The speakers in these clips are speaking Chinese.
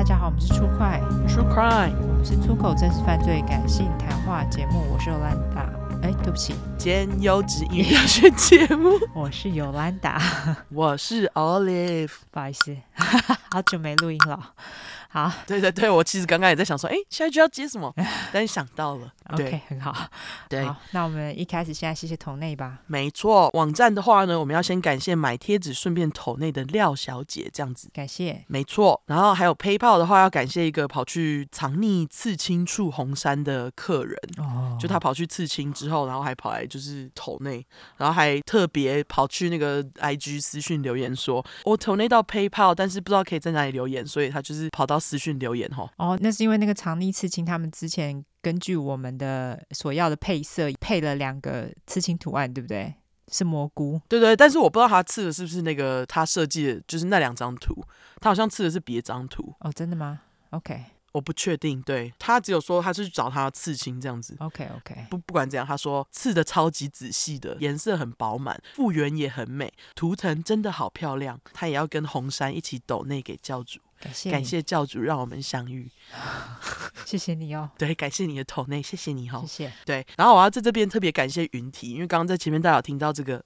大家好，我们是出快 True Crime，我们是出口真实犯罪感性谈话节目。我是尤兰达，哎，对不起，兼优质音乐学节目。我是尤兰达，我是 Olive，不好意思，好久没录音了。好，对对对，我其实刚刚也在想说，哎，下一句要接什么？但是想到了，OK，很好。对，好，那我们一开始现在谢谢头内吧。没错，网站的话呢，我们要先感谢买贴纸顺便头内的廖小姐，这样子。感谢。没错，然后还有 PayPal 的话，要感谢一个跑去藏匿刺青处红山的客人。哦。就他跑去刺青之后，然后还跑来就是头内，然后还特别跑去那个 IG 私讯留言说，我抖内到 PayPal，但是不知道可以在哪里留言，所以他就是跑到。私讯留言哈哦，那是因为那个藏匿刺青，他们之前根据我们的所要的配色配了两个刺青图案，对不对？是蘑菇，对对，但是我不知道他刺的是不是那个他设计的，就是那两张图，他好像刺的是别张图哦，真的吗？OK，我不确定，对，他只有说他是去找他刺青这样子，OK OK，不不管怎样，他说刺的超级仔细的，颜色很饱满，复原也很美，图腾真的好漂亮，他也要跟红山一起抖内给教主。感谢感谢教主让我们相遇，谢谢你哦。对，感谢你的头内，谢谢你哈、哦。谢谢。对，然后我要在这边特别感谢云体，因为刚刚在前面大家有听到这个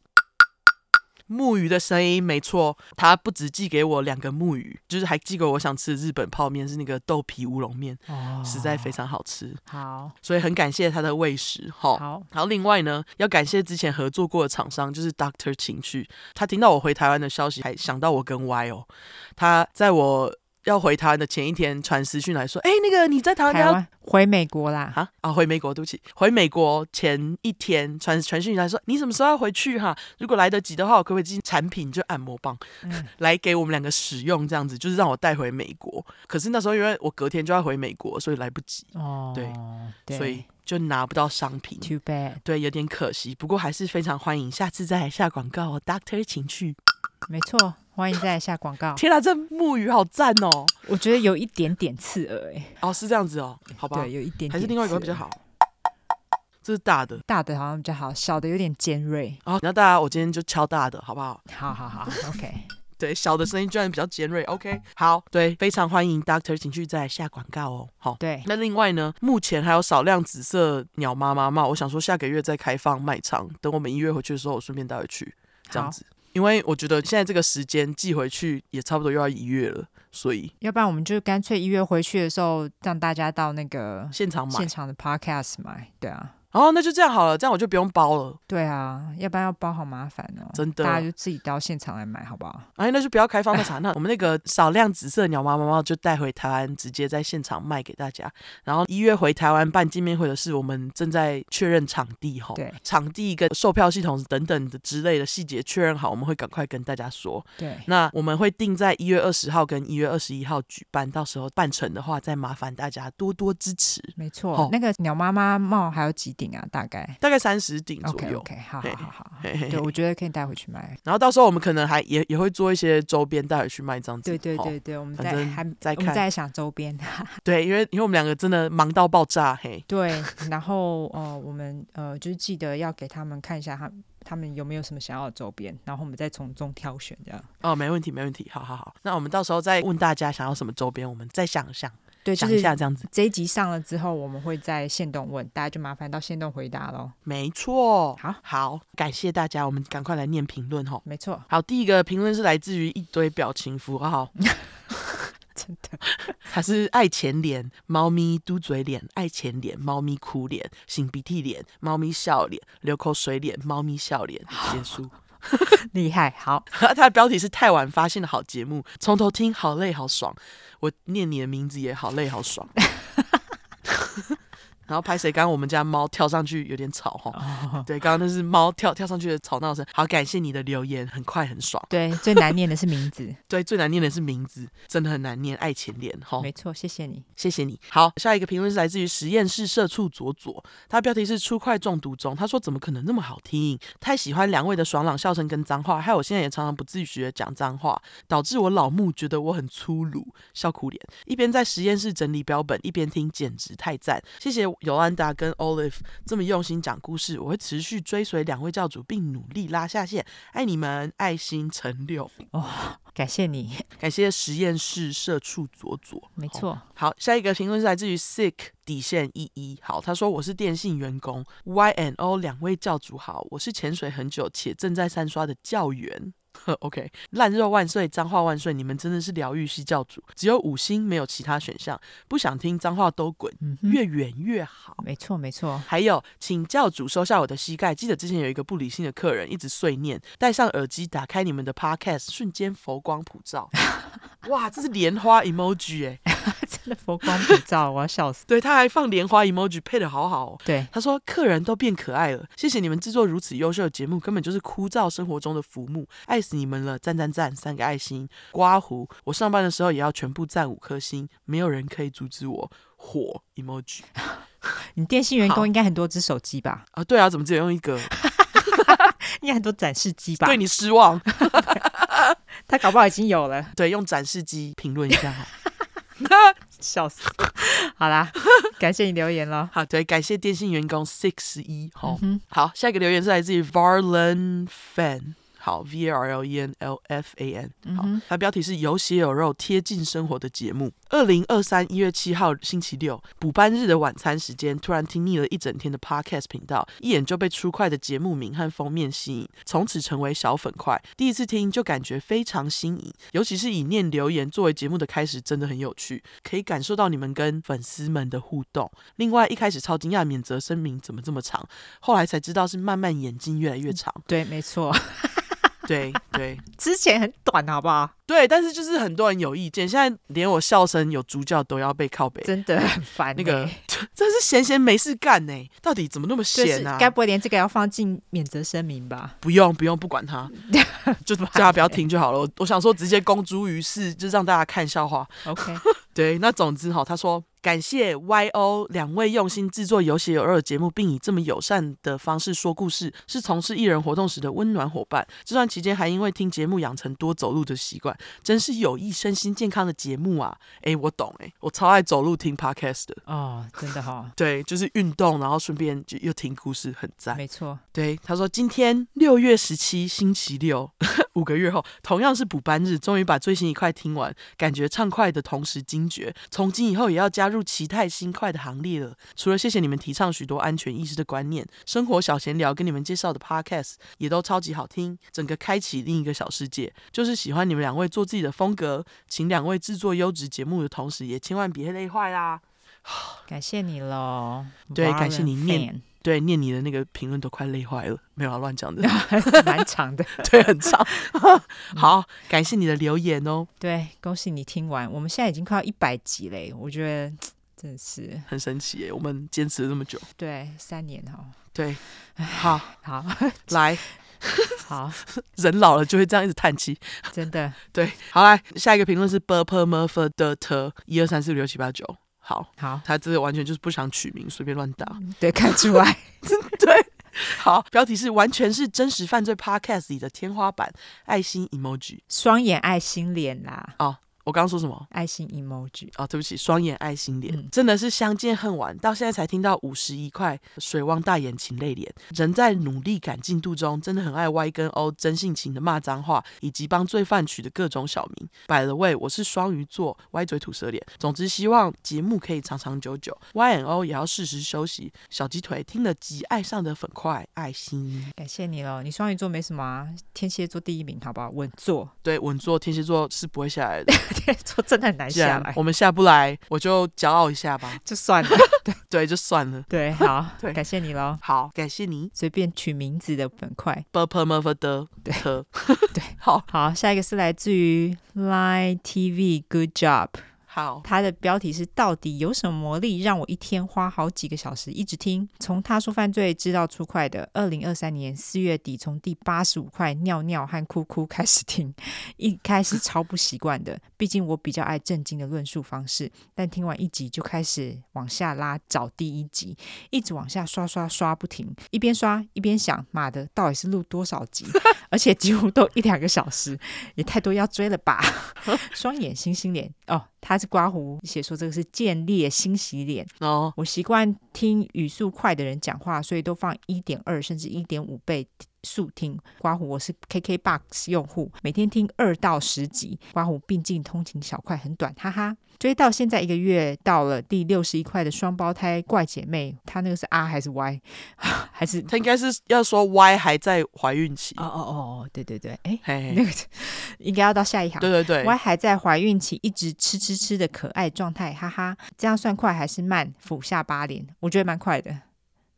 木鱼的声音，没错，他不止寄给我两个木鱼，就是还寄给我我想吃的日本泡面，是那个豆皮乌龙面，哦，实在非常好吃。好，所以很感谢他的喂食。好，然后另外呢，要感谢之前合作过的厂商，就是 Doctor 情绪，他听到我回台湾的消息，还想到我跟 Y 哦，他在我。要回台湾的前一天传私讯来说，哎，那个你在台湾？台湾回美国啦？啊啊，回美国，对不起，回美国前一天传传讯来说，你什么时候要回去哈？如果来得及的话，我可不可以寄产品，就按摩棒，嗯、来给我们两个使用，这样子就是让我带回美国。可是那时候因为我隔天就要回美国，所以来不及。哦，对，对，所以就拿不到商品。Too bad。对，有点可惜。不过还是非常欢迎，下次再来下广告哦，Doctor 请去。没错。欢迎再来下广告。天哪，这木鱼好赞哦！我觉得有一点点刺耳哎。哦，是这样子哦，好吧。对，有一点点。还是另外一个比较好。这是大的，大的好像比较好，小的有点尖锐。哦，那大家，我今天就敲大的，好不好？好好好，OK。对，小的声音居然比较尖锐，OK。好，对，非常欢迎 Doctor 请去再来下广告哦。好，对。那另外呢，目前还有少量紫色鸟妈妈帽，我想说下个月再开放卖场，等我们一月回去的时候，我顺便带回去，这样子。因为我觉得现在这个时间寄回去也差不多又要一月了，所以要不然我们就干脆一月回去的时候让大家到那个现场买，现场的 Podcast 买，对啊。哦，那就这样好了，这样我就不用包了。对啊，要不然要包好麻烦哦。真的，大家就自己到现场来买，好不好？哎，那就不要开放卖场。那我们那个少量紫色鸟妈妈猫就带回台湾，直接在现场卖给大家。然后一月回台湾办见面会的事，我们正在确认场地哈。对，场地跟售票系统等等的之类的细节确认好，我们会赶快跟大家说。对，那我们会定在一月二十号跟一月二十一号举办，到时候办成的话，再麻烦大家多多支持。没错，那个鸟妈妈帽还有几顶啊？大概？大概三十顶左右。OK，, okay 好好好，对，我觉得可以带回去卖。然后到时候我们可能还也也会做一些周边带回去卖，这样子。对对对对，我们在还在看，我们在想周边。对，因为因为我们两个真的忙到爆炸，嘿。对，然后呃，我们呃就是记得要给他们看一下他他们有没有什么想要的周边，然后我们再从中挑选这样。哦，没问题，没问题，好好好。那我们到时候再问大家想要什么周边，我们再想想。对，讲一下这样子。这一集上了之后，我们会在线动问大家，就麻烦到线动回答喽。没错，好，好，感谢大家，我们赶快来念评论哈。没错，好，第一个评论是来自于一堆表情符号，真的，他是爱钱脸、猫咪嘟嘴脸、爱钱脸、猫咪哭脸、擤鼻涕脸、猫咪笑脸、流口水脸、猫咪笑脸，结束。厉害，好，他的标题是太晚发现的好节目，从头听好累好爽，我念你的名字也好累好爽。然后拍谁？刚刚我们家猫跳上去有点吵哈。Oh. 对，刚刚那是猫跳跳上去的吵闹声。好，感谢你的留言，很快很爽。对，最难念的是名字。对，最难念的是名字，真的很难念。爱钱脸哈。没错，谢谢你，谢谢你。好，下一个评论是来自于实验室社畜佐佐，他标题是出快中毒中。他说怎么可能那么好听？太喜欢两位的爽朗笑声跟脏话，害我现在也常常不自觉讲脏话，导致我老木觉得我很粗鲁，笑哭脸。一边在实验室整理标本，一边听，简直太赞。谢谢尤安达跟 Olive 这么用心讲故事，我会持续追随两位教主，并努力拉下线。爱你们，爱心陈六。哦，感谢你，感谢实验室社畜佐佐。没错，好，下一个评论是来自于 Sick 底线一一。好，他说我是电信员工，Y and O 两位教主好，我是潜水很久且正在三刷的教员。OK，烂肉万岁，脏话万岁！你们真的是疗愈系教主，只有五星，没有其他选项。不想听脏话都滚，嗯、越远越好。没错，没错。还有，请教主收下我的膝盖。记得之前有一个不理性的客人一直碎念，戴上耳机，打开你们的 Podcast，瞬间佛光普照。哇，这是莲花 emoji 哎、欸，真的佛光普照，我要笑死。对，他还放莲花 emoji，配的好好哦。对，他说客人都变可爱了，谢谢你们制作如此优秀的节目，根本就是枯燥生活中的浮木，爱死你们了！赞赞赞，三个爱心，刮胡。我上班的时候也要全部赞五颗星，没有人可以阻止我。火 emoji，你电信员工应该很多只手机吧？啊，对啊，怎么只有用一个？应该很多展示机吧？对你失望。他搞不好已经有了。对，用展示机评论一下。笑死！好啦，感谢你留言了。好，对，感谢电信员工 six 一。好，好，下一个留言是来自于 Varlen Fan。好，V R L E N L F A N。好，它标题是有血有肉、贴近生活的节目。二零二三一月七号星期六，补班日的晚餐时间，突然听腻了一整天的 Podcast 频道，一眼就被出快的节目名和封面吸引，从此成为小粉块。第一次听就感觉非常新颖，尤其是以念留言作为节目的开始，真的很有趣，可以感受到你们跟粉丝们的互动。另外一开始超惊讶免责声明怎么这么长，后来才知道是慢慢眼睛越来越长。对，没错。对对，之前很短，好不好？对，但是就是很多人有意见，现在连我笑声有主角都要被靠背，真的 很烦。那个真是闲闲没事干呢，到底怎么那么闲呢？该不会连这个要放进免责声明吧？不用不用，不管他，就叫他不要听就好了。我我想说，直接公诸于世，就让大家看笑话。OK，对，那总之哈，他说。感谢 YO 两位用心制作有血有肉的节目，并以这么友善的方式说故事，是从事艺人活动时的温暖伙伴。这段期间还因为听节目养成多走路的习惯，真是有益身心健康的节目啊！哎，我懂哎，我超爱走路听 Podcast 的哦，真的哈、哦。对，就是运动，然后顺便就又听故事，很赞。没错，对，他说今天六月十七星期六，五个月后同样是补班日，终于把最新一块听完，感觉畅快的同时惊觉，从今以后也要加入。入奇泰新快的行列了。除了谢谢你们提倡许多安全意识的观念，生活小闲聊跟你们介绍的 podcast 也都超级好听，整个开启另一个小世界。就是喜欢你们两位做自己的风格，请两位制作优质节目的同时，也千万别累坏啦。感谢你喽，对，感谢你念，对，念你的那个评论都快累坏了，没有要乱讲的 蛮长的，对，很长。好，感谢你的留言哦。对，恭喜你听完，我们现在已经快要一百集嘞，我觉得真的是很神奇耶，我们坚持了这么久，对，三年哦，对，好好来，好，人老了就会这样一直叹气，真的，对，好来，下一个评论是 Burper Murphy 的特一二三四五六七八九。好好，他这个完全就是不想取名，随便乱打。对，看出来。对，好，标题是完全是真实犯罪 Podcast 里的天花板，爱心 emoji，双眼爱心脸啦。哦。我刚刚说什么？爱心 emoji 哦，对不起，双眼爱心脸，嗯、真的是相见恨晚，到现在才听到五十一块水汪大眼情泪脸，人在努力赶进度中，真的很爱 Y 跟 O 真性情的骂脏话，以及帮罪犯取的各种小名。By the way，我是双鱼座，歪嘴吐舌脸。总之，希望节目可以长长久久，Y and O 也要适时休息。小鸡腿听了极爱上的粉块爱心，感谢你了。你双鱼座没什么啊，天蝎座第一名，好不好？稳坐，对，稳坐，天蝎座是不会下来的。说真的很难下来，我们下不来，我就骄傲一下吧，就算了，对 对，就算了，对，好，对，感谢你喽，好，感谢你，随便取名字的粉块。B u r p e r m u f f 的，对，对，好。好，下一个是来自于 Line TV，Good job。好，他的标题是到底有什么魔力让我一天花好几个小时一直听？从他说犯罪知道出块的二零二三年四月底，从第八十五块尿尿和哭哭开始听，一开始超不习惯的，毕竟我比较爱正经的论述方式。但听完一集就开始往下拉找第一集，一直往下刷刷刷不停，一边刷一边想，妈的，到底是录多少集？而且几乎都一两个小时，也太多要追了吧？双眼星星脸哦，他。是刮胡写说这个是见裂新洗脸哦。我习惯听语速快的人讲话，所以都放一点二甚至一点五倍。速听刮胡，我是 KKBOX 用户，每天听二到十集。刮胡并进通勤小块很短，哈哈。追到现在一个月，到了第六十一块的双胞胎怪姐妹，她那个是 R 还是 Y？还是她应该是要说 Y 还在怀孕期？哦哦哦，对对对，哎那个 应该要到下一行。对对对，Y 还在怀孕期，一直吃吃吃的可爱状态，哈哈。这样算快还是慢？俯下巴脸，我觉得蛮快的。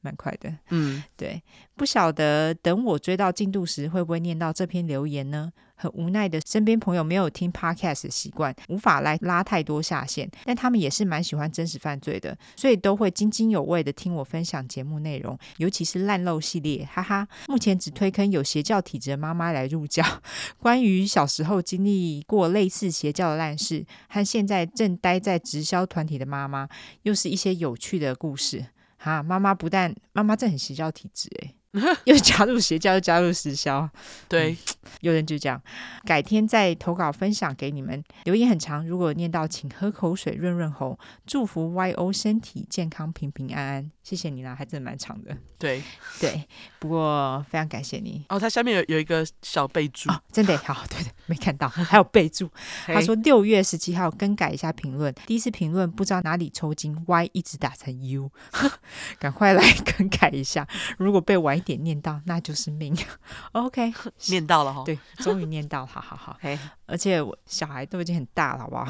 蛮快的，嗯，对，不晓得等我追到进度时会不会念到这篇留言呢？很无奈的，身边朋友没有听 podcast 的习惯，无法来拉太多下线，但他们也是蛮喜欢真实犯罪的，所以都会津津有味的听我分享节目内容，尤其是烂漏系列，哈哈。目前只推坑有邪教体质的妈妈来入教，关于小时候经历过类似邪教的烂事，和现在正待在直销团体的妈妈，又是一些有趣的故事。哈，妈妈不但妈妈这很邪教体质哎。又加入邪教，又加入直销，对、嗯，有人就这样。改天再投稿分享给你们。留言很长，如果念到，请喝口水润润喉。祝福 YO 身体健康，平平安安。谢谢你啦，还真的蛮长的。对对，不过非常感谢你。哦，他下面有有一个小备注、哦，真的好，对的，没看到，还有备注。他说六月十七号更改一下评论，第一次评论不知道哪里抽筋，Y 一直打成 U，赶快来更改一下。如果被晚。点念到那就是命，OK，念到了哈，对，终于念到了，好好好，而且我小孩都已经很大了，好不好？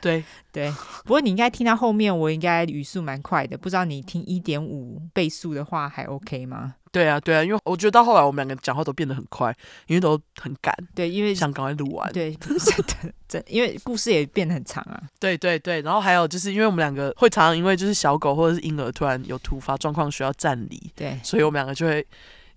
对 对，不过你应该听到后面，我应该语速蛮快的，不知道你听一点五倍速的话还 OK 吗？对啊，对啊，因为我觉得到后来我们两个讲话都变得很快，因为都很赶，对，因为想赶快录完，对，真的真，因为故事也变得很长啊，对对对，然后还有就是因为我们两个会常常因为就是小狗或者是婴儿突然有突发状况需要暂离，对，所以我们两个就会。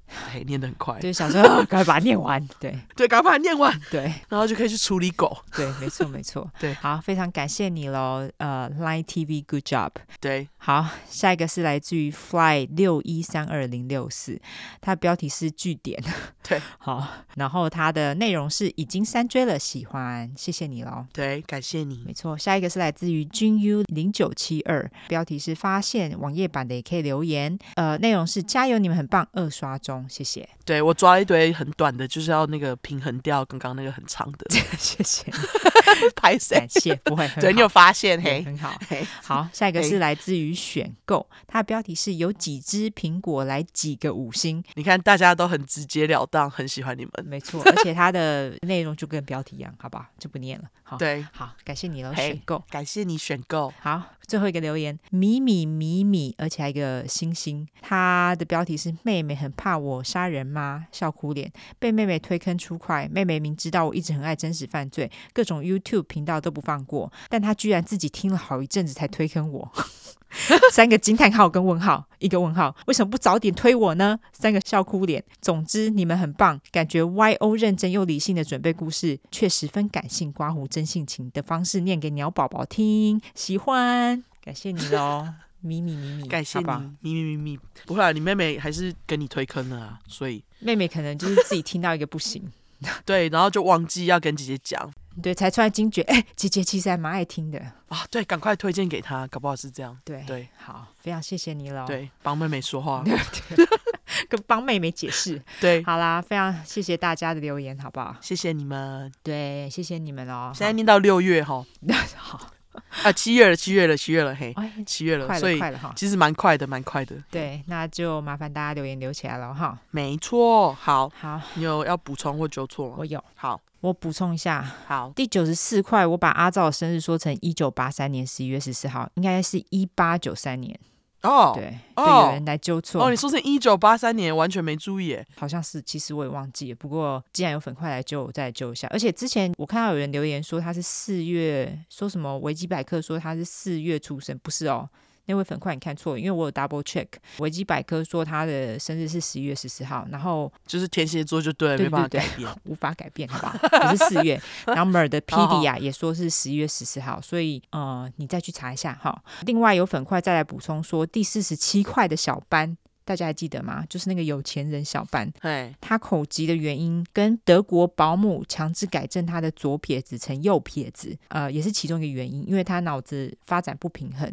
哎，念得很快，就想说赶快把它念完，对。对，赶快把它念完，对，然后就可以去处理狗，对，没错没错，对，好，非常感谢你喽，呃，Line TV，Good job，对，好，下一个是来自于 Fly 六一三二零六四，它的标题是句点，对，好，然后它的内容是已经三追了，喜欢，谢谢你喽，对，感谢你，没错，下一个是来自于君 U 零九七二，标题是发现网页版的也可以留言，呃，内容是加油，你们很棒，二刷中，谢谢，对。我抓了一堆很短的，就是要那个平衡掉刚刚那个很长的。谢谢，拍谢感谢，不会。对，你有发现嘿，很好。好，下一个是来自于选购，它的标题是有几只苹果来几个五星。你看大家都很直截了当，很喜欢你们。没错，而且它的内容就跟标题一样，好不好？就不念了。好，对，好，感谢你了，选购，感谢你选购。好，最后一个留言，米米米米，而且还有一个星星。他的标题是妹妹很怕我杀人吗？笑哭脸，被妹妹推坑出快。妹妹明知道我一直很爱真实犯罪，各种 YouTube 频道都不放过，但她居然自己听了好一阵子才推坑我。三个惊叹号跟问号，一个问号，为什么不早点推我呢？三个笑哭脸。总之你们很棒，感觉 YO 认真又理性的准备故事，却十分感性，刮胡真性情的方式念给鸟宝宝听，喜欢，感谢你喽，咪咪咪咪，感谢你，咪咪咪咪，不会啊，你妹妹还是跟你推坑了啊，所以妹妹可能就是自己听到一个不行，对，然后就忘记要跟姐姐讲。对，才突然惊觉，哎，姐姐其实还蛮爱听的啊！对，赶快推荐给她，搞不好是这样。对对，好，非常谢谢你了。对，帮妹妹说话，跟帮妹妹解释。对，好啦，非常谢谢大家的留言，好不好？谢谢你们。对，谢谢你们哦。现在念到六月哈，好啊，七月了，七月了，七月了，嘿，七月了，快了，快了哈。其实蛮快的，蛮快的。对，那就麻烦大家留言留起来了哈。没错，好，好，你有要补充或纠错吗？我有，好。我补充一下，好，第九十四块，我把阿照的生日说成一九八三年十一月十四号，应该是一八九三年哦。对，哦、对，有人来纠错哦。你说成一九八三年，完全没注意耶，好像是，其实我也忘记了。不过既然有粉块来纠，我再来纠一下。而且之前我看到有人留言说他是四月，说什么维基百科说他是四月出生，不是哦。那位粉块，你看错了，因为我有 double check，维基百科说他的生日是十一月十四号，然后就是天蝎座就对了，对对对，没办法改变，无法改变，好吧？不是四月。然后 Mer 的 Pedia 也说是十一月十四号，所以呃，你再去查一下哈。另外有粉块再来补充说，第四十七块的小班大家还记得吗？就是那个有钱人小班，嘿他口疾的原因跟德国保姆强制改正他的左撇子成右撇子，呃，也是其中一个原因，因为他脑子发展不平衡。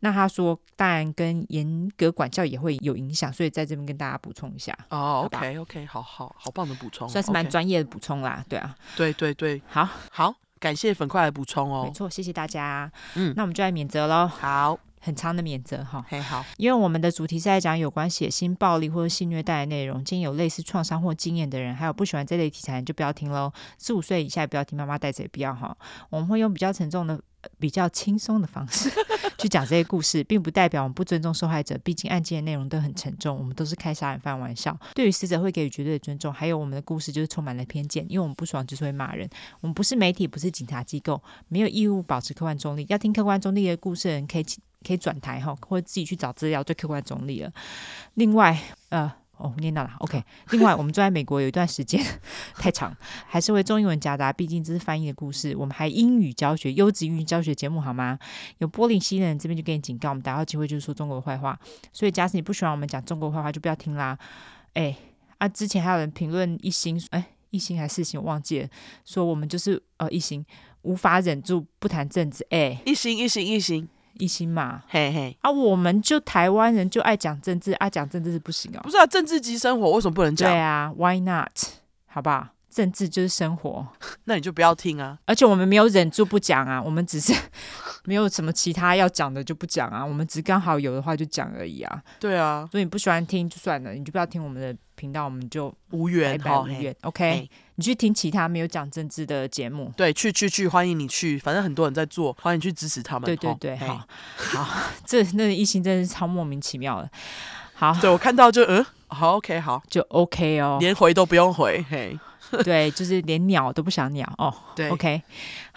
那他说，当然跟严格管教也会有影响，所以在这边跟大家补充一下。哦，OK OK，好好好棒的补充，算是蛮专业的补充啦。对啊，对对对，好好，感谢粉块的补充哦。没错，谢谢大家。嗯，那我们就来免责喽。好。很长的免责哈，很好，因为我们的主题是在讲有关血腥暴力或者性虐待的内容，今天有类似创伤或经验的人，还有不喜欢这类题材，就不要听喽。十五岁以下也不要听，妈妈带着也不要哈。我们会用比较沉重的、比较轻松的方式 去讲这些故事，并不代表我们不尊重受害者，毕竟案件的内容都很沉重，我们都是开杀人犯玩笑，对于死者会给予绝对的尊重。还有我们的故事就是充满了偏见，因为我们不爽就是会骂人。我们不是媒体，不是警察机构，没有义务保持客观中立。要听客观中立的故事的人可以。可以转台哈，或者自己去找资料，最客观中立了。另外，呃，哦，念到了，OK。另外，我们住在美国有一段时间 太长，还是会中英文夹杂，毕竟这是翻译的故事。我们还英语教学，优质英语教学节目好吗？有玻璃心的人这边就给你警告，我们打到机会就是说中国坏话。所以，假使你不喜欢我们讲中国坏话，就不要听啦。哎，啊，之前还有人评论一星，哎，一星还是四星，我忘记了，说我们就是呃一星，无法忍住不谈政治。哎，一星一星一星。一心嘛，嘿嘿啊，我们就台湾人就爱讲政治啊，讲政治是不行哦。不是啊，政治即生活，为什么不能讲？对啊，Why not？好不好？政治就是生活，那你就不要听啊。而且我们没有忍住不讲啊，我们只是 没有什么其他要讲的就不讲啊，我们只刚好有的话就讲而已啊。对啊，所以你不喜欢听就算了，你就不要听我们的频道，我们就无缘，拜拜无缘。OK。你去听其他没有讲政治的节目，对，去去去，欢迎你去，反正很多人在做，欢迎你去支持他们。对对对，好，好，这那个一心真的是超莫名其妙的。好，对我看到就嗯，好 OK，好就 OK 哦，连回都不用回，嘿。对，就是连鸟都不想鸟哦。对，OK，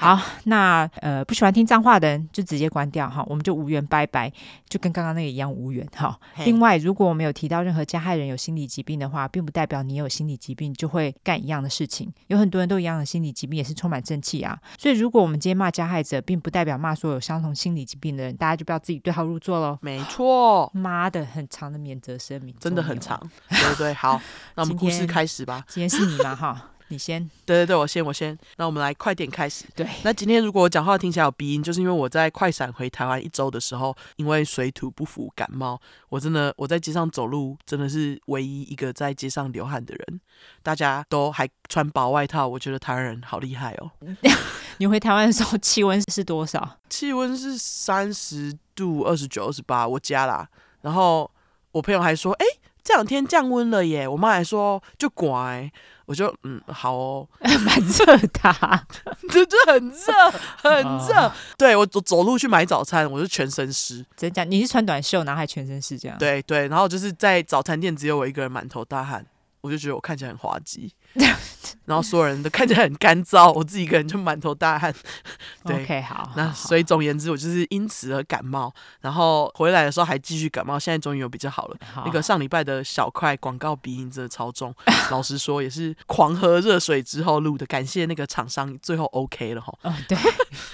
好，那呃不喜欢听脏话的人就直接关掉哈，我们就无缘拜拜，就跟刚刚那个一样无缘哈。另外，如果我们有提到任何加害人有心理疾病的话，并不代表你有心理疾病就会干一样的事情。有很多人都一样的心理疾病，也是充满正气啊。所以，如果我们今天骂加害者，并不代表骂所有相同心理疾病的人，大家就不要自己对号入座喽。没错，妈的，很长的免责声明，真的很长，对不对？好，那我们故事开始吧。今天，今天是你嘛哈？你先，对对对，我先我先，那我们来快点开始。对，那今天如果我讲话听起来有鼻音，就是因为我在快闪回台湾一周的时候，因为水土不服感冒，我真的我在街上走路真的是唯一一个在街上流汗的人，大家都还穿薄外套，我觉得台湾人好厉害哦。你回台湾的时候气温是多少？气温是三十度，二十九、二十八，我家啦。然后我朋友还说，哎，这两天降温了耶。我妈还说就乖。我就嗯好哦，蛮热的，真的很热，很热。哦、对我走走路去买早餐，我就全身湿。真的，你是穿短袖，然后还全身湿这样？对对，然后就是在早餐店只有我一个人满头大汗，我就觉得我看起来很滑稽。然后所有人都看起来很干燥，我自己一个人就满头大汗。对，OK，好。那所以总言之，我就是因此而感冒，然后回来的时候还继续感冒，现在终于有比较好了。好那个上礼拜的小块广告鼻音真的超重，老实说也是狂喝热水之后录的。感谢那个厂商最后 OK 了哈。哦，对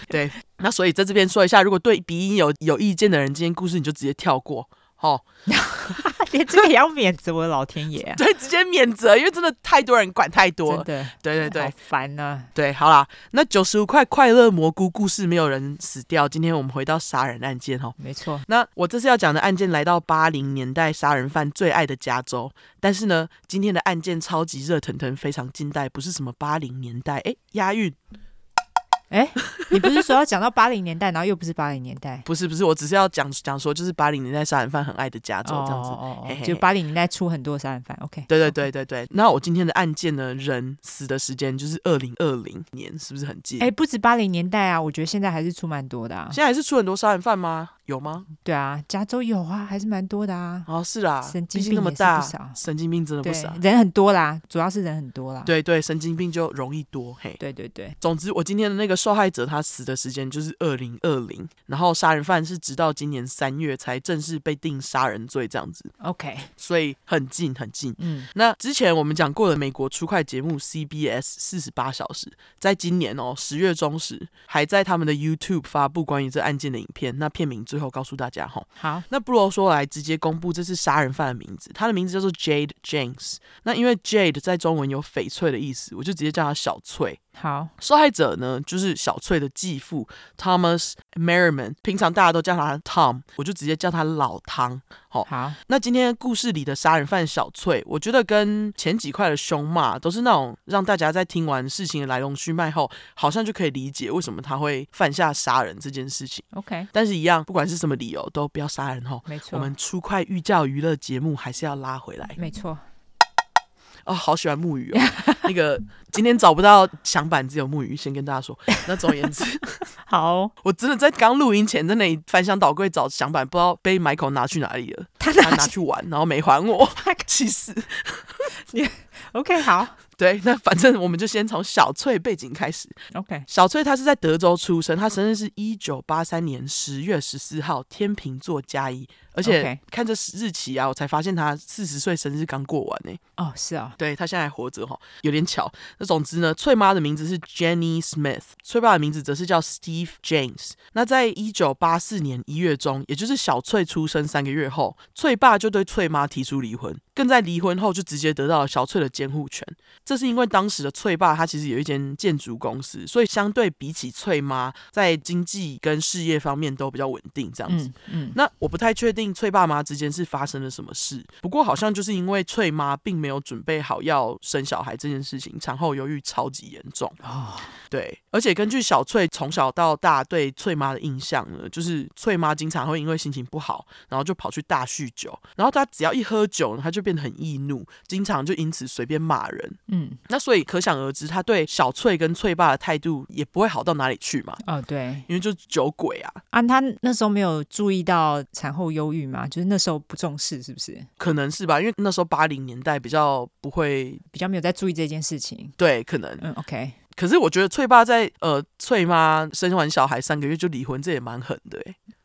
对。那所以在这边说一下，如果对鼻音有有意见的人，今天故事你就直接跳过。好。连这个也要免责，我的老天爷啊！对，直接免责，因为真的太多人管太多了。真的，对对对，好烦呢。对，好啦，那九十五块快乐蘑菇故事没有人死掉。今天我们回到杀人案件哦，没错。那我这次要讲的案件来到八零年代杀人犯最爱的加州，但是呢，今天的案件超级热腾腾，非常近代，不是什么八零年代，哎，押韵。哎，你不是说要讲到八零年代，然后又不是八零年代？不是不是，我只是要讲讲说，就是八零年代杀人犯很爱的加州这样子，哦哦哦，就八零年代出很多杀人犯。OK，对对对对对。那我今天的案件呢，人死的时间就是二零二零年，是不是很近？哎，不止八零年代啊，我觉得现在还是出蛮多的啊。现在还是出很多杀人犯吗？有吗？对啊，加州有啊，还是蛮多的啊。哦，是啦，神经病那么大，神经病真的不少，人很多啦，主要是人很多啦。对对，神经病就容易多，嘿。对对对，总之我今天的那个受害者他死的时间就是二零二零，然后杀人犯是直到今年三月才正式被定杀人罪这样子。OK，所以很近很近。嗯，那之前我们讲过的美国出快节目 CBS 四十八小时，在今年哦十月中时还在他们的 YouTube 发布关于这案件的影片，那片名最最后告诉大家哈。好，那不如说来直接公布这次杀人犯的名字，他的名字叫做 Jade James。那因为 Jade 在中文有翡翠的意思，我就直接叫他小翠。好，受害者呢就是小翠的继父 Thomas Merriman，平常大家都叫他 Tom，我就直接叫他老汤。好，好，那今天故事里的杀人犯小翠，我觉得跟前几块的凶骂都是那种让大家在听完事情的来龙去脉后，好像就可以理解为什么他会犯下杀人这件事情。OK，但是，一样，不管是什么理由，都不要杀人哈。没错，我们出快寓教娱乐节目还是要拉回来。没错。哦，好喜欢木鱼哦。那个今天找不到响板，只有木鱼。先跟大家说，那总而言之，好，我真的在刚录音前在那里翻箱倒柜找响板，不知道被 Michael 拿去哪里了。他拿，他拿去玩，然后没还我，气死。你 OK 好。对，那反正我们就先从小翠背景开始。OK，小翠她是在德州出生，她生日是一九八三年十月十四号，天秤座加一。而且看这日期啊，我才发现他四十岁生日刚过完呢。哦，是啊，对，他现在还活着哈，有点巧。那总之呢，翠妈的名字是 Jenny Smith，翠爸的名字则是叫 Steve James。那在一九八四年一月中，也就是小翠出生三个月后，翠爸就对翠妈提出离婚，更在离婚后就直接得到了小翠的监护权。这是因为当时的翠爸他其实有一间建筑公司，所以相对比起翠妈，在经济跟事业方面都比较稳定。这样子，嗯，嗯，那我不太确定翠爸妈之间是发生了什么事，不过好像就是因为翠妈并没有准备好要生小孩这件事情，产后忧郁超级严重哦。对，而且根据小翠从小到大对翠妈的印象呢，就是翠妈经常会因为心情不好，然后就跑去大酗酒，然后她只要一喝酒呢，她就变得很易怒，经常就因此随便骂人。嗯，那所以可想而知，她对小翠跟翠爸的态度也不会好到哪里去嘛。哦，对，因为就是酒鬼啊。啊，她那时候没有注意到产后忧郁嘛？就是那时候不重视，是不是？可能是吧，因为那时候八零年代比较不会，比较没有在注意这件事情。对，可能。嗯，OK。可是我觉得翠爸在呃翠妈生完小孩三个月就离婚，这也蛮狠的。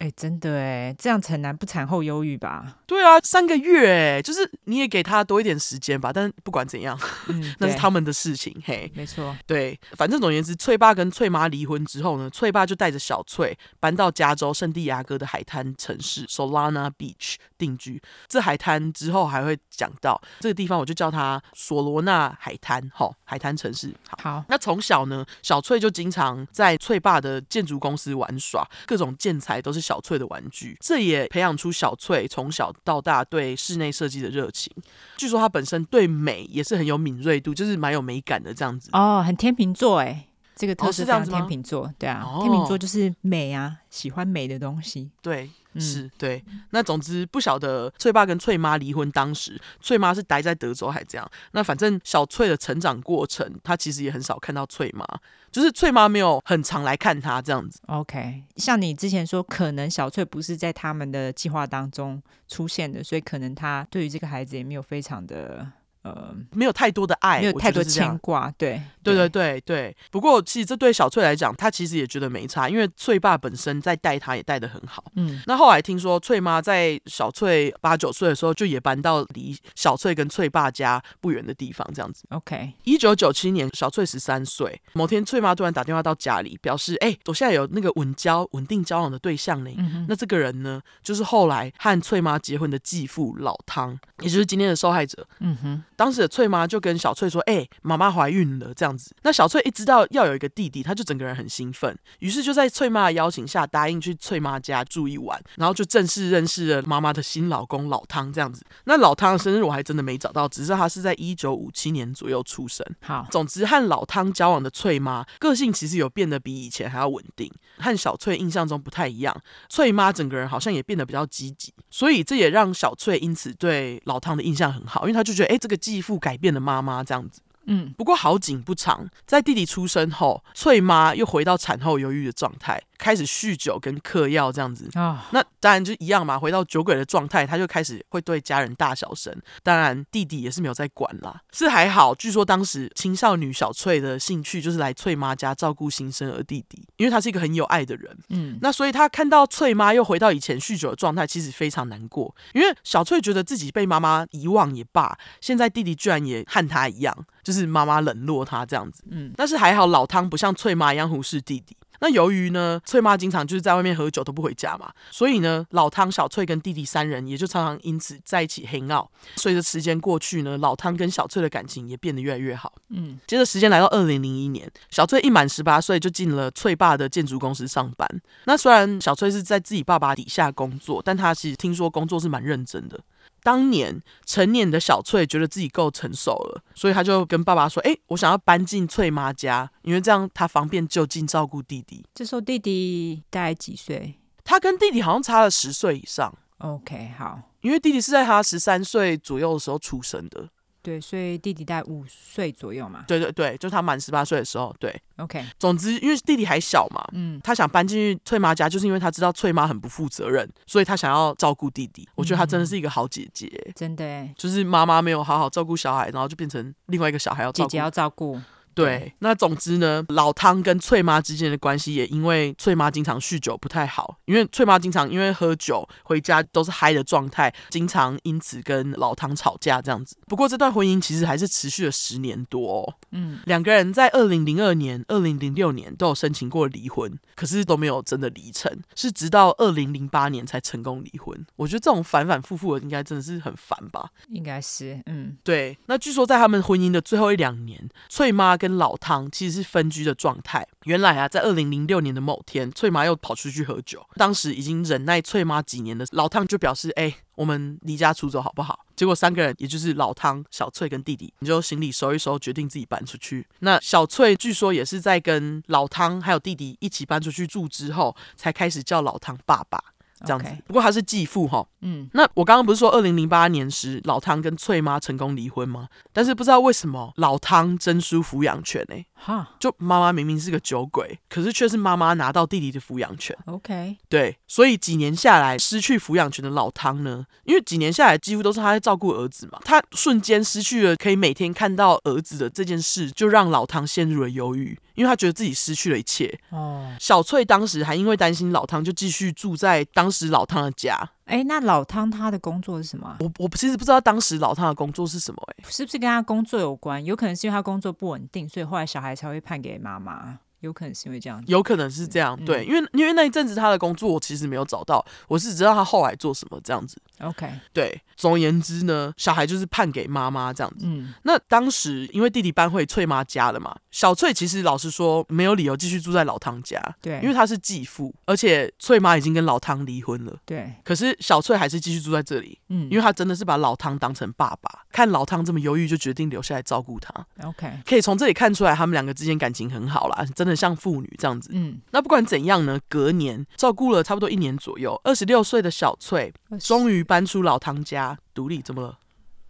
哎、欸，真的哎，这样很难不产后忧郁吧？对啊，三个月哎，就是你也给他多一点时间吧。但不管怎样，嗯、那是他们的事情。嘿，没错，对，反正总而言之，翠爸跟翠妈离婚之后呢，翠爸就带着小翠搬到加州圣地亚哥的海滩城市 Solana Beach 定居。这海滩之后还会讲到这个地方，我就叫它索罗纳海滩。好，海滩城市。好，好，那从小呢，小翠就经常在翠爸的建筑公司玩耍，各种建材都是小。小翠的玩具，这也培养出小翠从小到大对室内设计的热情。据说她本身对美也是很有敏锐度，就是蛮有美感的这样子。哦，很天秤座哎，这个特质像天秤座，哦、对啊，哦、天秤座就是美啊，喜欢美的东西。对。是对，那总之不晓得翠爸跟翠妈离婚当时，翠妈是待在德州还这样。那反正小翠的成长过程，她其实也很少看到翠妈，就是翠妈没有很常来看她这样子。OK，像你之前说，可能小翠不是在他们的计划当中出现的，所以可能她对于这个孩子也没有非常的。呃，没有太多的爱，没有太多牵挂，对，对，对，对，对。不过，其实这对小翠来讲，她其实也觉得没差，因为翠爸本身在带她也带得很好。嗯，那后来听说翠妈在小翠八九岁的时候，就也搬到离小翠跟翠爸家不远的地方，这样子。OK，一九九七年，小翠十三岁，某天翠妈突然打电话到家里，表示：“哎，我现在有那个稳交、稳定交往的对象呢。嗯”那这个人呢，就是后来和翠妈结婚的继父老汤，也就是今天的受害者。嗯哼。当时的翠妈就跟小翠说：“哎、欸，妈妈怀孕了。”这样子，那小翠一知道要有一个弟弟，她就整个人很兴奋，于是就在翠妈的邀请下答应去翠妈家住一晚，然后就正式认识了妈妈的新老公老汤。这样子，那老汤的生日我还真的没找到，只是他是在一九五七年左右出生。好，总之和老汤交往的翠妈个性其实有变得比以前还要稳定，和小翠印象中不太一样。翠妈整个人好像也变得比较积极，所以这也让小翠因此对老汤的印象很好，因为他就觉得，哎、欸，这个继父改变了妈妈这样子。嗯，不过好景不长，在弟弟出生后，翠妈又回到产后忧郁的状态。开始酗酒跟嗑药这样子啊，oh. 那当然就一样嘛。回到酒鬼的状态，他就开始会对家人大小声。当然弟弟也是没有在管啦，是还好。据说当时青少女小翠的兴趣就是来翠妈家照顾新生儿弟弟，因为他是一个很有爱的人。嗯，那所以他看到翠妈又回到以前酗酒的状态，其实非常难过。因为小翠觉得自己被妈妈遗忘也罢，现在弟弟居然也和他一样，就是妈妈冷落他这样子。嗯，但是还好老汤不像翠妈一样忽视弟弟。那由于呢，翠妈经常就是在外面喝酒都不回家嘛，所以呢，老汤、小翠跟弟弟三人也就常常因此在一起 hang out。随着时间过去呢，老汤跟小翠的感情也变得越来越好。嗯，接着时间来到二零零一年，小翠一满十八岁就进了翠爸的建筑公司上班。那虽然小翠是在自己爸爸底下工作，但她其实听说工作是蛮认真的。当年成年的小翠觉得自己够成熟了，所以她就跟爸爸说：“哎、欸，我想要搬进翠妈家，因为这样她方便就近照顾弟弟。”这时候弟弟大概几岁？他跟弟弟好像差了十岁以上。OK，好，因为弟弟是在他十三岁左右的时候出生的。对，所以弟弟在五岁左右嘛。对对对，就他满十八岁的时候。对，OK。总之，因为弟弟还小嘛，嗯，他想搬进去翠妈家，就是因为他知道翠妈很不负责任，所以他想要照顾弟弟。我觉得他真的是一个好姐姐，嗯、真的，就是妈妈没有好好照顾小孩，然后就变成另外一个小孩要照顾，姐姐要照顾。对，那总之呢，老汤跟翠妈之间的关系也因为翠妈经常酗酒不太好，因为翠妈经常因为喝酒回家都是嗨的状态，经常因此跟老汤吵架这样子。不过这段婚姻其实还是持续了十年多哦。嗯，两个人在二零零二年、二零零六年都有申请过离婚，可是都没有真的离成，是直到二零零八年才成功离婚。我觉得这种反反复复的，应该真的是很烦吧？应该是，嗯，对。那据说在他们婚姻的最后一两年，翠妈跟老汤其实是分居的状态。原来啊，在二零零六年的某天，翠妈又跑出去喝酒。当时已经忍耐翠妈几年的老汤就表示：“哎、我们离家出走好不好？”结果三个人，也就是老汤、小翠跟弟弟，你就行李收一收，决定自己搬出去。那小翠据说也是在跟老汤还有弟弟一起搬出去住之后，才开始叫老汤爸爸。这样子，不过他是继父哈。嗯，那我刚刚不是说二零零八年时老汤跟翠妈成功离婚吗？但是不知道为什么老汤争输抚养权呢、欸？哈，就妈妈明明是个酒鬼，可是却是妈妈拿到弟弟的抚养权。OK，对，所以几年下来失去抚养权的老汤呢，因为几年下来几乎都是他在照顾儿子嘛，他瞬间失去了可以每天看到儿子的这件事，就让老汤陷入了忧郁。因为他觉得自己失去了一切。哦，小翠当时还因为担心老汤，就继续住在当时老汤的家。哎，那老汤他的工作是什么？我我其实不知道当时老汤的工作是什么。哎，是不是跟他工作有关？有可能是因为他工作不稳定，所以后来小孩才会判给妈妈。有可能是因为这样，有可能是这样。对，因为因为那一阵子他的工作我其实没有找到，我是知道他后来做什么这样子。OK，对，总而言之呢，小孩就是判给妈妈这样子。嗯，那当时因为弟弟搬回翠妈家了嘛，小翠其实老实说没有理由继续住在老汤家。对，因为他是继父，而且翠妈已经跟老汤离婚了。对，可是小翠还是继续住在这里。嗯，因为他真的是把老汤当成爸爸，看老汤这么忧郁，就决定留下来照顾他。OK，可以从这里看出来，他们两个之间感情很好啦，真的像妇女这样子。嗯，那不管怎样呢，隔年照顾了差不多一年左右，二十六岁的小翠终于搬出老汤家独立，怎么了？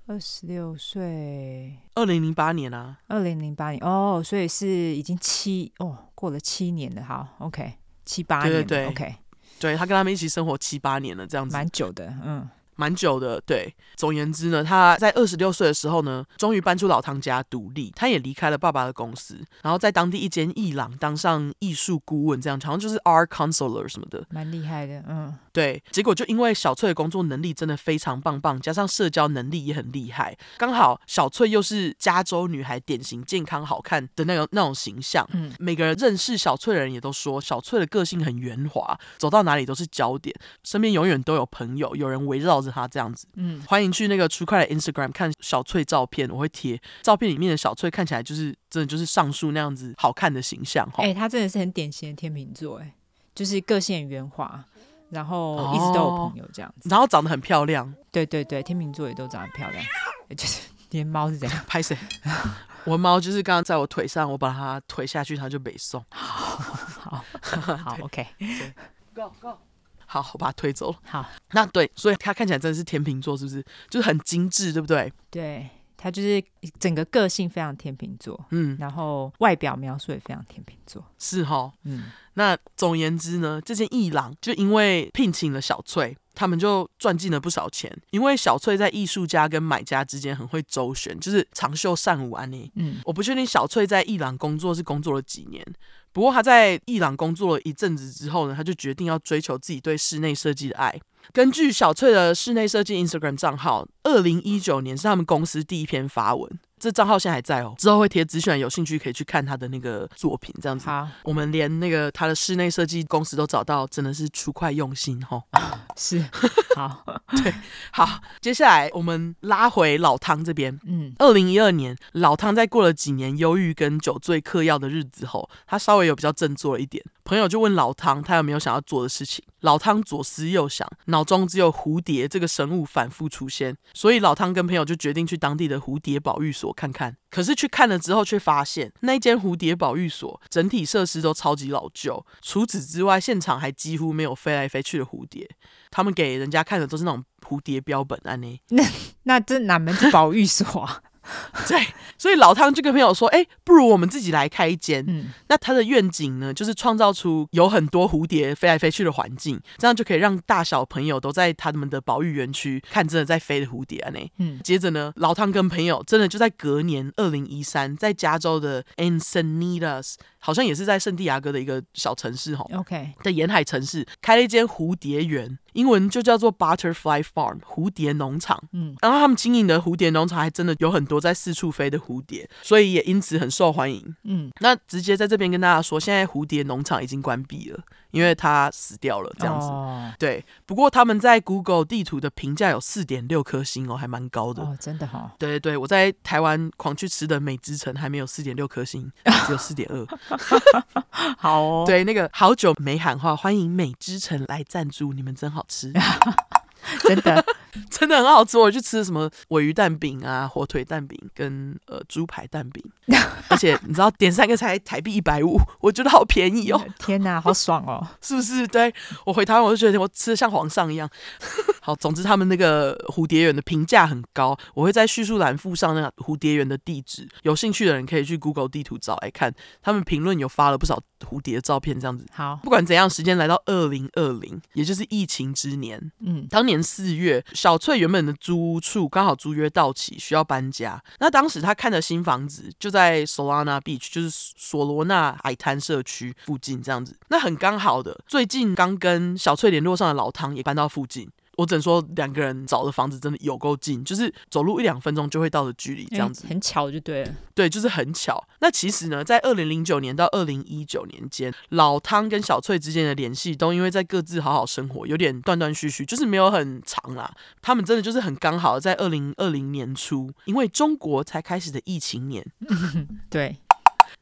二十六岁，二零零八年啊，二零零八年。哦，所以是已经七哦，过了七年了，好，OK，七八年，对对对，OK，对，他跟他们一起生活七八年了，这样子，蛮久的，嗯。蛮久的，对。总而言之呢，他在二十六岁的时候呢，终于搬出老汤家独立。他也离开了爸爸的公司，然后在当地一间艺廊当上艺术顾问，这样好像就是 art counselor 什么的，蛮厉害的。嗯，对。结果就因为小翠的工作能力真的非常棒棒，加上社交能力也很厉害，刚好小翠又是加州女孩，典型健康好看的那种那种形象。嗯，每个人认识小翠的人也都说，小翠的个性很圆滑，走到哪里都是焦点，身边永远都有朋友，有人围绕。他这样子，嗯，欢迎去那个 True Crime 的 Instagram 看小翠照片，我会贴照片里面的小翠，看起来就是真的就是上述那样子好看的形象。哎、欸，他真的是很典型的天秤座，哎，就是个性很圆滑，然后一直都有朋友这样子，哦、然后长得很漂亮。对对对，天秤座也都长得漂亮，就是连猫是怎样 拍谁？我的猫就是刚刚在我腿上，我把它推下去，它就没送。好好好，，OK，Go Go。好，我把它推走了。好，那对，所以他看起来真的是天秤座，是不是？就是很精致，对不对？对，他就是整个个性非常天秤座，嗯，然后外表描述也非常天秤座，是哈，嗯。那总而言之呢，这件艺廊就因为聘请了小翠，他们就赚进了不少钱。因为小翠在艺术家跟买家之间很会周旋，就是长袖善舞啊。你，嗯，我不确定小翠在艺廊工作是工作了几年。不过他在伊朗工作了一阵子之后呢，他就决定要追求自己对室内设计的爱。根据小翠的室内设计 Instagram 账号，二零一九年是他们公司第一篇发文，这账号现在还在哦，之后会贴资讯，有兴趣可以去看他的那个作品，这样子。好，我们连那个他的室内设计公司都找到，真的是出快用心哦。是，好，对，好，接下来我们拉回老汤这边。嗯，二零一二年，老汤在过了几年忧郁跟酒醉嗑药的日子后，他稍微有比较振作了一点。朋友就问老汤，他有没有想要做的事情？老汤左思右想，脑中只有蝴蝶这个生物反复出现，所以老汤跟朋友就决定去当地的蝴蝶保育所看看。可是去看了之后，却发现那间蝴蝶保育所整体设施都超级老旧，除此之外，现场还几乎没有飞来飞去的蝴蝶。他们给人家看的都是那种蝴蝶标本啊，呢？那那这哪门子保育所啊？对，所以老汤就跟朋友说：“哎，不如我们自己来开一间。嗯，那他的愿景呢，就是创造出有很多蝴蝶飞来飞去的环境，这样就可以让大小朋友都在他们的保育园区看真的在飞的蝴蝶啊。呢，嗯，接着呢，老汤跟朋友真的就在隔年二零一三，在加州的 Encinitas，好像也是在圣地亚哥的一个小城市哈，OK 的沿海城市，开了一间蝴蝶园。”英文就叫做 Butterfly Farm 蝴蝶农场，嗯，然后他们经营的蝴蝶农场还真的有很多在四处飞的蝴蝶，所以也因此很受欢迎，嗯，那直接在这边跟大家说，现在蝴蝶农场已经关闭了，因为它死掉了，这样子，哦、对。不过他们在 Google 地图的评价有四点六颗星哦，还蛮高的。哦，真的哈、哦，对对对，我在台湾狂去吃的美之城还没有四点六颗星，只有四点二，好哦，对，那个好久没喊话，欢迎美之城来赞助，你们真好吃。真的，真的很好吃。我去吃什么尾鱼蛋饼啊、火腿蛋饼跟呃猪排蛋饼，而且你知道点三个才台币一百五，我觉得好便宜哦！天哪，好爽哦！是不是？对，我回台湾我就觉得我吃的像皇上一样。好，总之他们那个蝴蝶园的评价很高，我会在叙述栏附上那个蝴蝶园的地址，有兴趣的人可以去 Google 地图找来看。他们评论有发了不少蝴蝶的照片，这样子。好，不管怎样，时间来到二零二零，也就是疫情之年。嗯，当年年四月，小翠原本的租屋处刚好租约到期，需要搬家。那当时她看的新房子就在 Solana Beach，就是索罗纳海滩社区附近，这样子。那很刚好的，最近刚跟小翠联络上的老汤也搬到附近。我只能说，两个人找的房子真的有够近，就是走路一两分钟就会到的距离，这样子，欸，很巧就对了。对，就是很巧。那其实呢，在二零零九年到二零一九年间，老汤跟小翠之间的联系都因为在各自好好生活，有点断断续续，就是没有很长啦。他们真的就是很刚好，在二零二零年初，因为中国才开始的疫情年，对。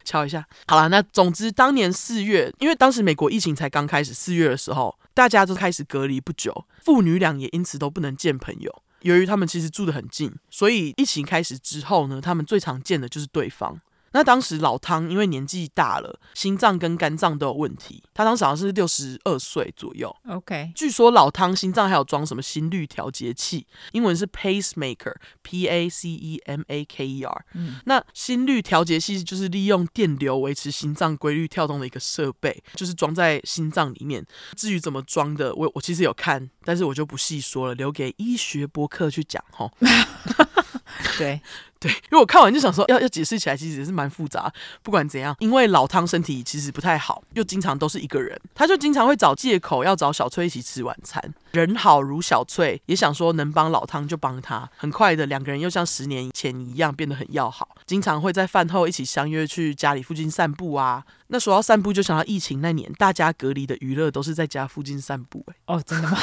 敲一下，好了，那总之当年四月，因为当时美国疫情才刚开始，四月的时候，大家都开始隔离不久，父女俩也因此都不能见朋友。由于他们其实住得很近，所以疫情开始之后呢，他们最常见的就是对方。那当时老汤因为年纪大了，心脏跟肝脏都有问题。他当时好像是六十二岁左右。OK，据说老汤心脏还有装什么心率调节器，英文是 pacemaker，P A C E M A K E R。嗯，那心率调节器就是利用电流维持心脏规律跳动的一个设备，就是装在心脏里面。至于怎么装的，我我其实有看，但是我就不细说了，留给医学博客去讲齁。对。对，因为我看完就想说，要要解释起来，其实也是蛮复杂。不管怎样，因为老汤身体其实不太好，又经常都是一个人，他就经常会找借口要找小翠一起吃晚餐。人好如小翠，也想说能帮老汤就帮他。很快的，两个人又像十年前一样变得很要好，经常会在饭后一起相约去家里附近散步啊。那说到散步，就想到疫情那年，大家隔离的娱乐都是在家附近散步。哎，哦，真的吗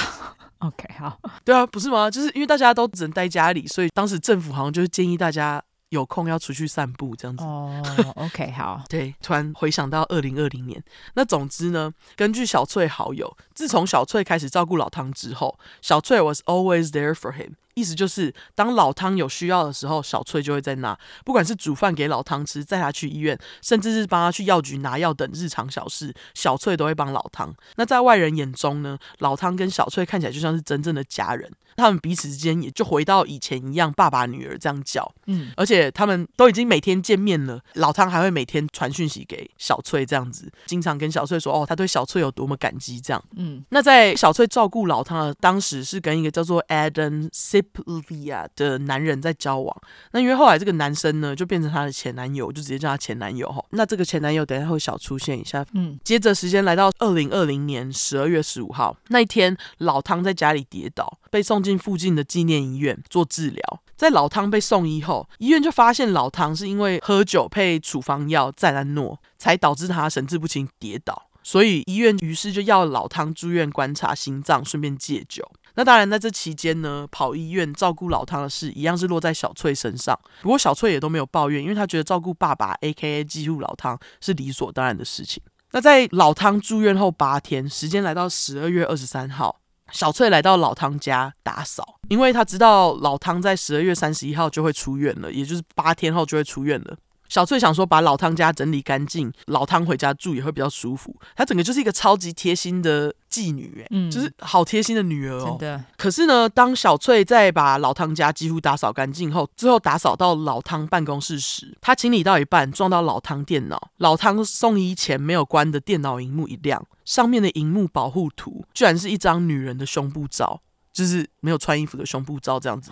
？OK，好。对啊，不是吗？就是因为大家都只能待家里，所以当时政府好像就是建议大家。有空要出去散步这样子哦、oh,，OK，好，对，突然回想到二零二零年，那总之呢，根据小翠好友，自从小翠开始照顾老汤之后，小翠 was always there for him。意思就是，当老汤有需要的时候，小翠就会在那，不管是煮饭给老汤吃，载他去医院，甚至是帮他去药局拿药等日常小事，小翠都会帮老汤。那在外人眼中呢，老汤跟小翠看起来就像是真正的家人，他们彼此之间也就回到以前一样，爸爸女儿这样叫。嗯，而且他们都已经每天见面了，老汤还会每天传讯息给小翠，这样子，经常跟小翠说，哦，他对小翠有多么感激这样。嗯，那在小翠照顾老汤的当时，是跟一个叫做 Adam Sip。Lia 的男人在交往，那因为后来这个男生呢就变成她的前男友，就直接叫他前男友哈。那这个前男友等一下会小出现一下，嗯，接着时间来到二零二零年十二月十五号那一天，老汤在家里跌倒，被送进附近的纪念医院做治疗。在老汤被送医后，医院就发现老汤是因为喝酒配处方药赞安诺，才导致他神志不清跌倒。所以医院于是就要老汤住院观察心脏，顺便戒酒。那当然，在这期间呢，跑医院照顾老汤的事一样是落在小翠身上。不过小翠也都没有抱怨，因为她觉得照顾爸爸 （A.K.A. 继父老汤）是理所当然的事情。那在老汤住院后八天，时间来到十二月二十三号，小翠来到老汤家打扫，因为她知道老汤在十二月三十一号就会出院了，也就是八天后就会出院了。小翠想说把老汤家整理干净，老汤回家住也会比较舒服。她整个就是一个超级贴心的继女，哎，嗯，就是好贴心的女儿哦。真的。可是呢，当小翠在把老汤家几乎打扫干净后，最后打扫到老汤办公室时，她清理到一半撞到老汤电脑。老汤送医前没有关的电脑荧幕一亮，上面的荧幕保护图居然是一张女人的胸部照，就是没有穿衣服的胸部照这样子。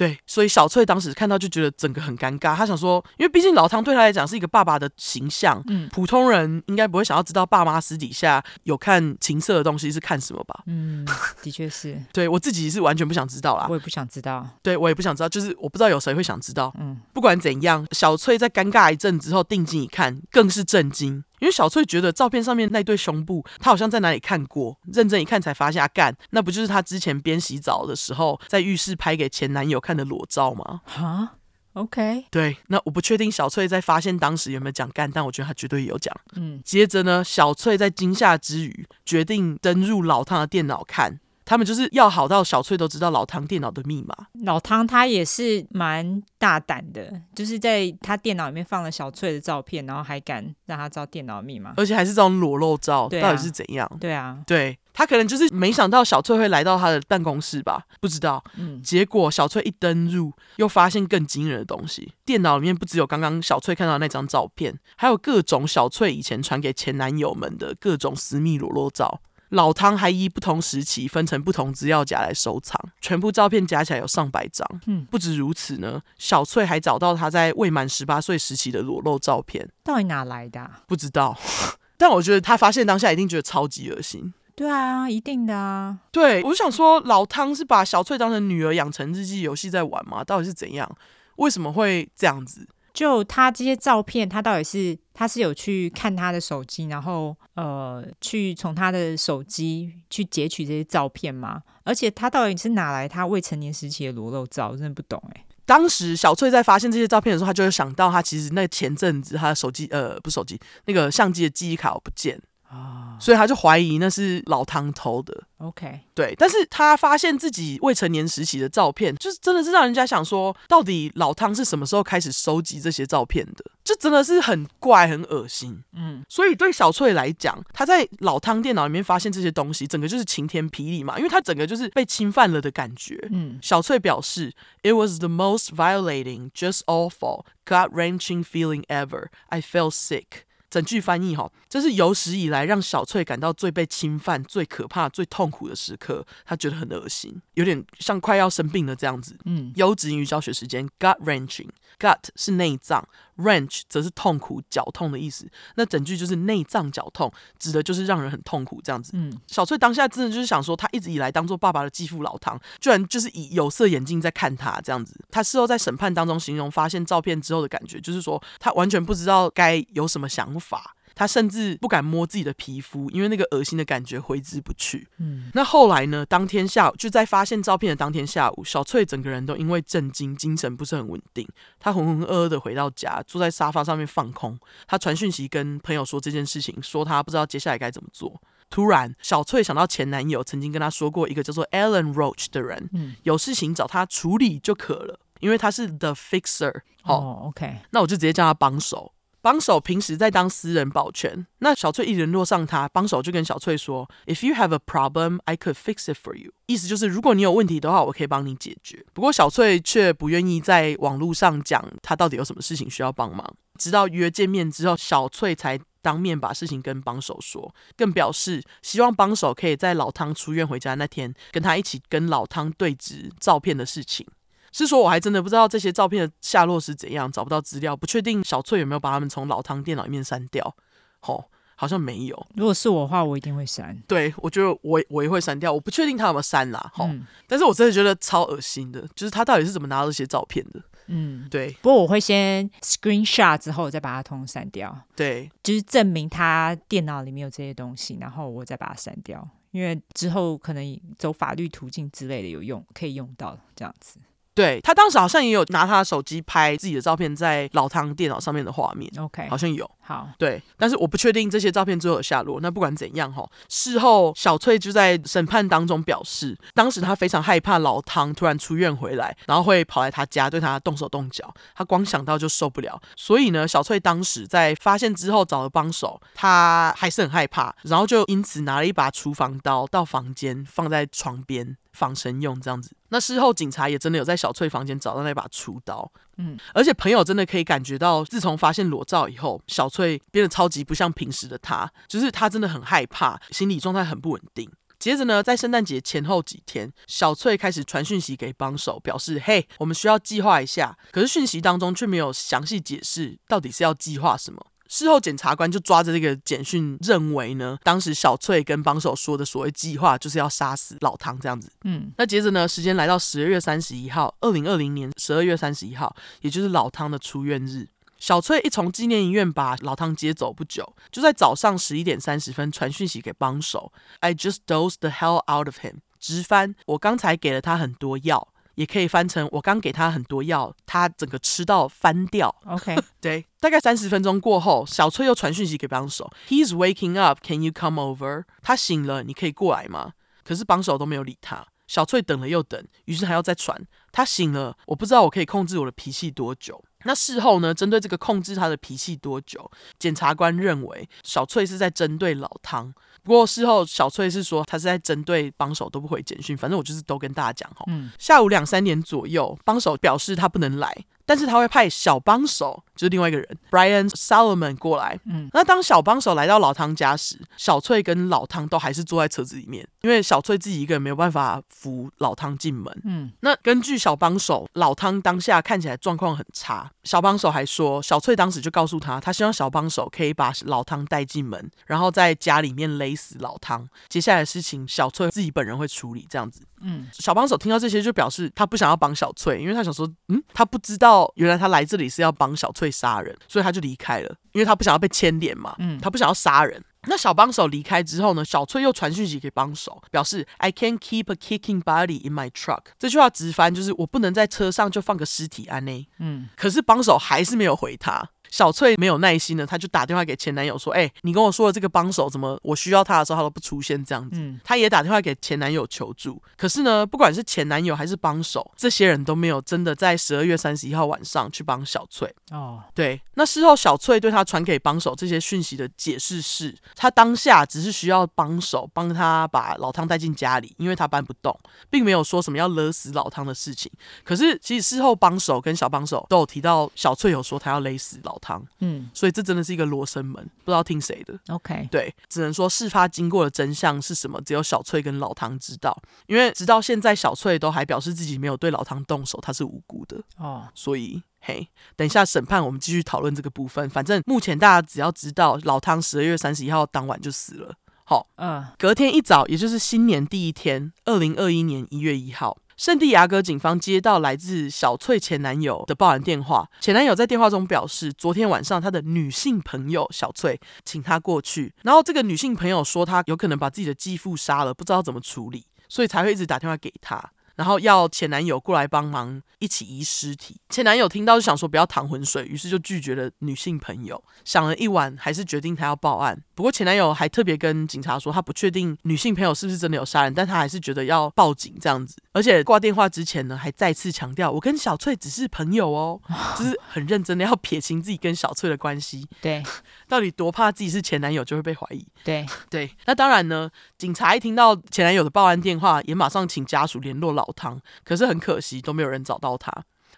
对，所以小翠当时看到就觉得整个很尴尬。她想说，因为毕竟老汤对她来讲是一个爸爸的形象，嗯，普通人应该不会想要知道爸妈私底下有看情色的东西是看什么吧？嗯，的确是。对，我自己是完全不想知道啦，我也不想知道。对，我也不想知道，就是我不知道有谁会想知道。嗯，不管怎样，小翠在尴尬一阵之后定睛一看，更是震惊。因为小翠觉得照片上面那对胸部，她好像在哪里看过，认真一看才发现，啊，干，那不就是她之前边洗澡的时候在浴室拍给前男友看的裸照吗？哈，OK，对，那我不确定小翠在发现当时有没有讲干，但我觉得她绝对有讲。嗯，接着呢，小翠在惊吓之余，决定登入老汤的电脑看。他们就是要好到小翠都知道老汤电脑的密码。老汤他也是蛮大胆的，就是在他电脑里面放了小翠的照片，然后还敢让他知道电脑密码，而且还是这种裸露照，啊、到底是怎样？对啊，对，他可能就是没想到小翠会来到他的办公室吧？不知道。嗯，结果小翠一登入，又发现更惊人的东西。电脑里面不只有刚刚小翠看到那张照片，还有各种小翠以前传给前男友们的各种私密裸露照。老汤还依不同时期分成不同资料夹来收藏，全部照片加起来有上百张。嗯，不止如此呢，小翠还找到他在未满十八岁时期的裸露照片，到底哪来的啊？不知道，但我觉得他发现当下一定觉得超级恶心。对啊，一定的啊。对，我想说，老汤是把小翠当成女儿养成日记游戏在玩吗？到底是怎样？为什么会这样子？就他这些照片，他到底是他是有去看他的手机，然后呃，去从他的手机去截取这些照片吗？而且他到底是哪来他未成年时期的裸露照？我真的不懂哎。当时小翠在发现这些照片的时候，她就会想到她其实那前阵子她的手机呃，不是手机，那个相机的记忆卡不见。啊，所以他就怀疑那是老汤偷的。OK，对，但是他发现自己未成年时期的照片，就是真的是让人家想说，到底老汤是什么时候开始收集这些照片的？这真的是很怪、很恶心。嗯，所以对小翠来讲，他在老汤电脑里面发现这些东西，整个就是晴天霹雳嘛，因为他整个就是被侵犯了的感觉。嗯，小翠表示，It was the most violating, just awful, gut-wrenching feeling ever. I felt sick. 整句翻译哈，这是有史以来让小翠感到最被侵犯、最可怕、最痛苦的时刻。她觉得很恶心，有点像快要生病了这样子。嗯，优质英语教学时间，gut wrenching，gut 是内脏，wrench 则是痛苦、绞痛的意思。那整句就是内脏绞痛，指的就是让人很痛苦这样子。嗯，小翠当下真的就是想说，她一直以来当做爸爸的继父老唐，居然就是以有色眼镜在看他这样子。她事后在审判当中形容发现照片之后的感觉，就是说她完全不知道该有什么想法。法，他甚至不敢摸自己的皮肤，因为那个恶心的感觉挥之不去。嗯，那后来呢？当天下午，就在发现照片的当天下午，小翠整个人都因为震惊，精神不是很稳定。她浑浑噩噩的回到家，坐在沙发上面放空。她传讯息跟朋友说这件事情，说她不知道接下来该怎么做。突然，小翠想到前男友曾经跟她说过，一个叫做 Alan Roach 的人，嗯，有事情找他处理就可了，因为他是 The Fixer。哦，OK，那我就直接叫他帮手。帮手平时在当私人保全，那小翠一联络上他，帮手就跟小翠说：“If you have a problem, I could fix it for you。”意思就是如果你有问题的话，我可以帮你解决。不过小翠却不愿意在网络上讲她到底有什么事情需要帮忙。直到约见面之后，小翠才当面把事情跟帮手说，更表示希望帮手可以在老汤出院回家那天跟他一起跟老汤对质照片的事情。是说，我还真的不知道这些照片的下落是怎样，找不到资料，不确定小翠有没有把他们从老汤电脑里面删掉。吼、哦，好像没有。如果是我的话，我一定会删。对，我觉得我我也会删掉。我不确定他有没有删啦，哈、嗯。但是我真的觉得超恶心的，就是他到底是怎么拿到这些照片的？嗯，对。不过我会先 screenshot 之后再把它通通删掉。对，就是证明他电脑里面有这些东西，然后我再把它删掉，因为之后可能走法律途径之类的有用，可以用到这样子。对，他当时好像也有拿他的手机拍自己的照片在老汤电脑上面的画面，OK，好像有。好，对，但是我不确定这些照片最后的下落。那不管怎样哈，事后小翠就在审判当中表示，当时她非常害怕老汤突然出院回来，然后会跑来她家对她动手动脚，她光想到就受不了。所以呢，小翠当时在发现之后找了帮手，她还是很害怕，然后就因此拿了一把厨房刀到房间放在床边。防身用这样子，那事后警察也真的有在小翠房间找到那把厨刀，嗯，而且朋友真的可以感觉到，自从发现裸照以后，小翠变得超级不像平时的她，就是她真的很害怕，心理状态很不稳定。接着呢，在圣诞节前后几天，小翠开始传讯息给帮手，表示嘿，我们需要计划一下，可是讯息当中却没有详细解释到底是要计划什么。事后，检察官就抓着这个简讯，认为呢，当时小翠跟帮手说的所谓计划，就是要杀死老汤这样子。嗯，那接着呢，时间来到十二月三十一号，二零二零年十二月三十一号，也就是老汤的出院日。小翠一从纪念医院把老汤接走不久，就在早上十一点三十分传讯息给帮手：“I just dosed the hell out of him。”直翻，我刚才给了他很多药。也可以翻成我刚给他很多药，他整个吃到翻掉。OK，对，大概三十分钟过后，小翠又传讯息给帮手：“He's waking up, can you come over？” 他醒了，你可以过来吗？可是帮手都没有理他。小翠等了又等，于是还要再传。他醒了，我不知道我可以控制我的脾气多久。那事后呢？针对这个控制他的脾气多久，检察官认为小翠是在针对老汤。不过事后，小翠是说她是在针对帮手都不回简讯，反正我就是都跟大家讲哈。嗯，下午两三点左右，帮手表示他不能来。但是他会派小帮手，就是另外一个人，Brian Solomon 过来。嗯，那当小帮手来到老汤家时，小翠跟老汤都还是坐在车子里面，因为小翠自己一个人没有办法扶老汤进门。嗯，那根据小帮手，老汤当下看起来状况很差。小帮手还说，小翠当时就告诉他，他希望小帮手可以把老汤带进门，然后在家里面勒死老汤。接下来的事情，小翠自己本人会处理，这样子。嗯，小帮手听到这些就表示他不想要帮小翠，因为他想说，嗯，他不知道原来他来这里是要帮小翠杀人，所以他就离开了，因为他不想要被牵连嘛，嗯，他不想要杀人。那小帮手离开之后呢，小翠又传讯息给帮手，表示 I can't keep a kicking body in my truck。这句话直翻就是我不能在车上就放个尸体安内，嗯，可是帮手还是没有回他。小翠没有耐心了，她就打电话给前男友说：“哎、欸，你跟我说的这个帮手怎么我需要他的时候他都不出现这样子？”嗯，她也打电话给前男友求助，可是呢，不管是前男友还是帮手，这些人都没有真的在十二月三十一号晚上去帮小翠。哦，对。那事后小翠对他传给帮手这些讯息的解释是，他当下只是需要帮手帮他把老汤带进家里，因为他搬不动，并没有说什么要勒死老汤的事情。可是其实事后帮手跟小帮手都有提到，小翠有说他要勒死老。汤，嗯，所以这真的是一个罗生门，不知道听谁的。OK，对，只能说事发经过的真相是什么，只有小翠跟老汤知道。因为直到现在，小翠都还表示自己没有对老汤动手，他是无辜的。哦，所以嘿，等一下审判我们继续讨论这个部分。反正目前大家只要知道老汤十二月三十一号当晚就死了。好，嗯，隔天一早，也就是新年第一天，二零二一年一月一号。圣地亚哥警方接到来自小翠前男友的报案电话，前男友在电话中表示，昨天晚上他的女性朋友小翠请他过去，然后这个女性朋友说他有可能把自己的继父杀了，不知道怎么处理，所以才会一直打电话给他。然后要前男友过来帮忙一起移尸体。前男友听到就想说不要淌浑水，于是就拒绝了女性朋友。想了一晚，还是决定他要报案。不过前男友还特别跟警察说，他不确定女性朋友是不是真的有杀人，但他还是觉得要报警这样子。而且挂电话之前呢，还再次强调我跟小翠只是朋友哦，就是很认真的要撇清自己跟小翠的关系。对，到底多怕自己是前男友就会被怀疑？对对，那当然呢，警察一听到前男友的报案电话，也马上请家属联络老汤，可是很可惜都没有人找到他。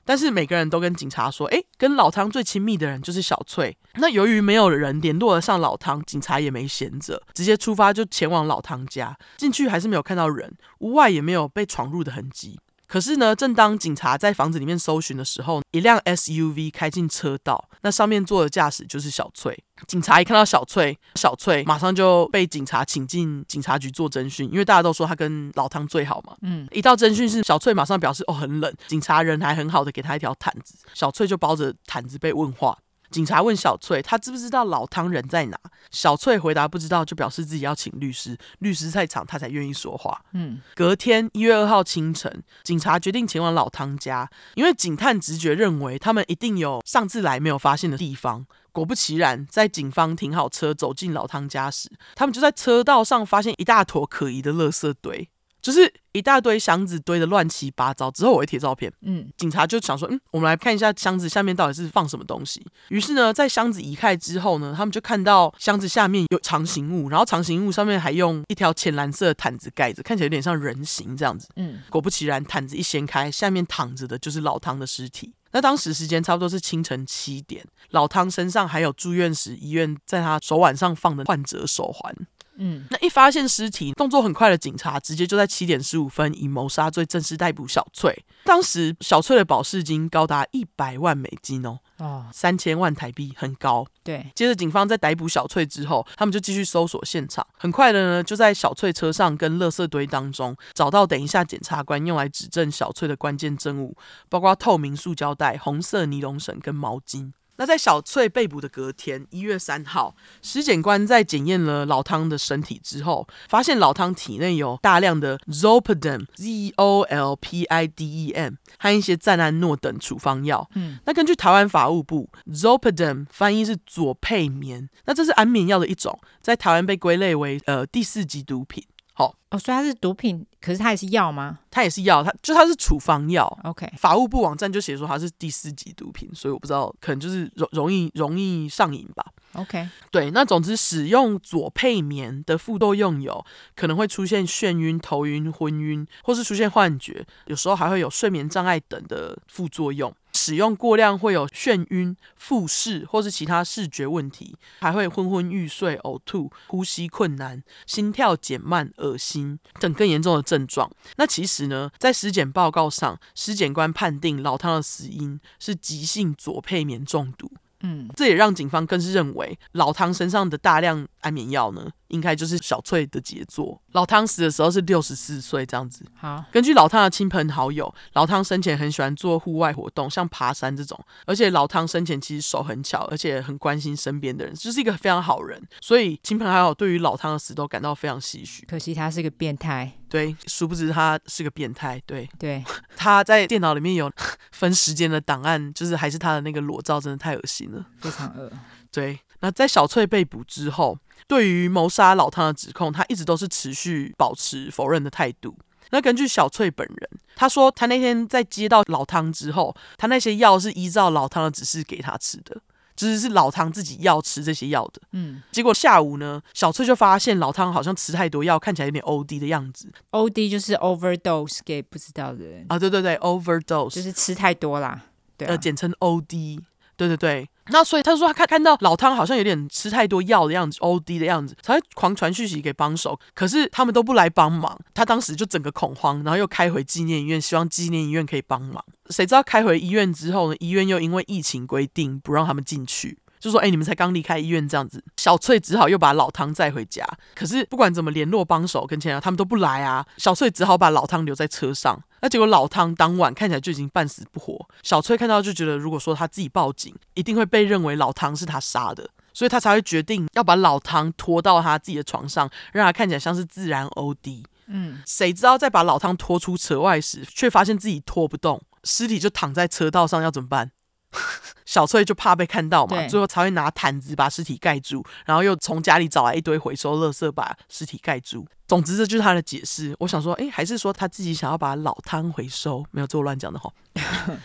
但是每个人都跟警察说，诶，跟老汤最亲密的人就是小翠。那由于没有人联络得上老汤，警察也没闲着，直接出发就前往老汤家。进去还是没有看到人，屋外也没有被闯入的痕迹。可是呢，正当警察在房子里面搜寻的时候，一辆 SUV 开进车道，那上面坐的驾驶就是小翠。警察一看到小翠，小翠马上就被警察请进警察局做侦讯，因为大家都说他跟老汤最好嘛。嗯，一到侦讯室，小翠马上表示哦很冷，警察人还很好的给他一条毯子，小翠就包着毯子被问话。警察问小翠，她知不知道老汤人在哪？小翠回答不知道，就表示自己要请律师，律师在场，她才愿意说话。嗯，隔天一月二号清晨，警察决定前往老汤家，因为警探直觉认为他们一定有上次来没有发现的地方。果不其然，在警方停好车走进老汤家时，他们就在车道上发现一大坨可疑的垃圾堆。就是一大堆箱子堆的乱七八糟，之后我会贴照片。嗯，警察就想说，嗯，我们来看一下箱子下面到底是放什么东西。于是呢，在箱子移开之后呢，他们就看到箱子下面有长形物，然后长形物上面还用一条浅蓝色的毯子盖着，看起来有点像人形这样子。嗯，果不其然，毯子一掀开，下面躺着的就是老汤的尸体。那当时时间差不多是清晨七点，老汤身上还有住院时医院在他手腕上放的患者手环。嗯，那一发现尸体，动作很快的警察直接就在七点十五分以谋杀罪正式逮捕小翠。当时小翠的保释金高达一百万美金哦，哦，三千万台币，很高。对，接着警方在逮捕小翠之后，他们就继续搜索现场。很快的呢，就在小翠车上跟垃圾堆当中找到等一下检察官用来指证小翠的关键证物，包括透明塑胶袋、红色尼龙绳跟毛巾。那在小翠被捕的隔天，一月三号，尸检官在检验了老汤的身体之后，发现老汤体内有大量的 Zolpidem（Z O L P I D E M） 和一些赞安诺等处方药。嗯，那根据台湾法务部，Zolpidem 翻译是左配眠，那这是安眠药的一种，在台湾被归类为呃第四级毒品。好哦，所以它是毒品，可是它也是药吗？它也是药，它就它是处方药。OK，法务部网站就写说它是第四级毒品，所以我不知道，可能就是容容易容易上瘾吧。OK，对，那总之使用左配眠的副作用有可能会出现眩晕、头晕、昏晕，或是出现幻觉，有时候还会有睡眠障碍等的副作用。使用过量会有眩晕、复视或是其他视觉问题，还会昏昏欲睡、呕吐、呼吸困难、心跳减慢、恶心等更严重的症状。那其实呢，在尸检报告上，尸检官判定老汤的死因是急性左配眠中毒。嗯，这也让警方更是认为老汤身上的大量安眠药呢，应该就是小翠的杰作。老汤死的时候是六十四岁，这样子。好，根据老汤的亲朋好友，老汤生前很喜欢做户外活动，像爬山这种。而且老汤生前其实手很巧，而且很关心身边的人，就是一个非常好人。所以亲朋好友对于老汤的死都感到非常唏嘘。可惜他是个变态。对，殊不知他是个变态。对对，他在电脑里面有分时间的档案，就是还是他的那个裸照，真的太恶心了，非常恶。对，那在小翠被捕之后，对于谋杀老汤的指控，他一直都是持续保持否认的态度。那根据小翠本人，他说他那天在接到老汤之后，他那些药是依照老汤的指示给他吃的，只是是老汤自己要吃这些药的。嗯，结果下午呢，小翠就发现老汤好像吃太多药，看起来有点 OD 的样子。OD 就是 overdose，给不知道的人啊，对对对，overdose 就是吃太多啦，对啊，呃，简称 OD。对对对，那所以他说他看看到老汤好像有点吃太多药的样子，OD 的样子，才会狂传讯息给帮手，可是他们都不来帮忙，他当时就整个恐慌，然后又开回纪念医院，希望纪念医院可以帮忙。谁知道开回医院之后呢，医院又因为疫情规定不让他们进去，就说哎，你们才刚离开医院这样子，小翠只好又把老汤载回家。可是不管怎么联络帮手跟前啊，他们都不来啊，小翠只好把老汤留在车上。那结果老汤当晚看起来就已经半死不活，小翠看到就觉得，如果说他自己报警，一定会被认为老汤是他杀的，所以他才会决定要把老汤拖到他自己的床上，让他看起来像是自然 OD。嗯，谁知道在把老汤拖出车外时，却发现自己拖不动，尸体就躺在车道上，要怎么办？小翠就怕被看到嘛，最后才会拿毯子把尸体盖住，然后又从家里找来一堆回收垃圾把尸体盖住。总之，这就是他的解释。我想说，哎，还是说他自己想要把老汤回收？没有，这我乱讲的哈。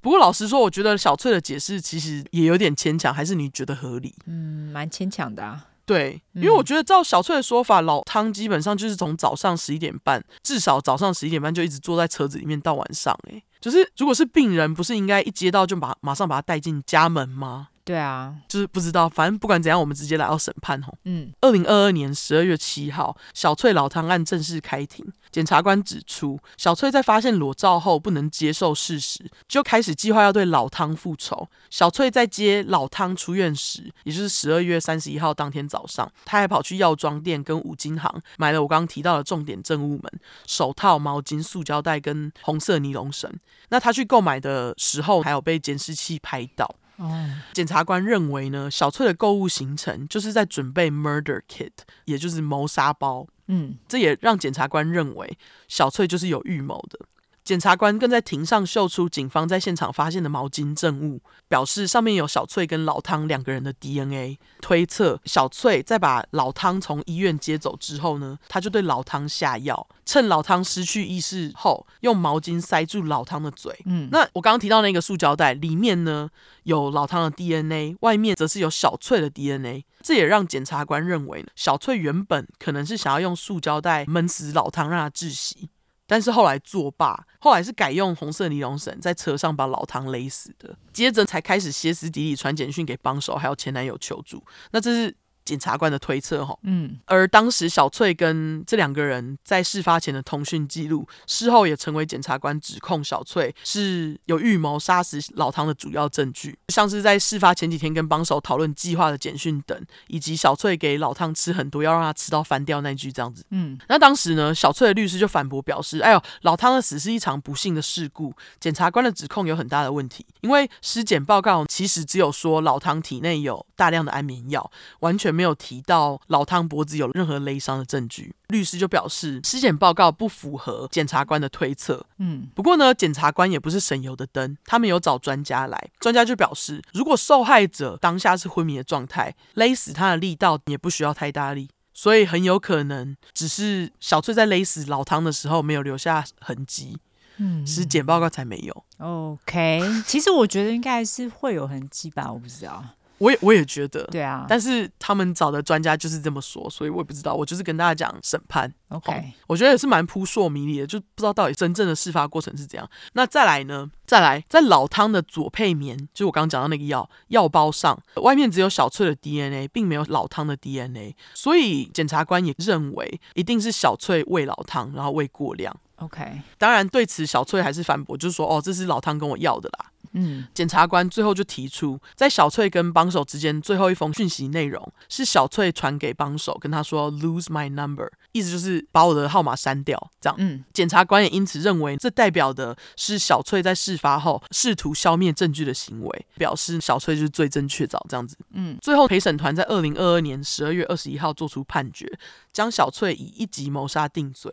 不过老实说，我觉得小翠的解释其实也有点牵强，还是你觉得合理？嗯，蛮牵强的啊。对，因为我觉得照小翠的说法，老汤基本上就是从早上十一点半，至少早上十一点半就一直坐在车子里面到晚上。哎，就是如果是病人，不是应该一接到就把马上把他带进家门吗？对啊，就是不知道，反正不管怎样，我们直接来到审判吼。嗯，二零二二年十二月七号，小翠老汤案正式开庭。检察官指出，小翠在发现裸照后不能接受事实，就开始计划要对老汤复仇。小翠在接老汤出院时，也就是十二月三十一号当天早上，她还跑去药妆店跟五金行买了我刚刚提到的重点证物们：手套、毛巾、塑胶袋跟红色尼龙绳。那她去购买的时候，还有被监视器拍到。哦，检察官认为呢，小翠的购物行程就是在准备 murder kit，也就是谋杀包。嗯，这也让检察官认为小翠就是有预谋的。检察官更在庭上秀出警方在现场发现的毛巾证物，表示上面有小翠跟老汤两个人的 DNA。推测小翠在把老汤从医院接走之后呢，他就对老汤下药，趁老汤失去意识后，用毛巾塞住老汤的嘴。嗯，那我刚刚提到那个塑胶袋里面呢，有老汤的 DNA，外面则是有小翠的 DNA。这也让检察官认为，小翠原本可能是想要用塑胶袋闷死老汤，让他窒息。但是后来作罢，后来是改用红色尼龙绳在车上把老唐勒死的，接着才开始歇斯底里传简讯给帮手还有前男友求助。那这是。检察官的推测，哈，嗯，而当时小翠跟这两个人在事发前的通讯记录，事后也成为检察官指控小翠是有预谋杀死老汤的主要证据，像是在事发前几天跟帮手讨论计划的简讯等，以及小翠给老汤吃很多，要让他吃到翻掉那句这样子，嗯，那当时呢，小翠的律师就反驳表示，哎呦，老汤的死是一场不幸的事故，检察官的指控有很大的问题，因为尸检报告其实只有说老汤体内有大量的安眠药，完全。没有提到老汤脖子有任何勒伤的证据，律师就表示尸检报告不符合检察官的推测。嗯，不过呢，检察官也不是省油的灯，他们有找专家来，专家就表示，如果受害者当下是昏迷的状态，勒死他的力道也不需要太大力，所以很有可能只是小翠在勒死老汤的时候没有留下痕迹，嗯，尸检报告才没有。OK，其实我觉得应该是会有痕迹吧，我不知道。我也我也觉得，对啊，但是他们找的专家就是这么说，所以我也不知道。我就是跟大家讲审判，OK，我觉得也是蛮扑朔迷离的，就不知道到底真正的事发过程是怎样。那再来呢？再来，在老汤的左配棉，就是我刚刚讲到那个药药包上，外面只有小翠的 DNA，并没有老汤的 DNA，所以检察官也认为一定是小翠喂老汤，然后喂过量。OK，当然对此小翠还是反驳，就是说哦，这是老汤跟我要的啦。嗯，检察官最后就提出，在小翠跟帮手之间最后一封讯息内容是小翠传给帮手，跟他说 “lose my number”，意思就是把我的号码删掉。这样，嗯，检察官也因此认为这代表的是小翠在事发后试图消灭证据的行为，表示小翠就是罪证确凿。这样子，嗯，最后陪审团在二零二二年十二月二十一号做出判决，将小翠以一级谋杀定罪。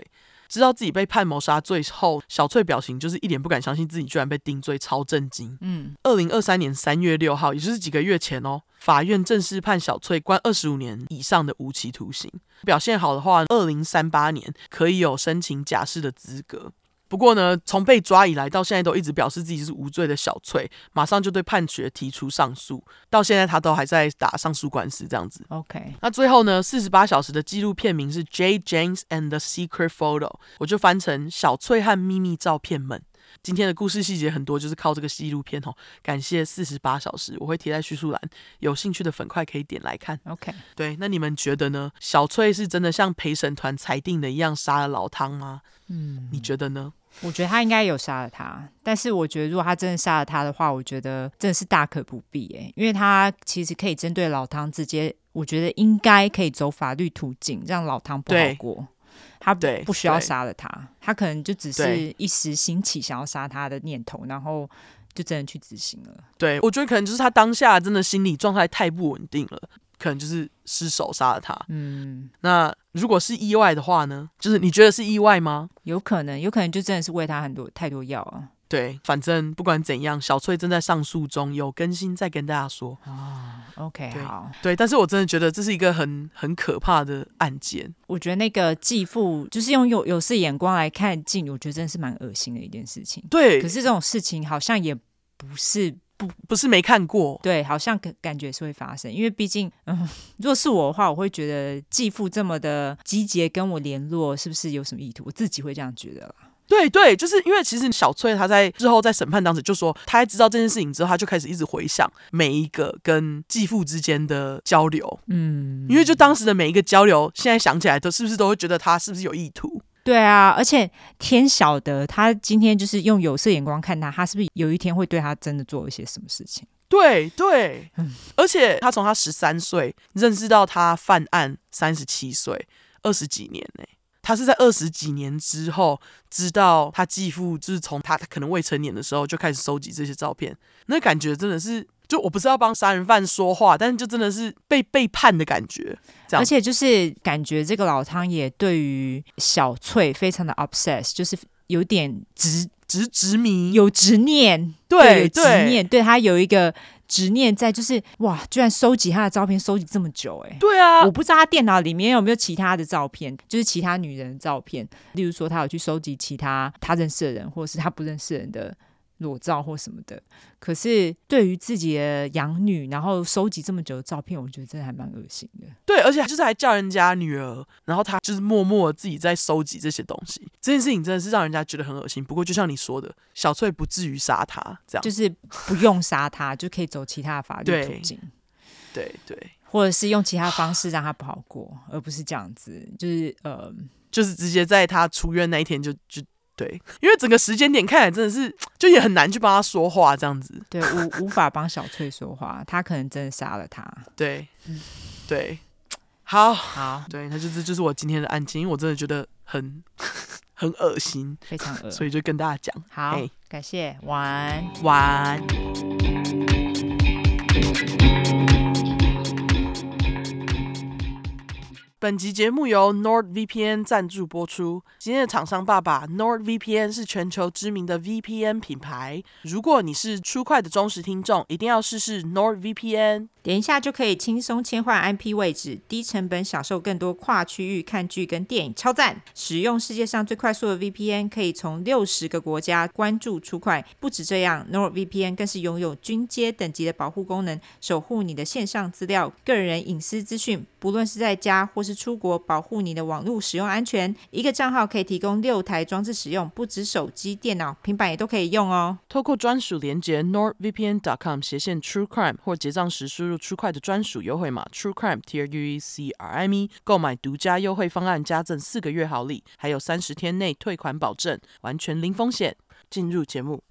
知道自己被判谋杀罪后，小翠表情就是一脸不敢相信自己居然被定罪，超震惊。嗯，二零二三年三月六号，也就是几个月前哦，法院正式判小翠关二十五年以上的无期徒刑。表现好的话，二零三八年可以有申请假释的资格。不过呢，从被抓以来到现在都一直表示自己是无罪的小翠，马上就对判决提出上诉，到现在他都还在打上诉官司这样子。OK，那最后呢，四十八小时的纪录片名是《Jade James and the Secret Photo》，我就翻成小翠和秘密照片们。今天的故事细节很多，就是靠这个纪录片哦。感谢四十八小时，我会贴在叙述栏，有兴趣的粉块可以点来看。OK，对，那你们觉得呢？小翠是真的像陪审团裁定的一样杀了老汤吗？嗯，你觉得呢？我觉得他应该有杀了他，但是我觉得如果他真的杀了他的话，我觉得真的是大可不必哎，因为他其实可以针对老汤直接，我觉得应该可以走法律途径，让老汤不好过。他不需要杀了他，他可能就只是一时兴起想要杀他的念头，然后就真的去执行了。对，我觉得可能就是他当下真的心理状态太不稳定了。可能就是失手杀了他。嗯，那如果是意外的话呢？就是你觉得是意外吗？有可能，有可能就真的是喂他很多太多药啊。对，反正不管怎样，小翠正在上诉中，有更新再跟大家说。哦，OK，好。对，但是我真的觉得这是一个很很可怕的案件。我觉得那个继父就是用有有色眼光来看静，我觉得真的是蛮恶心的一件事情。对，可是这种事情好像也不是。不不是没看过，对，好像感感觉是会发生，因为毕竟，嗯，如果是我的话，我会觉得继父这么的积极跟我联络，是不是有什么意图？我自己会这样觉得啦。对对，就是因为其实小翠她在之后在审判当时就说，她在知道这件事情之后，她就开始一直回想每一个跟继父之间的交流。嗯，因为就当时的每一个交流，现在想起来都是不是都会觉得他是不是有意图？对啊，而且天晓得他今天就是用有色眼光看他，他是不是有一天会对他真的做一些什么事情？对对，嗯，而且他从他十三岁认识到他犯案三十七岁，二十几年呢。他是在二十几年之后知道他继父就是从他可能未成年的时候就开始收集这些照片，那感觉真的是。就我不是要帮杀人犯说话，但是就真的是被背叛的感觉，这样。而且就是感觉这个老汤也对于小翠非常的 obsess，就是有点执执执迷，有执念，对，对，执念，对他有一个执念在，就是哇，居然收集他的照片收集这么久，哎，对啊，我不知道他电脑里面有没有其他的照片，就是其他女人的照片，例如说他有去收集其他他认识的人，或者是他不认识人的。裸照或什么的，可是对于自己的养女，然后收集这么久的照片，我觉得真的还蛮恶心的。对，而且就是还叫人家女儿，然后她就是默默自己在收集这些东西，这件事情真的是让人家觉得很恶心。不过就像你说的，小翠不至于杀他，这样就是不用杀他就可以走其他的法律途径，对对，对，或者是用其他方式让他不好过，而不是这样子，就是呃，就是直接在他出院那一天就就。对，因为整个时间点看来真的是，就也很难去帮他说话这样子。对，无 无法帮小翠说话，他可能真的杀了他。对，对，好好，对，那就是这就是我今天的案件，因为我真的觉得很很恶心，非常恶，所以就跟大家讲。好，欸、感谢，晚安，晚安。本集节目由 NordVPN 赞助播出。今天的厂商爸爸，NordVPN 是全球知名的 VPN 品牌。如果你是初快的忠实听众，一定要试试 NordVPN。点一下就可以轻松切换 IP 位置，低成本享受更多跨区域看剧跟电影，超赞！使用世界上最快速的 VPN，可以从六十个国家关注出快。不止这样，NordVPN 更是拥有军阶等级的保护功能，守护你的线上资料、个人隐私资讯。不论是在家或是出国，保护你的网络使用安全。一个账号可以提供六台装置使用，不止手机、电脑、平板也都可以用哦。透过专属连接 nordvpn.com 斜线 True Crime 或结账时输入 True 块的专属优惠码 True Crime T R U E C R I M E，购买独家优惠方案，加赠四个月好礼，还有三十天内退款保证，完全零风险。进入节目。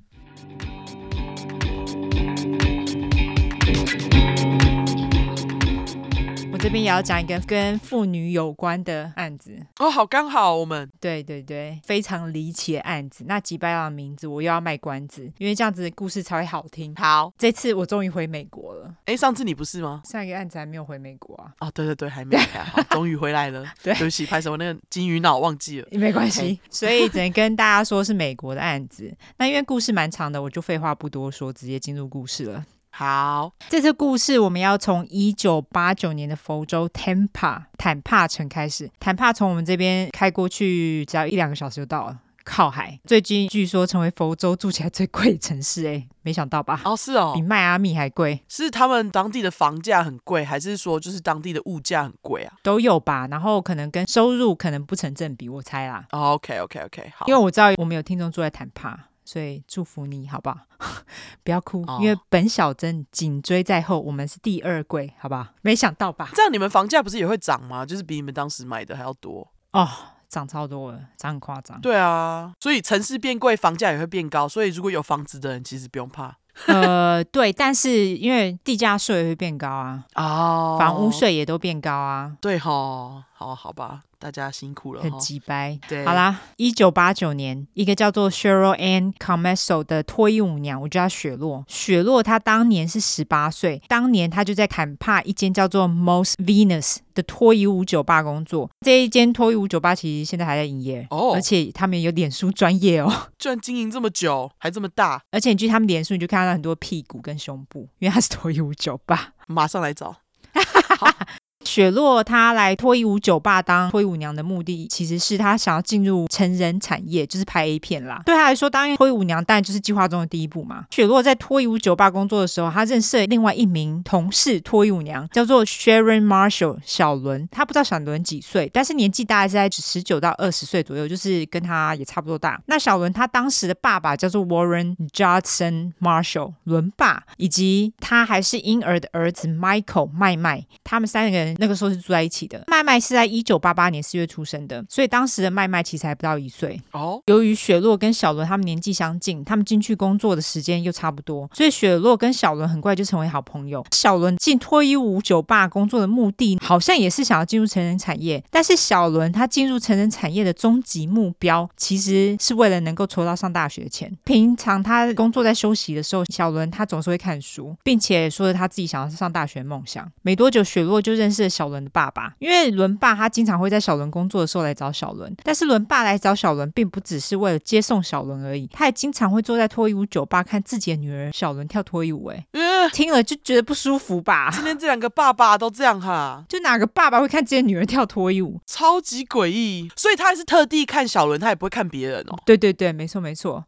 这边也要讲一个跟妇女有关的案子哦，好刚好我们对对对，非常离奇的案子。那吉白朗的名字我又要卖关子，因为这样子的故事才会好听。好，这次我终于回美国了。哎，上次你不是吗？上一个案子还没有回美国啊？哦，对对对，还没有。好，终于回来了。对，对不起，拍什么那个金鱼脑忘记了。没关系，所以只能跟大家说是美国的案子。那因为故事蛮长的，我就废话不多说，直接进入故事了。好，这次故事我们要从一九八九年的佛州 Tampa 坦帕城开始。坦帕从我们这边开过去，只要一两个小时就到了，靠海。最近据说成为佛州住起来最贵的城市，哎，没想到吧？哦，是哦，比迈阿密还贵。是他们当地的房价很贵，还是说就是当地的物价很贵啊？都有吧。然后可能跟收入可能不成正比，我猜啦。哦，OK，OK，OK，好。因为我知道我们有听众住在坦帕。所以祝福你，好不好？不要哭，哦、因为本小珍紧追在后，我们是第二贵，好不好？没想到吧？这样你们房价不是也会涨吗？就是比你们当时买的还要多哦，涨超多了，涨很夸张。对啊，所以城市变贵，房价也会变高。所以如果有房子的人，其实不用怕。呃，对，但是因为地价税会变高啊，哦，房屋税也都变高啊，对哈，好好吧。大家辛苦了，很急掰。对，好啦，一九八九年，一个叫做 Cheryl Ann Commesso 的脱衣舞娘，我叫她雪落。雪落她当年是十八岁，当年她就在坎帕一间叫做 Most Venus 的脱衣舞酒吧工作。这一间脱衣舞酒吧其实现在还在营业哦，而且他们有脸书专业哦，居然经营这么久，还这么大。而且你去他们脸书，你就看到很多屁股跟胸部，因为它是脱衣舞酒吧。马上来找。雪落她来脱衣舞酒吧当脱衣舞娘的目的，其实是她想要进入成人产业，就是拍 A 片啦。对她来说，当脱衣舞娘当然就是计划中的第一步嘛。雪落在脱衣舞酒吧工作的时候，她认识了另外一名同事脱衣舞娘，叫做 Sharon Marshall 小伦。她不知道小伦几岁，但是年纪大概是在十九到二十岁左右，就是跟她也差不多大。那小伦她当时的爸爸叫做 Warren Johnson Marshall 伦爸，以及他还是婴儿的儿子 Michael 麦麦，他们三个人那个时候是住在一起的。麦麦是在一九八八年四月出生的，所以当时的麦麦其实还不到一岁。哦，由于雪落跟小伦他们年纪相近，他们进去工作的时间又差不多，所以雪落跟小伦很快就成为好朋友。小伦进脱衣舞酒吧工作的目的，好像也是想要进入成人产业，但是小伦他进入成人产业的终极目标，其实是为了能够筹到上大学的钱。平常他工作在休息的时候，小伦他总是会看书，并且说着他自己想要上大学的梦想。没多久，雪落就认识了小伦的爸爸，因为伦爸他经常会在小伦工作的时候来找小伦。但是伦爸来找小伦，并不只是为了接送小伦而已，他也经常会坐在脱衣舞酒吧看自己的女儿小伦跳脱衣舞。哎，嗯，听了就觉得不舒服吧？今天这两个爸爸都这样哈？就哪个爸爸会看自己的女儿跳脱衣舞？超级诡异。所以他还是特地看小伦，他也不会看别人哦。对对对，没错没错。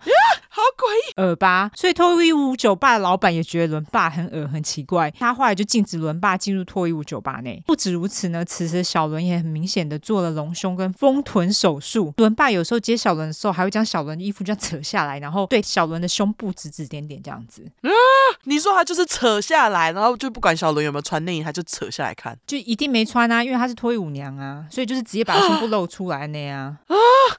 好诡异，恶吧？所以脱衣舞酒吧的老板也觉得伦爸很恶很奇怪，他后来就禁止伦爸进入脱衣舞酒吧内。不止如此呢，此时小伦也很明显的做了隆胸跟丰臀手术。伦爸有时候接小伦的时候，还会将小伦的衣服这样扯下来，然后对小伦的胸部指指点点这样子。啊，你说他就是扯下来，然后就不管小伦有没有穿内衣，他就扯下来看，就一定没穿啊，因为他是脱衣舞娘啊，所以就是直接把胸部露出来那样。啊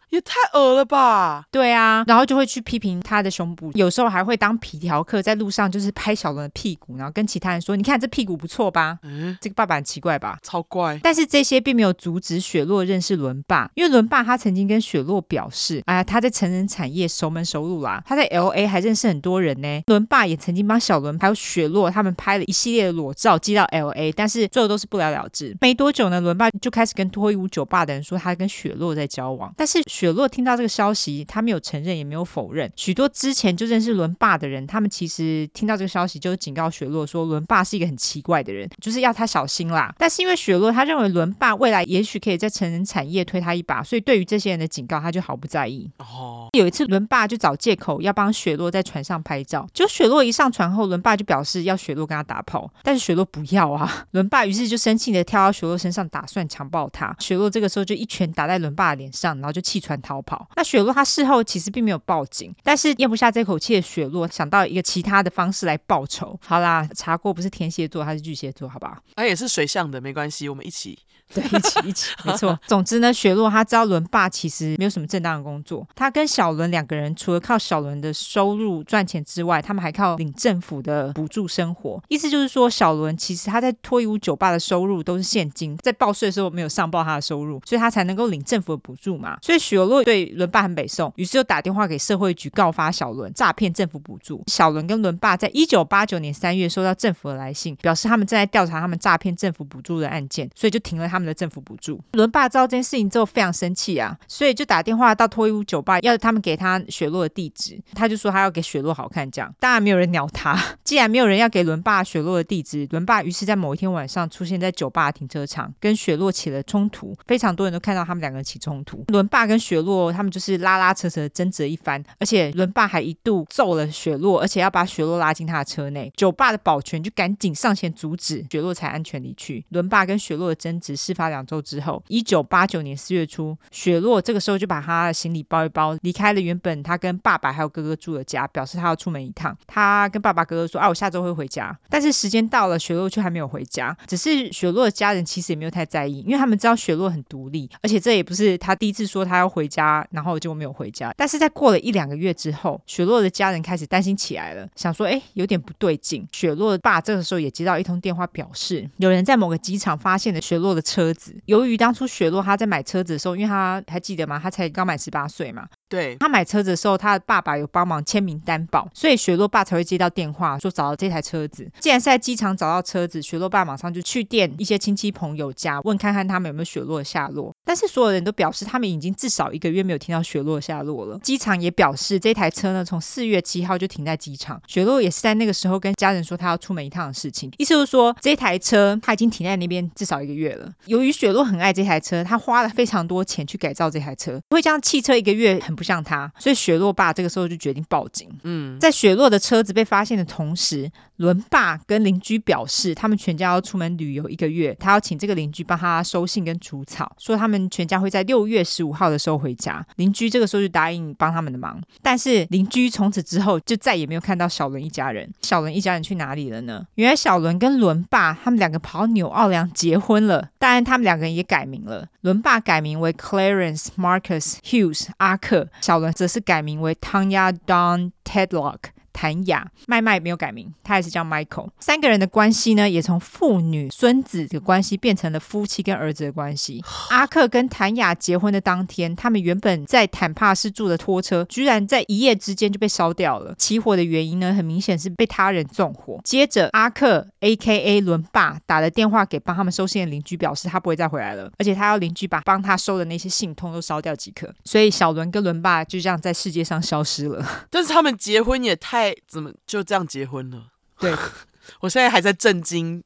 也太恶了吧！对啊，然后就会去批评他的胸部，有时候还会当皮条客，在路上就是拍小伦的屁股，然后跟其他人说：“你看这屁股不错吧？”嗯，这个爸爸很奇怪吧？超怪。但是这些并没有阻止雪落认识伦爸，因为伦爸他曾经跟雪落表示：“哎呀，他在成人产业熟门熟路啦，他在 LA 还认识很多人呢。”伦爸也曾经帮小伦还有雪落他们拍了一系列的裸照寄到 LA，但是最后都是不了了之。没多久呢，伦爸就开始跟脱衣舞酒吧的人说他跟雪落在交往，但是雪落听到这个消息，他没有承认，也没有否认。许多之前就认识伦爸的人，他们其实听到这个消息，就警告雪洛说，伦爸是一个很奇怪的人，就是要他小心啦。但是因为雪洛他认为伦爸未来也许可以在成人产业推他一把，所以对于这些人的警告，他就毫不在意。哦，有一次伦爸就找借口要帮雪洛在船上拍照，就雪洛一上船后，伦爸就表示要雪洛跟他打炮，但是雪洛不要啊。伦爸于是就生气的跳到雪洛身上，打算强暴他。雪洛这个时候就一拳打在伦爸的脸上，然后就弃船逃跑。那雪洛他事后其实并没有报警，但是咽不下这口气的雪落想到一个其他的方式来报仇。好啦，查过不是天蝎座，他是巨蟹座，好不好？他也是水象的，没关系，我们一起。对，一起一起，没错。总之呢，雪落他知道伦爸其实没有什么正当的工作，他跟小伦两个人除了靠小伦的收入赚钱之外，他们还靠领政府的补助生活。意思就是说，小伦其实他在脱衣舞酒吧的收入都是现金，在报税的时候没有上报他的收入，所以他才能够领政府的补助嘛。所以雪落对伦爸很北宋，于是就打电话给社会局告发小伦诈骗政府补助。小伦跟伦爸在一九八九年三月收到政府的来信，表示他们正在调查他们诈骗政府补助的案件，所以就停了他们的政府补助。伦爸知道这件事情之后非常生气啊，所以就打电话到脱衣舞酒吧，要他们给他雪洛的地址。他就说他要给雪洛好看这样，当然没有人鸟他。既然没有人要给伦爸雪洛的地址，伦爸于是在某一天晚上出现在酒吧停车场，跟雪洛起了冲突。非常多人都看到他们两个人起冲突。伦爸跟雪洛他们就是拉拉扯扯争执一番，而且伦爸还一度揍了雪洛，而且要把雪洛拉进他的车内。酒吧的保全就赶紧上前阻止，雪洛才安全离去。伦爸跟雪洛的争执是事发两周之后，一九八九年四月初，雪洛这个时候就把他的行李包一包，离开了原本他跟爸爸还有哥哥住的家，表示他要出门一趟。他跟爸爸哥哥说：“啊，我下周会回家。”但是时间到了，雪洛却还没有回家。只是雪洛的家人其实也没有太在意，因为他们知道雪洛很独立，而且这也不是他第一次说他要回家，然后就没有回家。但是在过了一两个月之后，雪洛的家人开始担心起来了，想说：“哎，有点不对劲。”雪洛的爸这个时候也接到一通电话，表示有人在某个机场发现了雪洛的车子。由于当初雪落他在买车子的时候，因为他还记得吗？他才刚满十八岁嘛。对，他买车子的时候，他的爸爸有帮忙签名担保，所以雪落爸才会接到电话说找到这台车子。既然是在机场找到车子，雪落爸马上就去电一些亲戚朋友家问看看他们有没有雪落的下落。但是所有人都表示他们已经至少一个月没有听到雪落的下落了。机场也表示这台台车呢，从四月七号就停在机场。雪落也是在那个时候跟家人说他要出门一趟的事情，意思就是说这台车他已经停在那边至少一个月了。由于雪洛很爱这台车，他花了非常多钱去改造这台车，因为这样汽车一个月很不像他，所以雪洛爸这个时候就决定报警。嗯，在雪洛的车子被发现的同时，伦爸跟邻居表示，他们全家要出门旅游一个月，他要请这个邻居帮他收信跟除草，说他们全家会在六月十五号的时候回家。邻居这个时候就答应帮他们的忙，但是邻居从此之后就再也没有看到小伦一家人。小伦一家人去哪里了呢？原来小伦跟伦爸他们两个跑到纽奥良结婚了，当然他们两个人也改名了。伦爸改名为 Clarence Marcus Hughes 阿克，小伦则是改名为 Tanya Dawn Tedlock。谭雅麦麦没有改名，他还是叫 Michael。三个人的关系呢，也从父女、孙子的关系变成了夫妻跟儿子的关系。阿克跟谭雅结婚的当天，他们原本在坦帕市住的拖车，居然在一夜之间就被烧掉了。起火的原因呢，很明显是被他人纵火。接着，阿克 （A.K.A. 伦爸）打了电话给帮他们收信的邻居，表示他不会再回来了，而且他要邻居把帮他收的那些信通都烧掉即可。所以，小伦跟伦爸就这样在世界上消失了。但是他们结婚也太……怎么就这样结婚了？对，我现在还在震惊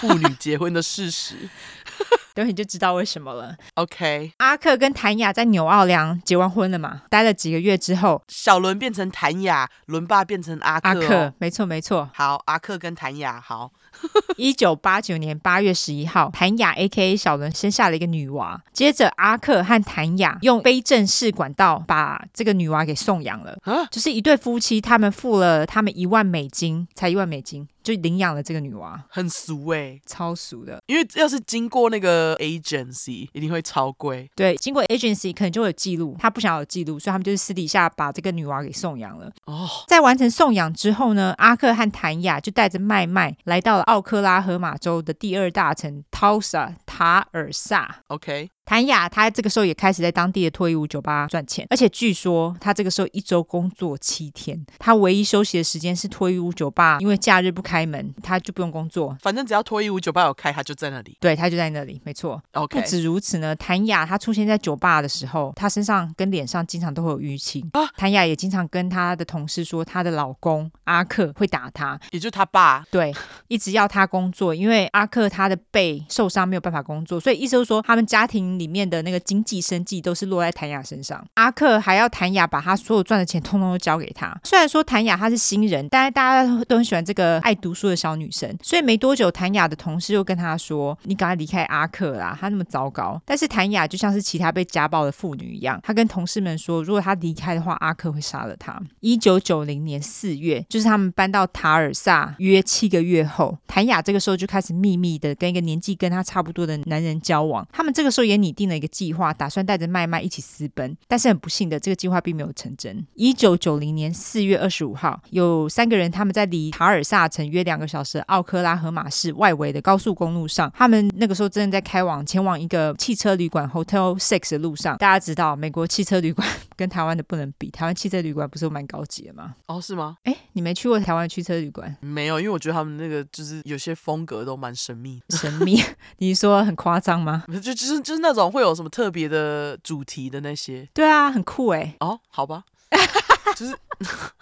妇女结婚的事实。等会你就知道为什么了。OK，阿克跟谭雅在纽奥良结完婚了嘛？待了几个月之后，小伦变成谭雅，伦爸变成阿克，哦。阿克，没错没错。好，阿克跟谭雅，好。一九八九年八月十一号，谭雅 A.K.A 小伦生下了一个女娃。接着，阿克和谭雅用非正式管道把这个女娃给送养了。啊，就是一对夫妻，他们付了他们一万美金，才一万美金。就领养了这个女娃，很俗哎、欸，超俗的。因为要是经过那个 agency，一定会超贵。对，经过 agency 可能就会有记录，他不想有记录，所以他们就是私底下把这个女娃给送养了。哦，在完成送养之后呢，阿克和谭雅就带着麦麦来到了奥克拉荷马州的第二大城 Tulsa 塔尔萨。OK。谭雅，她这个时候也开始在当地的脱衣舞酒吧赚钱，而且据说她这个时候一周工作七天，她唯一休息的时间是脱衣舞酒吧，因为假日不开门，她就不用工作。反正只要脱衣舞酒吧有开，她就在那里。对，她就在那里，没错。OK。不止如此呢，谭雅她出现在酒吧的时候，她身上跟脸上经常都会有淤青。啊，谭雅也经常跟她的同事说，她的老公阿克会打她，也就是他爸。对，一直要她工作，因为阿克他的背受伤没有办法工作，所以意思就是说他们家庭。里面的那个经济生计都是落在谭雅身上，阿克还要谭雅把他所有赚的钱通通都交给他。虽然说谭雅她是新人，但是大家都很喜欢这个爱读书的小女生，所以没多久，谭雅的同事又跟他说：“你赶快离开阿克啦，他那么糟糕。”但是谭雅就像是其他被家暴的妇女一样，她跟同事们说：“如果她离开的话，阿克会杀了她。”一九九零年四月，就是他们搬到塔尔萨约七个月后，谭雅这个时候就开始秘密的跟一个年纪跟她差不多的男人交往。他们这个时候也拟定了一个计划，打算带着麦麦一起私奔，但是很不幸的，这个计划并没有成真。一九九零年四月二十五号，有三个人他们在离塔尔萨城约两个小时奥克拉荷马市外围的高速公路上，他们那个时候正在开往前往一个汽车旅馆 Hotel Six 的路上。大家知道，美国汽车旅馆跟台湾的不能比，台湾汽车旅馆不是蛮高级的吗？哦，是吗？哎，你没去过台湾汽车旅馆？没有，因为我觉得他们那个就是有些风格都蛮神秘。神秘？你说很夸张吗？就就是就是那种会有什么特别的主题的那些，对啊，很酷哎。哦，好吧，就是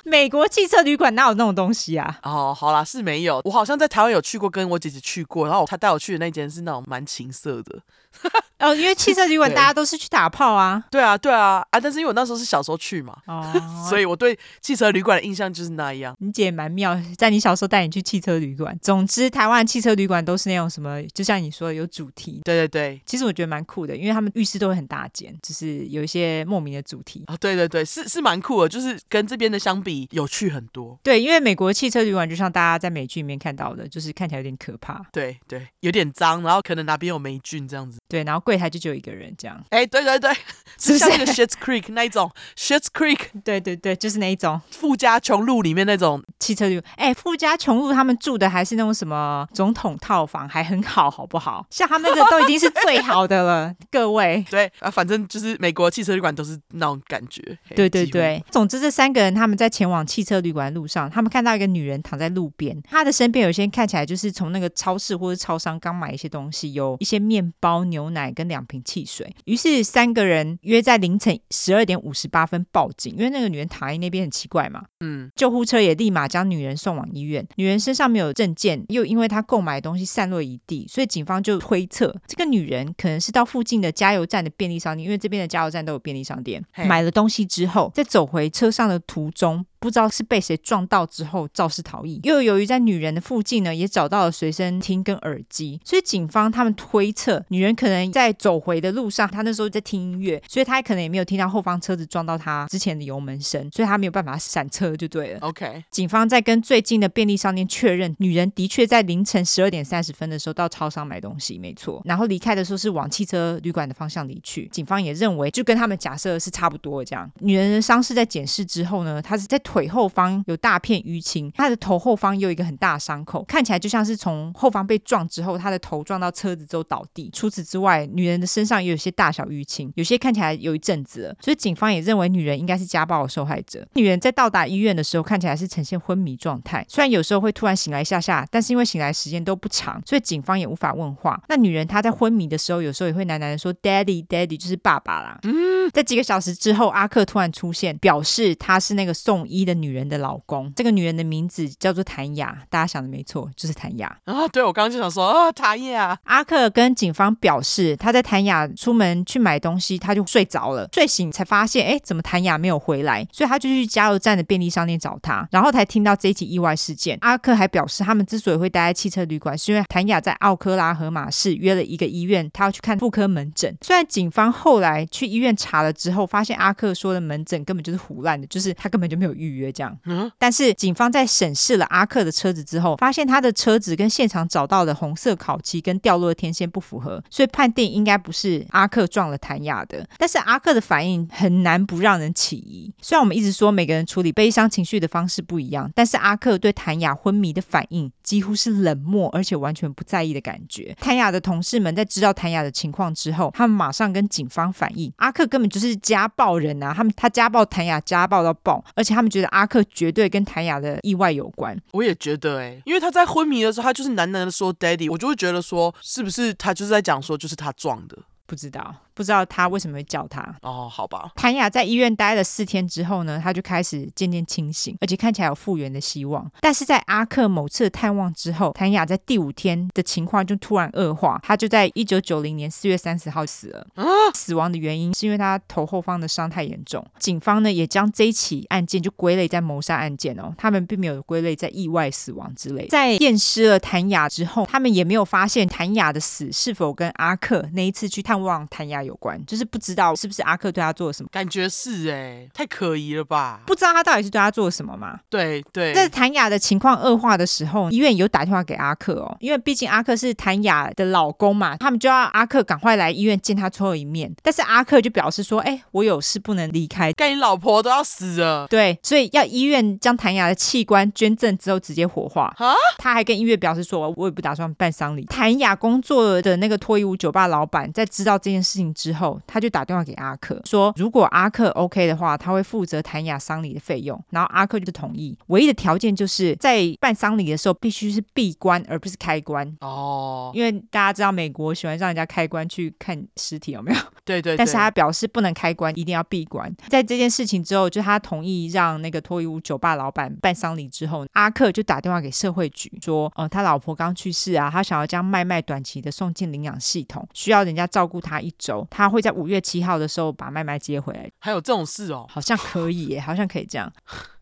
美国汽车旅馆哪有那种东西啊？哦，好啦，是没有。我好像在台湾有去过，跟我姐姐去过，然后她带我去的那间是那种蛮情色的。哦，因为汽车旅馆大家都是去打炮啊。对啊，对啊，啊！但是因为我那时候是小时候去嘛，哦，所以我对汽车旅馆的印象就是那样。你姐蛮妙，在你小时候带你去汽车旅馆。总之，台湾汽车旅馆都是那种什么，就像你说的有主题。对对对，其实我觉得蛮酷的，因为他们浴室都会很大间，就是有一些莫名的主题。啊、哦，对对对，是是蛮酷的，就是跟这边的相比有趣很多。对，因为美国汽车旅馆就像大家在美剧里面看到的，就是看起来有点可怕。对对，有点脏，然后可能哪边有霉菌这样子。对，然后柜台就只有一个人这样。哎，对对对，是像那个 Schitt's Creek 那一种 Schitt's Creek。对对对，就是那一种富家穷路里面那种汽车旅馆。哎，富家穷路他们住的还是那种什么总统套房，还很好，好不好？像他们那个都已经是最好的了，各位。对啊，反正就是美国汽车旅馆都是那种感觉。对对对，总之这三个人他们在前往汽车旅馆路上，他们看到一个女人躺在路边，她的身边有些看起来就是从那个超市或者超商刚买一些东西，有一些面包、牛奶跟。两瓶汽水。于是三个人约在凌晨十二点五十八分报警，因为那个女人躺在那边很奇怪嘛。嗯，救护车也立马将女人送往医院。女人身上没有证件，又因为她购买的东西散落一地，所以警方就推测这个女人可能是到附近的加油站的便利商店，因为这边的加油站都有便利商店，买了东西之后，在走回车上的途中。不知道是被谁撞到之后肇事逃逸，又由于在女人的附近呢，也找到了随身听跟耳机，所以警方他们推测女人可能在走回的路上，她那时候在听音乐，所以她可能也没有听到后方车子撞到她之前的油门声，所以她没有办法闪车就对了。OK，警方在跟最近的便利商店确认，女人的确在凌晨十二点三十分的时候到超商买东西，没错，然后离开的时候是往汽车旅馆的方向离去。警方也认为就跟他们假设是差不多这样。女人的伤势在检视之后呢，她是在。腿后方有大片淤青，他的头后方又有一个很大的伤口，看起来就像是从后方被撞之后，他的头撞到车子之后倒地。除此之外，女人的身上也有些大小淤青，有些看起来有一阵子了，所以警方也认为女人应该是家暴的受害者。女人在到达医院的时候，看起来是呈现昏迷状态，虽然有时候会突然醒来一下下，但是因为醒来时间都不长，所以警方也无法问话。那女人她在昏迷的时候，有时候也会喃喃的说 “daddy daddy”，就是爸爸啦。嗯，在几个小时之后，阿克突然出现，表示他是那个送医。的女人的老公，这个女人的名字叫做谭雅，大家想的没错，就是谭雅啊。对，我刚刚就想说啊，谭雅。阿克跟警方表示，他在谭雅出门去买东西，他就睡着了，睡醒才发现，哎，怎么谭雅没有回来？所以他就去加油站的便利商店找他，然后才听到这一起意外事件。阿克还表示，他们之所以会待在汽车旅馆，是因为谭雅在奥克拉荷马市约了一个医院，他要去看妇科门诊。虽然警方后来去医院查了之后，发现阿克说的门诊根本就是胡乱的，就是他根本就没有预。预约这样，嗯，但是警方在审视了阿克的车子之后，发现他的车子跟现场找到的红色烤漆跟掉落的天线不符合，所以判定应该不是阿克撞了谭雅的。但是阿克的反应很难不让人起疑。虽然我们一直说每个人处理悲伤情绪的方式不一样，但是阿克对谭雅昏迷的反应几乎是冷漠而且完全不在意的感觉。谭雅的同事们在知道谭雅的情况之后，他们马上跟警方反映，阿克根本就是家暴人啊！他们他家暴谭雅，家暴到爆，而且他们觉得。阿克绝对跟谭雅的意外有关，我也觉得哎、欸，因为他在昏迷的时候，他就是喃喃的说 “daddy”，我就会觉得说，是不是他就是在讲说，就是他撞的。不知道，不知道他为什么会叫他哦？好吧。谭雅在医院待了四天之后呢，他就开始渐渐清醒，而且看起来有复原的希望。但是在阿克某次的探望之后，谭雅在第五天的情况就突然恶化，他就在一九九零年四月三十号死了。啊、死亡的原因是因为他头后方的伤太严重。警方呢也将这一起案件就归类在谋杀案件哦，他们并没有归类在意外死亡之类。在验尸了谭雅之后，他们也没有发现谭雅的死是否跟阿克那一次去探。望谭雅有关，就是不知道是不是阿克对他做了什么，感觉是哎、欸，太可疑了吧？不知道他到底是对他做了什么吗？对对，在谭雅的情况恶化的时候，医院有打电话给阿克哦，因为毕竟阿克是谭雅的老公嘛，他们就要阿克赶快来医院见他最后一面。但是阿克就表示说：“哎、欸，我有事不能离开，干你老婆都要死了。”对，所以要医院将谭雅的器官捐赠之后直接火化。啊？他还跟医院表示说：“我也不打算办丧礼。”谭雅工作的那个脱衣舞酒吧老板在知道这件事情之后，他就打电话给阿克说，如果阿克 OK 的话，他会负责谭雅丧礼的费用。然后阿克就同意，唯一的条件就是在办丧礼的时候必须是闭关，而不是开棺。哦，因为大家知道美国喜欢让人家开棺去看尸体，有没有？对，对对。但是他表示不能开关，一定要闭关。在这件事情之后，就他同意让那个脱衣舞酒吧老板办丧礼之后，阿克就打电话给社会局说，呃，他老婆刚去世啊，他想要将麦麦短期的送进领养系统，需要人家照顾他一周。他会在五月七号的时候把麦麦接回来，还有这种事哦？好像可以耶，好像可以这样。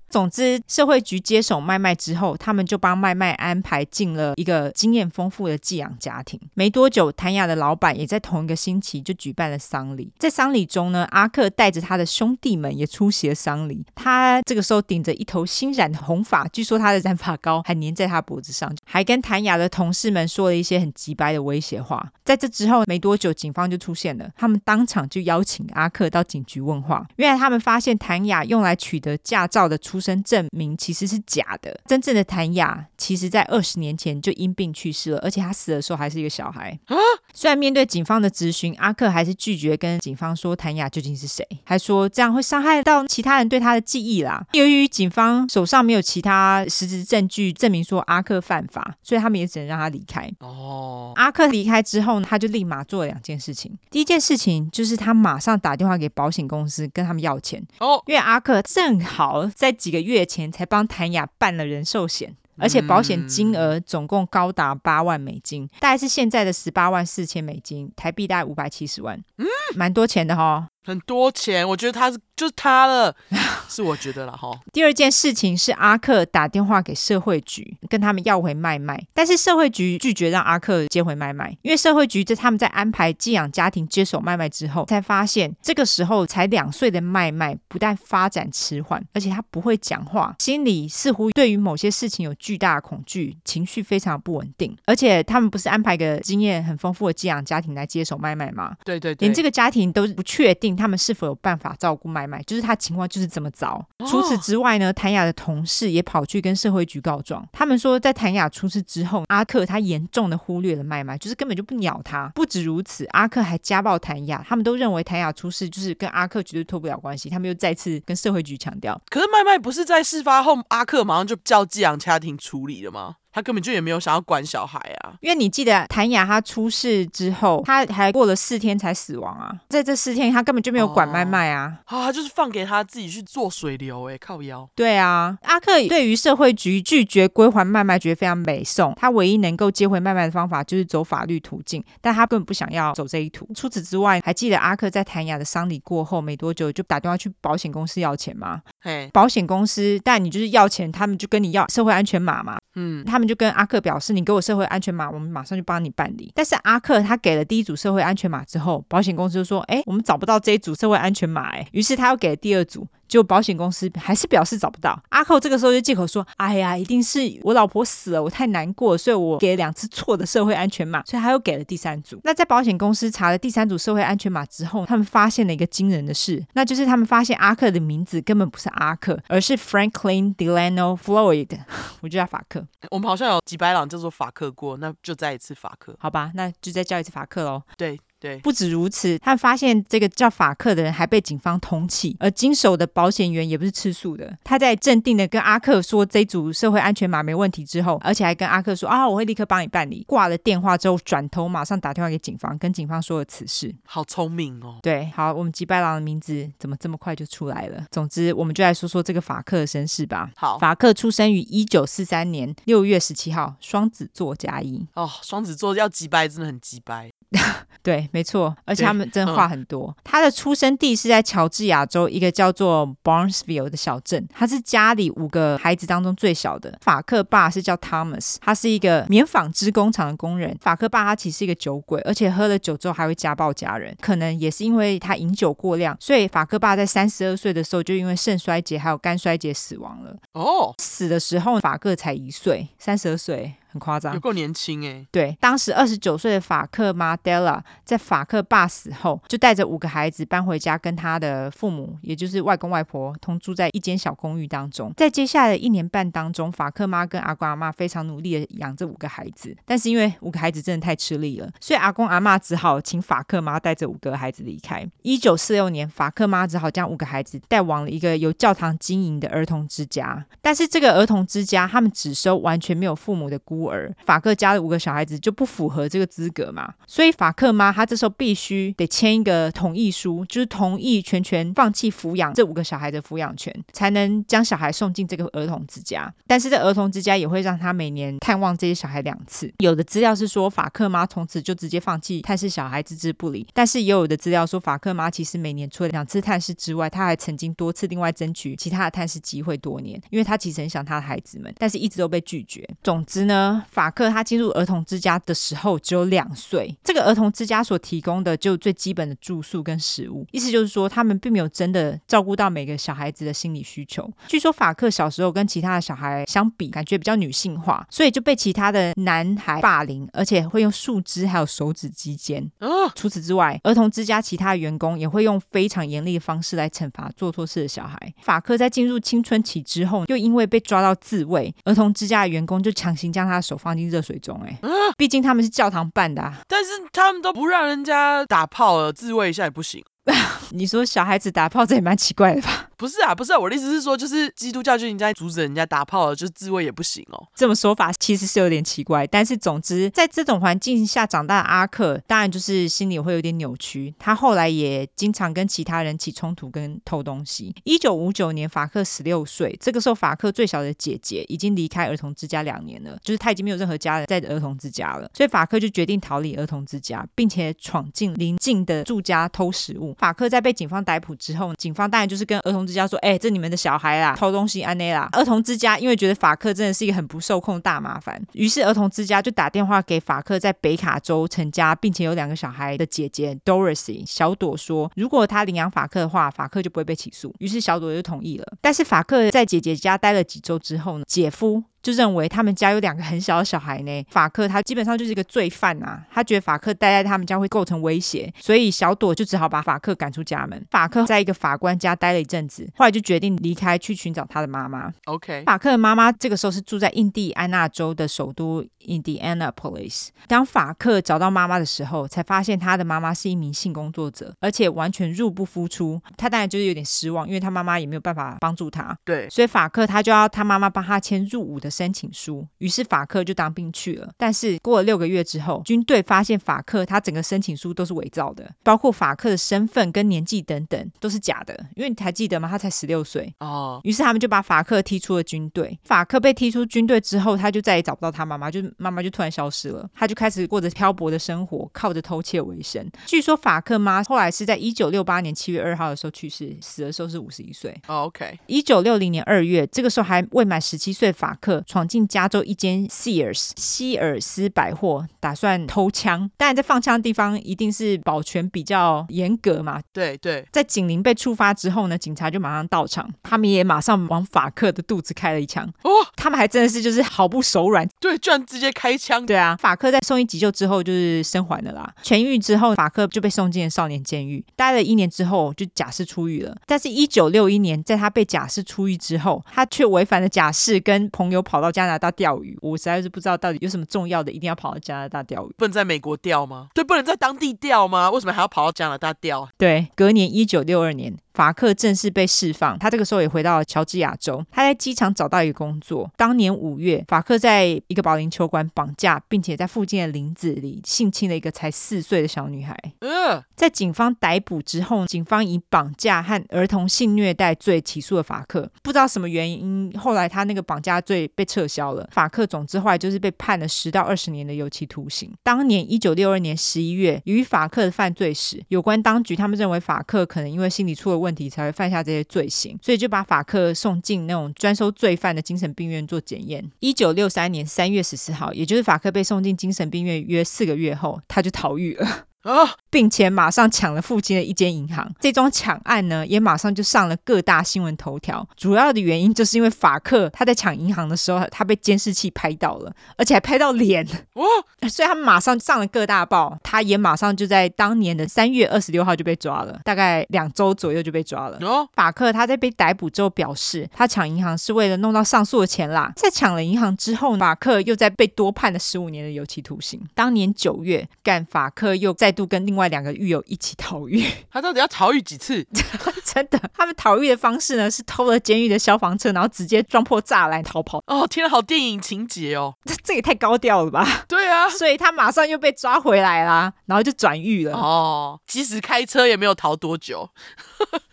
总之，社会局接手麦麦之后，他们就帮麦麦安排进了一个经验丰富的寄养家庭。没多久，谭雅的老板也在同一个星期就举办了丧礼。在丧礼中呢，阿克带着他的兄弟们也出席了丧礼。他这个时候顶着一头新染的红发，据说他的染发膏还粘在他脖子上，还跟谭雅的同事们说了一些很机掰的威胁话。在这之后没多久，警方就出现了，他们当场就邀请阿克到警局问话。原来他们发现谭雅用来取得驾照的出出生证明其实是假的，真正的谭雅其实在二十年前就因病去世了，而且他死的时候还是一个小孩啊！虽然面对警方的质询，阿克还是拒绝跟警方说谭雅究竟是谁，还说这样会伤害到其他人对他的记忆啦。由于警方手上没有其他实质证据证明说阿克犯法，所以他们也只能让他离开。哦，阿克离开之后呢，他就立马做了两件事情。第一件事情就是他马上打电话给保险公司，跟他们要钱。哦，因为阿克正好在几个月前才帮谭雅办了人寿险。而且保险金额总共高达八万美金，大概是现在的十八万四千美金，台币大概五百七十万，嗯，蛮多钱的哈。很多钱，我觉得他是就是他了，是我觉得了哈。第二件事情是阿克打电话给社会局，跟他们要回麦麦，但是社会局拒绝让阿克接回麦麦，因为社会局在他们在安排寄养家庭接手麦麦之后，才发现这个时候才两岁的麦麦不但发展迟缓，而且他不会讲话，心里似乎对于某些事情有巨大的恐惧，情绪非常不稳定。而且他们不是安排个经验很丰富的寄养家庭来接手麦麦吗？对对对，连这个家庭都不确定。他们是否有办法照顾麦麦？就是他情况就是这么糟。除此之外呢，谭雅的同事也跑去跟社会局告状。他们说，在谭雅出事之后，阿克他严重的忽略了麦麦，就是根本就不鸟他。不止如此，阿克还家暴谭雅。他们都认为谭雅出事就是跟阿克绝对脱不了关系。他们又再次跟社会局强调。可是麦麦不是在事发后，阿克马上就叫寄养家庭处理了吗？他根本就也没有想要管小孩啊，因为你记得谭雅他出事之后，他还过了四天才死亡啊，在这四天他根本就没有管麦麦啊，啊、就是放给他自己去做水流，哎，靠腰。对啊，阿克对于社会局拒绝归还麦麦觉得非常美颂，他唯一能够接回麦麦的方法就是走法律途径，但他根本不想要走这一途。除此之外，还记得阿克在谭雅的丧礼过后没多久就打电话去保险公司要钱吗？嘿，保险公司，但你就是要钱，他们就跟你要社会安全码嘛，嗯，他们。就跟阿克表示，你给我社会安全码，我们马上就帮你办理。但是阿克他给了第一组社会安全码之后，保险公司就说：“哎，我们找不到这一组社会安全码。”哎，于是他又给了第二组。就保险公司还是表示找不到，阿克这个时候就借口说：“哎呀，一定是我老婆死了，我太难过，所以我给了两次错的社会安全码。”所以他又给了第三组。那在保险公司查了第三组社会安全码之后，他们发现了一个惊人的事，那就是他们发现阿克的名字根本不是阿克，而是 Franklin Delano Floyd。我就叫法克。我们好像有几百朗叫做法克过，那就再一次法克，好吧？那就再叫一次法克喽。对。对，不止如此，他发现这个叫法克的人还被警方通缉，而经手的保险员也不是吃素的。他在镇定的跟阿克说这组社会安全码没问题之后，而且还跟阿克说啊，我会立刻帮你办理。挂了电话之后，转头马上打电话给警方，跟警方说了此事。好聪明哦。对，好，我们吉白狼的名字怎么这么快就出来了？总之，我们就来说说这个法克的身世吧。好，法克出生于一九四三年六月十七号，双子座加一。哦，双子座要吉白真的很吉白。对，没错，而且他们真的话很多。他的出生地是在乔治亚州一个叫做 Barnesville 的小镇，他是家里五个孩子当中最小的。法克爸是叫 Thomas，他是一个棉纺织工厂的工人。法克爸他其实是一个酒鬼，而且喝了酒之后还会家暴家人，可能也是因为他饮酒过量，所以法克爸在三十二岁的时候就因为肾衰竭还有肝衰竭死亡了。哦，死的时候法克才一岁，三十二岁。很夸张，有够年轻哎！对，当时二十九岁的法克妈 Della 在法克爸死后，就带着五个孩子搬回家，跟他的父母，也就是外公外婆，同住在一间小公寓当中。在接下来的一年半当中，法克妈跟阿公阿妈非常努力的养这五个孩子，但是因为五个孩子真的太吃力了，所以阿公阿妈只好请法克妈带着五个孩子离开。一九四六年，法克妈只好将五个孩子带往了一个由教堂经营的儿童之家，但是这个儿童之家，他们只收完全没有父母的孤。孤儿，法克家的五个小孩子就不符合这个资格嘛，所以法克妈她这时候必须得签一个同意书，就是同意全权放弃抚养这五个小孩的抚养权，才能将小孩送进这个儿童之家。但是这儿童之家也会让他每年探望这些小孩两次。有的资料是说法克妈从此就直接放弃探视小孩，置之不理。但是也有的资料说法克妈其实每年除了两次探视之外，她还曾经多次另外争取其他的探视机会多年，因为她其实很想她的孩子们，但是一直都被拒绝。总之呢。法克他进入儿童之家的时候只有两岁，这个儿童之家所提供的就最基本的住宿跟食物，意思就是说他们并没有真的照顾到每个小孩子的心理需求。据说法克小时候跟其他的小孩相比，感觉比较女性化，所以就被其他的男孩霸凌，而且会用树枝还有手指击奸。除此之外，儿童之家其他的员工也会用非常严厉的方式来惩罚做错事的小孩。法克在进入青春期之后，又因为被抓到自慰，儿童之家的员工就强行将他的手放进热水中、欸。哎、啊，毕竟他们是教堂办的、啊。但是他们都不让人家打炮了，自慰一下也不行。你说小孩子打炮，这也蛮奇怪的吧？不是啊，不是啊，我的意思是说，就是基督教就应该阻止人家打炮了，就自卫也不行哦。这么说法其实是有点奇怪，但是总之，在这种环境下长大的阿克，当然就是心里会有点扭曲。他后来也经常跟其他人起冲突，跟偷东西。一九五九年，法克十六岁，这个时候法克最小的姐姐已经离开儿童之家两年了，就是他已经没有任何家人在儿童之家了，所以法克就决定逃离儿童之家，并且闯进邻近的住家偷食物。法克在被警方逮捕之后，警方当然就是跟儿童之家说：“哎、欸，这你们的小孩啦，偷东西安内啦。”儿童之家因为觉得法克真的是一个很不受控大麻烦，于是儿童之家就打电话给法克在北卡州成家并且有两个小孩的姐姐 Dorothy 小朵说：“如果他领养法克的话，法克就不会被起诉。”于是小朵就同意了。但是法克在姐姐家待了几周之后呢，姐夫。就认为他们家有两个很小的小孩呢，法克他基本上就是一个罪犯啊，他觉得法克待在他们家会构成威胁，所以小朵就只好把法克赶出家门。法克在一个法官家待了一阵子，后来就决定离开去寻找他的妈妈。OK，法克的妈妈这个时候是住在印第安纳州的首都 Indianapolis。当法克找到妈妈的时候，才发现他的妈妈是一名性工作者，而且完全入不敷出。他当然就是有点失望，因为他妈妈也没有办法帮助他。对，所以法克他就要他妈妈帮他签入伍的申请书，于是法克就当兵去了。但是过了六个月之后，军队发现法克他整个申请书都是伪造的，包括法克的身份跟年纪等等都是假的。因为你还记得吗？他才十六岁哦。于是他们就把法克踢出了军队。法克被踢出军队之后，他就再也找不到他妈妈，就妈妈就突然消失了。他就开始过着漂泊的生活，靠着偷窃为生。据说法克妈后来是在一九六八年七月二号的时候去世，死的时候是五十一岁。哦，OK。一九六零年二月，这个时候还未满十七岁，法克闯进。加州一间 Sears 希尔斯百货，打算偷枪。当然，在放枪的地方一定是保全比较严格嘛。对对，在警铃被触发之后呢，警察就马上到场，他们也马上往法克的肚子开了一枪。哦，他们还真的是就是毫不手软，对，居然直接开枪。对啊，法克在送医急救之后就是生还了啦。痊愈之后，法克就被送进了少年监狱，待了一年之后就假释出狱了。但是，一九六一年，在他被假释出狱之后，他却违反了假释，跟朋友跑到加拿大钓鱼，我实在是不知道到底有什么重要的，一定要跑到加拿大钓鱼？不能在美国钓吗？对，不能在当地钓吗？为什么还要跑到加拿大钓？对，隔年一九六二年。法克正式被释放，他这个时候也回到了乔治亚州。他在机场找到一个工作。当年五月，法克在一个保龄球馆绑架，并且在附近的林子里性侵了一个才四岁的小女孩。嗯，在警方逮捕之后，警方以绑架和儿童性虐待罪起诉了法克。不知道什么原因，后来他那个绑架罪被撤销了。法克总之后来就是被判了十到二十年的有期徒刑。当年一九六二年十一月，由于法克的犯罪史，有关当局他们认为法克可能因为心理出了问。问题才会犯下这些罪行，所以就把法克送进那种专收罪犯的精神病院做检验。一九六三年三月十四号，也就是法克被送进精神病院约四个月后，他就逃狱了。啊，并且马上抢了附近的一间银行。这桩抢案呢，也马上就上了各大新闻头条。主要的原因就是因为法克他在抢银行的时候，他被监视器拍到了，而且还拍到脸。哦，所以他马上上了各大报。他也马上就在当年的三月二十六号就被抓了，大概两周左右就被抓了。哦，法克他在被逮捕之后表示，他抢银行是为了弄到上诉的钱啦。在抢了银行之后，法克又在被多判了十五年的有期徒刑。当年九月，干法克又在。再度跟另外两个狱友一起逃狱，他到底要逃狱几次？真的，他们逃狱的方式呢是偷了监狱的消防车，然后直接撞破栅栏逃跑。哦，天啊，好电影情节哦！这这也太高调了吧？对啊，所以他马上又被抓回来啦，然后就转狱了。哦，即使开车也没有逃多久。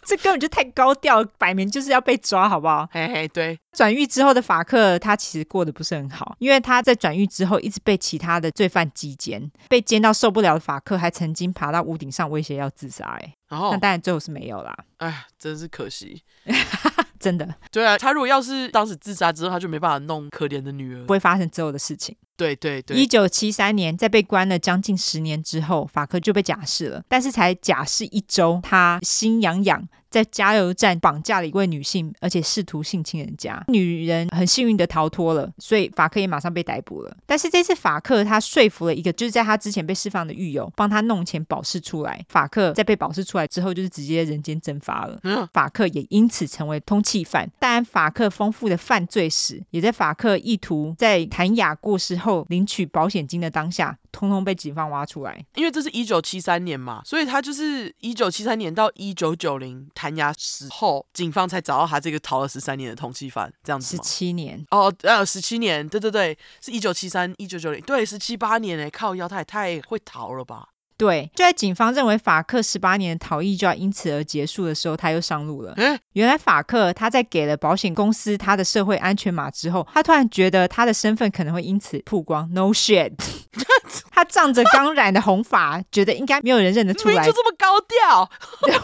这根本就太高调，摆明就是要被抓，好不好？嘿嘿，对。转狱之后的法克，他其实过得不是很好，因为他在转狱之后一直被其他的罪犯击奸，被奸到受不了的法克还曾经爬到屋顶上威胁要自杀，哎，哦，那当然最后是没有啦。哎，真是可惜，真的。对啊，他如果要是当时自杀之后，他就没办法弄可怜的女儿，不会发生之后的事情。对对对。一九七三年，在被关了将近十年之后，法克就被假释了。但是才假释一周，他心痒痒。在加油站绑架了一位女性，而且试图性侵人家。女人很幸运的逃脱了，所以法克也马上被逮捕了。但是这次法克他说服了一个就是在他之前被释放的狱友，帮他弄钱保释出来。法克在被保释出来之后，就是直接人间蒸发了。嗯法克也因此成为通缉犯。当然，法克丰富的犯罪史，也在法克意图在谭雅过世后领取保险金的当下，通通被警方挖出来。因为这是一九七三年嘛，所以他就是一九七三年到一九九零。弹牙时后，警方才找到他这个逃了十三年的通缉犯，这样子十七年哦，呃，十七年，对对对，是一九七三一九九零，对，十七八年哎，靠腰，他也太会逃了吧？对，就在警方认为法克十八年的逃逸就要因此而结束的时候，他又上路了。嗯，原来法克他在给了保险公司他的社会安全码之后，他突然觉得他的身份可能会因此曝光。No shit，他仗着刚染的红发，觉得应该没有人认得出来，就这么高调。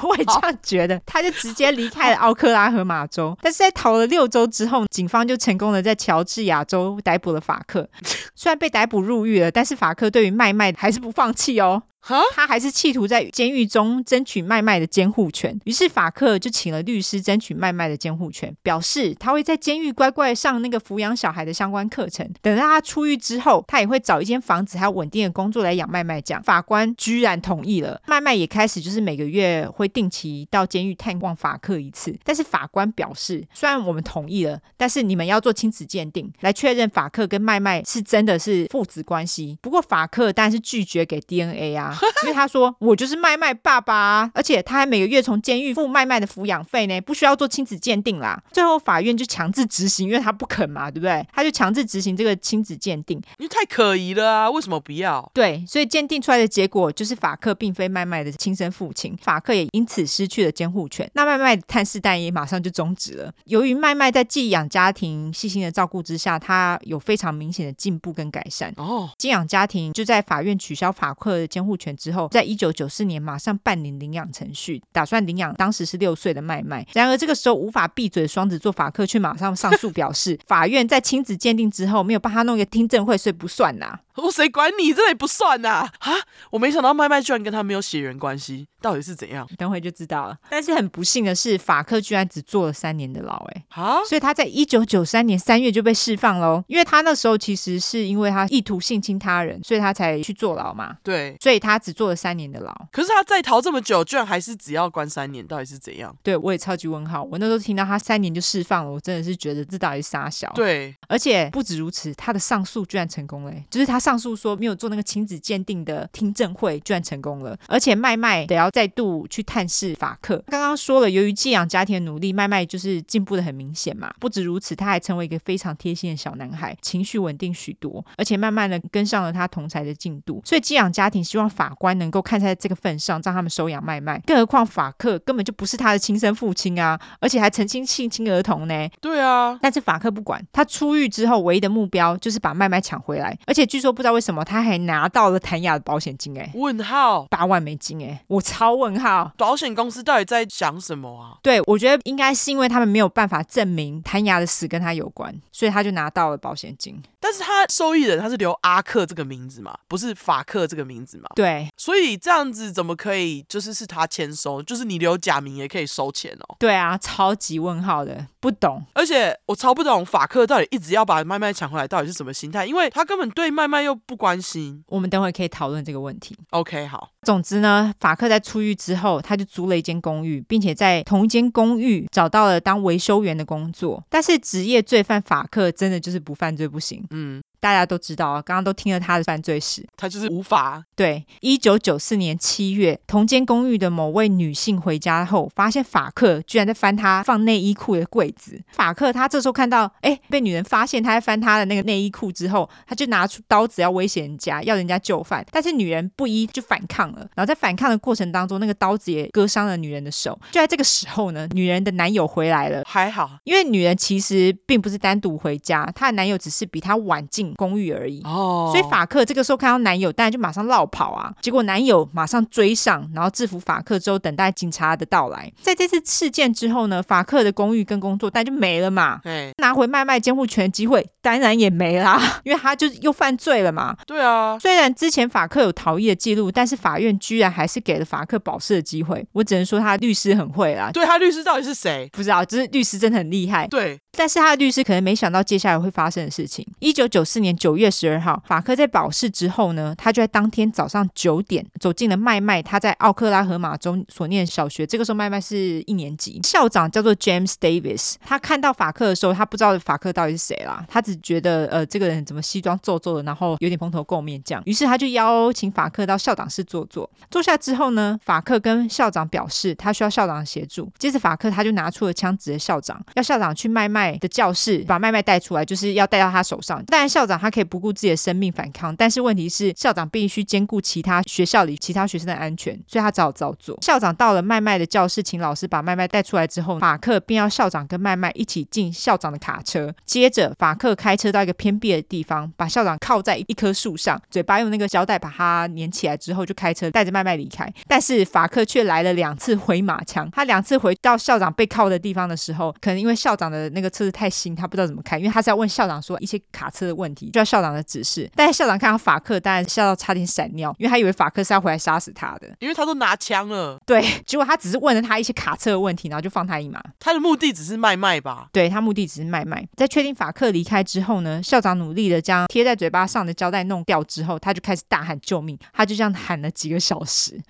我也这样觉得，他就直接离开了奥克拉荷马州。但是在逃了六周之后，警方就成功的在乔治亚州逮捕了法克。虽然被逮捕入狱了，但是法克对于麦麦还是不放弃哦。Huh? 他还是企图在监狱中争取麦麦的监护权，于是法克就请了律师争取麦麦的监护权，表示他会在监狱乖乖上那个抚养小孩的相关课程。等到他出狱之后，他也会找一间房子还有稳定的工作来养麦麦。这样法官居然同意了，麦麦也开始就是每个月会定期到监狱探望法克一次。但是法官表示，虽然我们同意了，但是你们要做亲子鉴定来确认法克跟麦麦是真的是父子关系。不过法克当然是拒绝给 DNA 啊。因为他说我就是麦麦爸爸啊，而且他还每个月从监狱付麦麦的抚养费呢，不需要做亲子鉴定啦。最后法院就强制执行，因为他不肯嘛，对不对？他就强制执行这个亲子鉴定，因为太可疑了啊，为什么不要？对，所以鉴定出来的结果就是法克并非麦麦的亲生父亲，法克也因此失去了监护权。那麦麦的探视但也马上就终止了。由于麦麦在寄养家庭细心的照顾之下，他有非常明显的进步跟改善。哦，寄养家庭就在法院取消法克的监护权之后，在一九九四年马上办理领养程序，打算领养当时是六岁的麦麦。然而这个时候无法闭嘴的双子座法克却马上上诉，表示 法院在亲子鉴定之后没有帮他弄一个听证会，所以不算呐。我谁管你，这也不算呐！啊，我没想到麦麦居然跟他没有血缘关系，到底是怎样？等会就知道了。但是很不幸的是，法克居然只坐了三年的牢，哎，啊！所以他在一九九三年三月就被释放喽。因为他那时候其实是因为他意图性侵他人，所以他才去坐牢嘛。对，所以他只坐了三年的牢。可是他在逃这么久，居然还是只要关三年，到底是怎样？对，我也超级问号。我那时候听到他三年就释放了，我真的是觉得这到底是啥小？对，而且不止如此，他的上诉居然成功了，就是他上诉说没有。做那个亲子鉴定的听证会居然成功了，而且麦麦得要再度去探视法克。刚刚说了，由于寄养家庭的努力，麦麦就是进步的很明显嘛。不止如此，他还成为一个非常贴心的小男孩，情绪稳定许多，而且慢慢的跟上了他同才的进度。所以寄养家庭希望法官能够看在这个份上，让他们收养麦麦。更何况法克根本就不是他的亲生父亲啊，而且还曾经性侵儿童呢。对啊，但是法克不管，他出狱之后唯一的目标就是把麦麦抢回来，而且据说不知道为什么他还。拿到了谭雅的保险金哎，问号八万美金哎，我超问号，保险公司到底在想什么啊？对，我觉得应该是因为他们没有办法证明谭雅的死跟他有关，所以他就拿到了保险金。但是他受益人他是留阿克这个名字嘛，不是法克这个名字嘛？对，所以这样子怎么可以就是是他签收，就是你留假名也可以收钱哦？对啊，超级问号的，不懂。而且我超不懂法克到底一直要把麦麦抢回来，到底是什么心态？因为他根本对麦麦又不关心。我们等会可以讨论这个问题。OK，好。总之呢，法克在出狱之后，他就租了一间公寓，并且在同一间公寓找到了当维修员的工作。但是职业罪犯法克真的就是不犯罪不行。嗯。大家都知道啊，刚刚都听了他的犯罪史，他就是无法。对，一九九四年七月，同间公寓的某位女性回家后，发现法克居然在翻她放内衣裤的柜子。法克他这时候看到，哎，被女人发现他在翻他的那个内衣裤之后，他就拿出刀子要威胁人家，要人家就范。但是女人不依，就反抗了。然后在反抗的过程当中，那个刀子也割伤了女人的手。就在这个时候呢，女人的男友回来了，还好，因为女人其实并不是单独回家，她的男友只是比她晚进。栋公寓而已。哦，所以法克这个时候看到男友，当然就马上绕跑啊。结果男友马上追上，然后制服法克之后，等待警察的到来。在这次事件之后呢，法克的公寓跟工作当然就没了嘛。对，拿回卖卖监护权的机会当然也没啦，因为他就又犯罪了嘛。对啊，虽然之前法克有逃逸的记录，但是法院居然还是给了法克保释的机会。我只能说他律师很会啦。对，他律师到底是谁？不知道，就是律师真的很厉害。对。但是他的律师可能没想到接下来会发生的事情。一九九四年九月十二号，法克在保释之后呢，他就在当天早上九点走进了麦麦他在奥克拉荷马州所念小学。这个时候麦麦是一年级，校长叫做 James Davis。他看到法克的时候，他不知道法克到底是谁啦，他只觉得呃这个人怎么西装皱皱的，然后有点蓬头垢面这样。于是他就邀请法克到校长室坐坐。坐下之后呢，法克跟校长表示他需要校长协助。接着法克他就拿出了枪指着校长，要校长去麦麦。的教室把麦麦带出来，就是要带到他手上。当然，校长他可以不顾自己的生命反抗，但是问题是校长必须兼顾其他学校里其他学生的安全，所以他只好照做。校长到了麦麦的教室，请老师把麦麦带出来之后，法克便要校长跟麦麦一起进校长的卡车。接着，法克开车到一个偏僻的地方，把校长靠在一棵树上，嘴巴用那个胶带把他粘起来之后，就开车带着麦麦离开。但是法克却来了两次回马枪。他两次回到校长被铐的地方的时候，可能因为校长的那个车子太新，他不知道怎么开，因为他是要问校长说一些卡车的问题，就要校长的指示。但是校长看到法克，当然吓到差点闪尿，因为他以为法克是要回来杀死他的，因为他都拿枪了。对，结果他只是问了他一些卡车的问题，然后就放他一马。他的目的只是卖卖吧？对，他目的只是卖卖。在确定法克离开之后呢，校长努力的将贴在嘴巴上的胶带弄掉之后，他就开始大喊救命。他就这样喊了几个小时，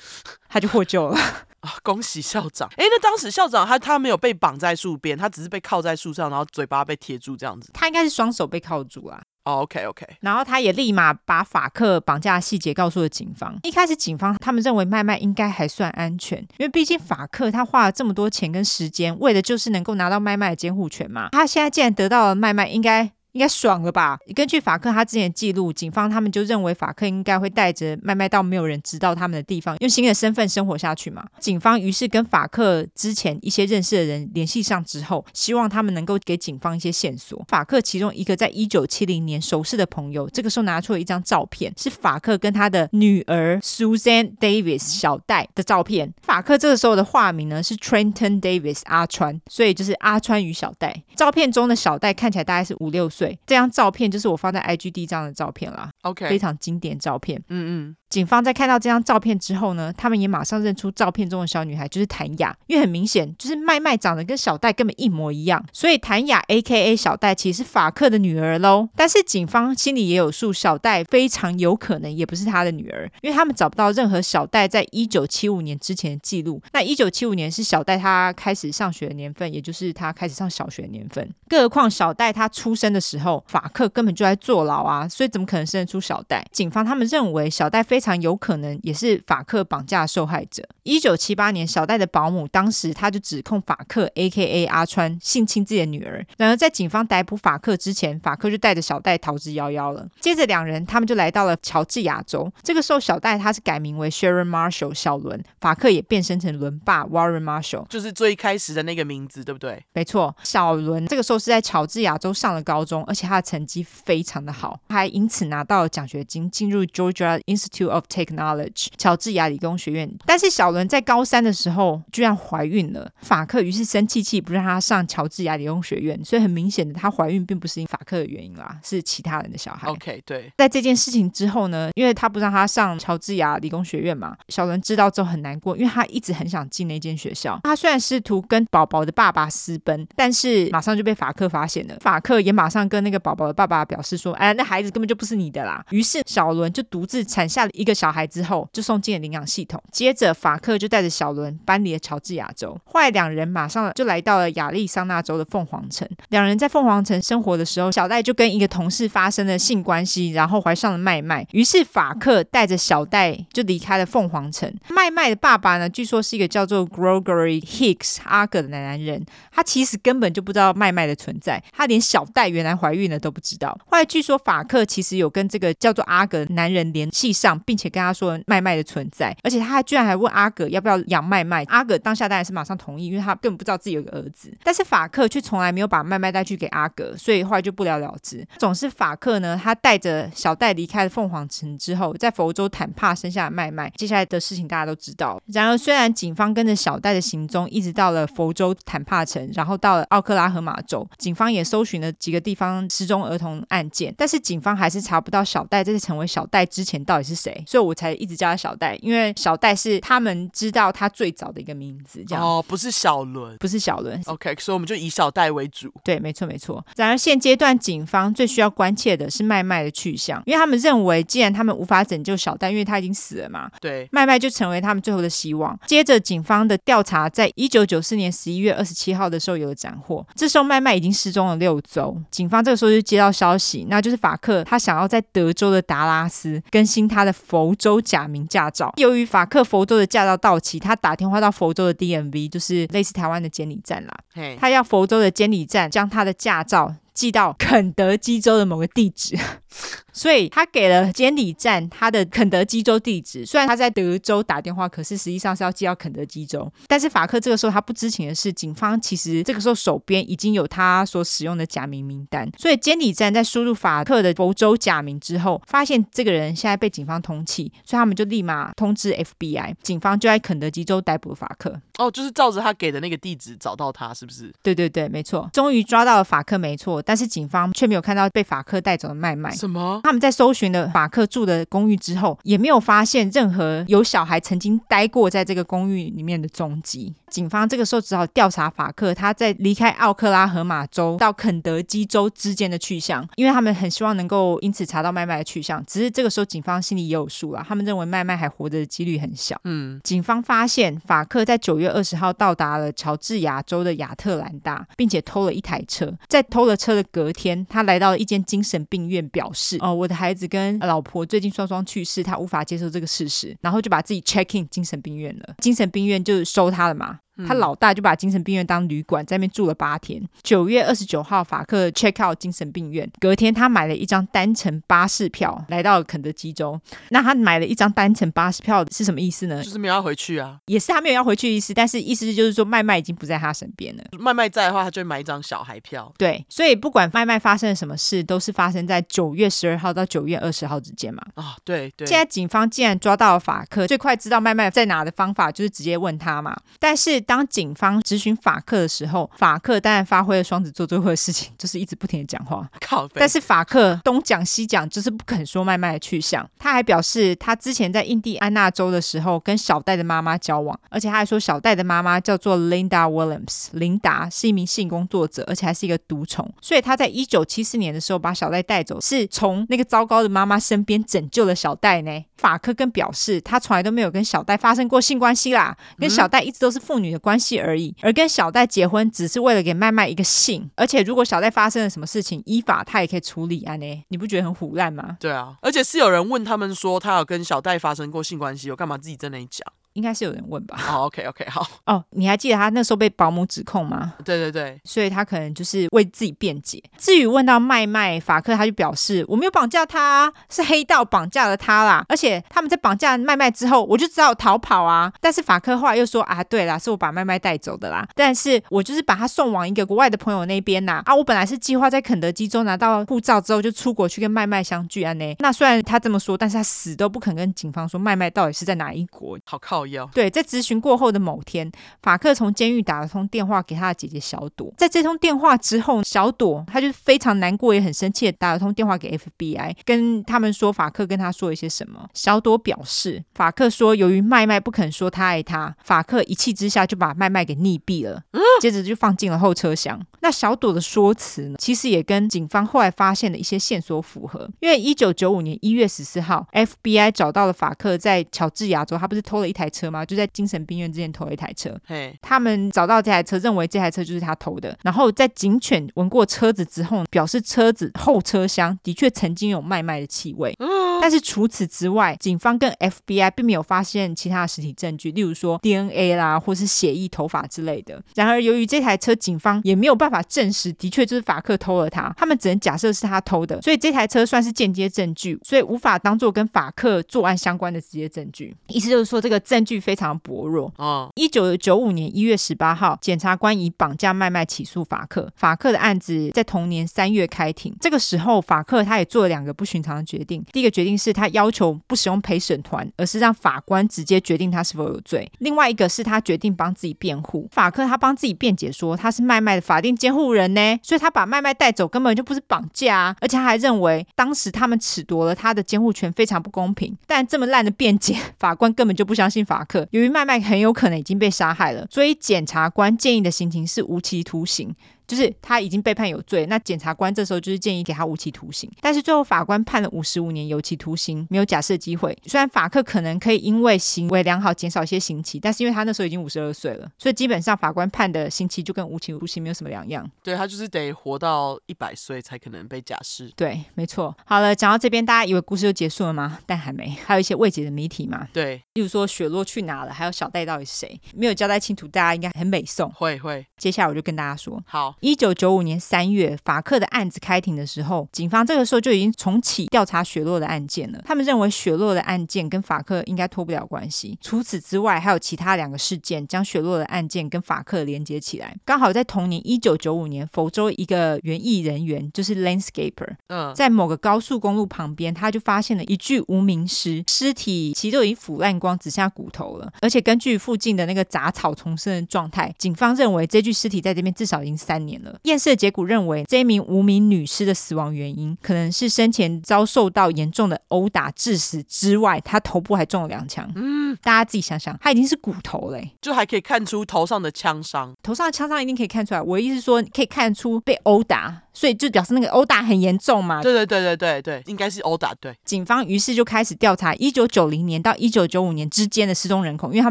他就获救了。啊！恭喜校长！哎，那当时校长他他没有被绑在树边，他只是被靠在树上，然后嘴巴被贴住这样子。他应该是双手被铐住啊。哦，OK OK。然后他也立马把法克绑架的细节告诉了警方。一开始警方他们认为麦麦应该还算安全，因为毕竟法克他花了这么多钱跟时间，为的就是能够拿到麦麦的监护权嘛。他现在既然得到了麦麦，应该。应该爽了吧？根据法克他之前的记录，警方他们就认为法克应该会带着麦麦到没有人知道他们的地方，用新的身份生活下去嘛。警方于是跟法克之前一些认识的人联系上之后，希望他们能够给警方一些线索。法克其中一个在一九七零年熟识的朋友，这个时候拿出了一张照片，是法克跟他的女儿 Susan Davis 小戴的照片。法克这个时候的化名呢是 Trenton Davis 阿川，所以就是阿川与小戴。照片中的小戴看起来大概是五六岁。对，这张照片就是我放在 IG 第一张的照片啦。OK，非常经典照片。嗯嗯。警方在看到这张照片之后呢，他们也马上认出照片中的小女孩就是谭雅，因为很明显就是麦麦长得跟小戴根本一模一样，所以谭雅 AKA 小戴其实是法克的女儿喽。但是警方心里也有数，小戴非常有可能也不是他的女儿，因为他们找不到任何小戴在一九七五年之前的记录。那一九七五年是小戴他开始上学的年份，也就是他开始上小学的年份。更何况小戴他出生的时候，法克根本就在坐牢啊，所以怎么可能生得出小戴？警方他们认为小戴非。非常有可能也是法克绑架受害者。一九七八年，小戴的保姆当时他就指控法克 （A.K.A. 阿川）性侵自己的女儿。然而，在警方逮捕法克之前，法克就带着小戴逃之夭夭了。接着，两人他们就来到了乔治亚州。这个时候，小戴他是改名为 Sharon Marshall 小伦，法克也变身成伦爸 Warren Marshall，就是最开始的那个名字，对不对？没错，小伦这个时候是在乔治亚州上了高中，而且他的成绩非常的好，还因此拿到了奖学金，进入 Georgia Institute。Of Technology，乔治亚理工学院。但是小伦在高三的时候居然怀孕了，法克于是生气气，不让他上乔治亚理工学院。所以很明显的，她怀孕并不是因法克的原因啦，是其他人的小孩。OK，对。在这件事情之后呢，因为他不让他上乔治亚理工学院嘛，小伦知道之后很难过，因为他一直很想进那间学校。他虽然试图跟宝宝的爸爸私奔，但是马上就被法克发现了。法克也马上跟那个宝宝的爸爸表示说：“哎，那孩子根本就不是你的啦。”于是小伦就独自产下了。一个小孩之后就送进了领养系统，接着法克就带着小伦搬离了乔治亚州。后来两人马上就来到了亚利桑那州的凤凰城。两人在凤凰城生活的时候，小戴就跟一个同事发生了性关系，然后怀上了麦麦。于是法克带着小戴就离开了凤凰城。麦麦的爸爸呢，据说是一个叫做 Gregory Hicks 阿格的男人，他其实根本就不知道麦麦的存在，他连小戴原来怀孕了都不知道。后来据说法克其实有跟这个叫做阿格的男人联系上。并且跟他说麦麦的存在，而且他还居然还问阿葛要不要养麦麦。阿葛当下当然是马上同意，因为他根本不知道自己有个儿子。但是法克却从来没有把麦麦带去给阿葛，所以后来就不了了之。总是法克呢，他带着小戴离开了凤凰城之后，在佛州坦帕生下了麦麦。接下来的事情大家都知道。然而，虽然警方跟着小戴的行踪一直到了佛州坦帕城，然后到了奥克拉荷马州，警方也搜寻了几个地方失踪儿童案件，但是警方还是查不到小戴在成为小戴之前到底是谁，所以我才一直叫他小戴，因为小戴是他们知道他最早的一个名字。这样哦，不是小伦，不是小伦。OK，所以我们就以小戴为主。对，没错没错。然而现阶段警方最需要关切的是麦麦的去向，因为他们认为，既然他们无法拯救小戴，因为他已经死了嘛，对，麦麦就成为他们最后的希望。接着，警方的调查在一九九四年十一月二十七号的时候有了斩获，这时候麦麦已经失踪了六周。警方这个时候就接到消息，那就是法克他想要在德州的达拉斯更新他的佛州假名驾照。由于法克佛州的驾照到期，他打电话到佛州的 DMV，就是类似台湾的监理站啦。他要佛州的监理站将他的驾照寄到肯德基州的某个地址。所以他给了监理站他的肯德基州地址，虽然他在德州打电话，可是实际上是要寄到肯德基州。但是法克这个时候他不知情的是，警方其实这个时候手边已经有他所使用的假名名单。所以监理站在输入法克的佛州假名之后，发现这个人现在被警方通缉，所以他们就立马通知 FBI，警方就在肯德基州逮捕了法克。哦，就是照着他给的那个地址找到他，是不是？对对对，没错，终于抓到了法克，没错。但是警方却没有看到被法克带走的麦麦。什么？他们在搜寻了法克住的公寓之后，也没有发现任何有小孩曾经待过在这个公寓里面的踪迹。警方这个时候只好调查法克他在离开奥克拉荷马州到肯德基州之间的去向，因为他们很希望能够因此查到麦麦的去向。只是这个时候警方心里也有数了，他们认为麦麦还活着的几率很小。嗯，警方发现法克在九月二十号到达了乔治亚州的亚特兰大，并且偷了一台车。在偷了车的隔天，他来到了一间精神病院，表示：“哦。”我的孩子跟老婆最近双双去世，他无法接受这个事实，然后就把自己 check in 精神病院了。精神病院就收他了嘛。他老大就把精神病院当旅馆，在那边住了八天。九月二十九号，法克 check out 精神病院。隔天，他买了一张单程巴士票，来到了肯德基州。那他买了一张单程巴士票是什么意思呢？就是没有要回去啊，也是他没有要回去的意思。但是意思就是说，麦麦已经不在他身边了。麦麦在的话，他就买一张小孩票。对，所以不管麦麦发生了什么事，都是发生在九月十二号到九月二十号之间嘛。啊、哦，对对。现在警方既然抓到了法克，最快知道麦麦在哪的方法就是直接问他嘛。但是当警方质询法克的时候，法克当然发挥了双子座最会的事情，就是一直不停的讲话。靠。但是法克东讲西讲，就是不肯说麦麦的去向。他还表示，他之前在印第安纳州的时候跟小戴的妈妈交往，而且他还说小戴的妈妈叫做 Linda Williams，琳达是一名性工作者，而且还是一个毒虫。所以他在一九七四年的时候把小戴带走，是从那个糟糕的妈妈身边拯救了小戴呢。法克更表示，他从来都没有跟小戴发生过性关系啦，跟小戴一直都是父女的关系而已。而跟小戴结婚只是为了给麦麦一个姓，而且如果小戴发生了什么事情，依法他也可以处理啊呢？你不觉得很腐烂吗？对啊，而且是有人问他们说他有跟小戴发生过性关系，我干嘛自己在那里讲？应该是有人问吧？哦、oh，OK OK，好。哦，你还记得他那时候被保姆指控吗？对对对，所以他可能就是为自己辩解。至于问到麦麦，法克他就表示我没有绑架他，是黑道绑架了他啦。而且他们在绑架麦麦之后，我就只好逃跑啊。但是法克后来又说啊，对啦，是我把麦麦带走的啦。但是我就是把他送往一个国外的朋友那边呐。啊，我本来是计划在肯德基州拿到护照之后就出国去跟麦麦相聚啊呢。那虽然他这么说，但是他死都不肯跟警方说麦麦到底是在哪一国。好靠腰。对，在咨询过后的某天，法克从监狱打了通电话给他的姐姐小朵。在这通电话之后，小朵他就非常难过，也很生气的打了通电话给 FBI，跟他们说法克跟他说一些什么。小朵表示，法克说由于麦麦不肯说他爱他，法克一气之下就把麦麦给溺毙了，接着就放进了后车厢。那小朵的说辞呢，其实也跟警方后来发现的一些线索符合，因为一九九五年一月十四号，FBI 找到了法克在乔治亚州，他不是偷了一台车。车吗？就在精神病院之前偷了一台车。嘿，他们找到这台车，认为这台车就是他偷的。然后在警犬闻过车子之后，表示车子后车厢的确曾经有麦麦的气味。嗯但是除此之外，警方跟 FBI 并没有发现其他的实体证据，例如说 DNA 啦，或是血液、头发之类的。然而，由于这台车警方也没有办法证实的确就是法克偷了它，他们只能假设是他偷的，所以这台车算是间接证据，所以无法当做跟法克作案相关的直接证据。意思就是说，这个证据非常薄弱。哦，一九九五年一月十八号，检察官以绑架麦麦起诉法克，法克的案子在同年三月开庭。这个时候，法克他也做了两个不寻常的决定。第一个决定是他要求不使用陪审团，而是让法官直接决定他是否有罪。另外一个是他决定帮自己辩护。法克他帮自己辩解说他是麦麦的法定监护人呢，所以他把麦麦带走根本就不是绑架啊，而且他还认为当时他们褫夺了他的监护权非常不公平。但这么烂的辩解，法官根本就不相信法克。由于麦麦很有可能已经被杀害了，所以检察官建议的刑情是无期徒刑。就是他已经被判有罪，那检察官这时候就是建议给他无期徒刑，但是最后法官判了五十五年有期徒刑，没有假释机会。虽然法克可能可以因为行为良好减少一些刑期，但是因为他那时候已经五十二岁了，所以基本上法官判的刑期就跟无期徒刑没有什么两样。对，他就是得活到一百岁才可能被假释。对，没错。好了，讲到这边，大家以为故事就结束了吗？但还没，还有一些未解的谜题嘛。对，例如说雪落去哪了，还有小戴到底是谁，没有交代清楚，大家应该很美颂。会会。接下来我就跟大家说，好，一九九五年。三月，法克的案子开庭的时候，警方这个时候就已经重启调查雪洛的案件了。他们认为雪洛的案件跟法克应该脱不了关系。除此之外，还有其他两个事件将雪洛的案件跟法克连接起来。刚好在同年一九九五年，佛州一个园艺人员就是 landscaper，嗯，在某个高速公路旁边，他就发现了一具无名尸，尸体其实都已经腐烂光，只剩下骨头了。而且根据附近的那个杂草丛生的状态，警方认为这具尸体在这边至少已经三年了。验尸结。结果认为，这一名无名女尸的死亡原因可能是生前遭受到严重的殴打致死之外，她头部还中了两枪。嗯，大家自己想想，她已经是骨头嘞，就还可以看出头上的枪伤。头上的枪伤一定可以看出来。我的意思是说，可以看出被殴打，所以就表示那个殴打很严重嘛。对对对对对对，应该是殴打。对，警方于是就开始调查一九九零年到一九九五年之间的失踪人口，因为他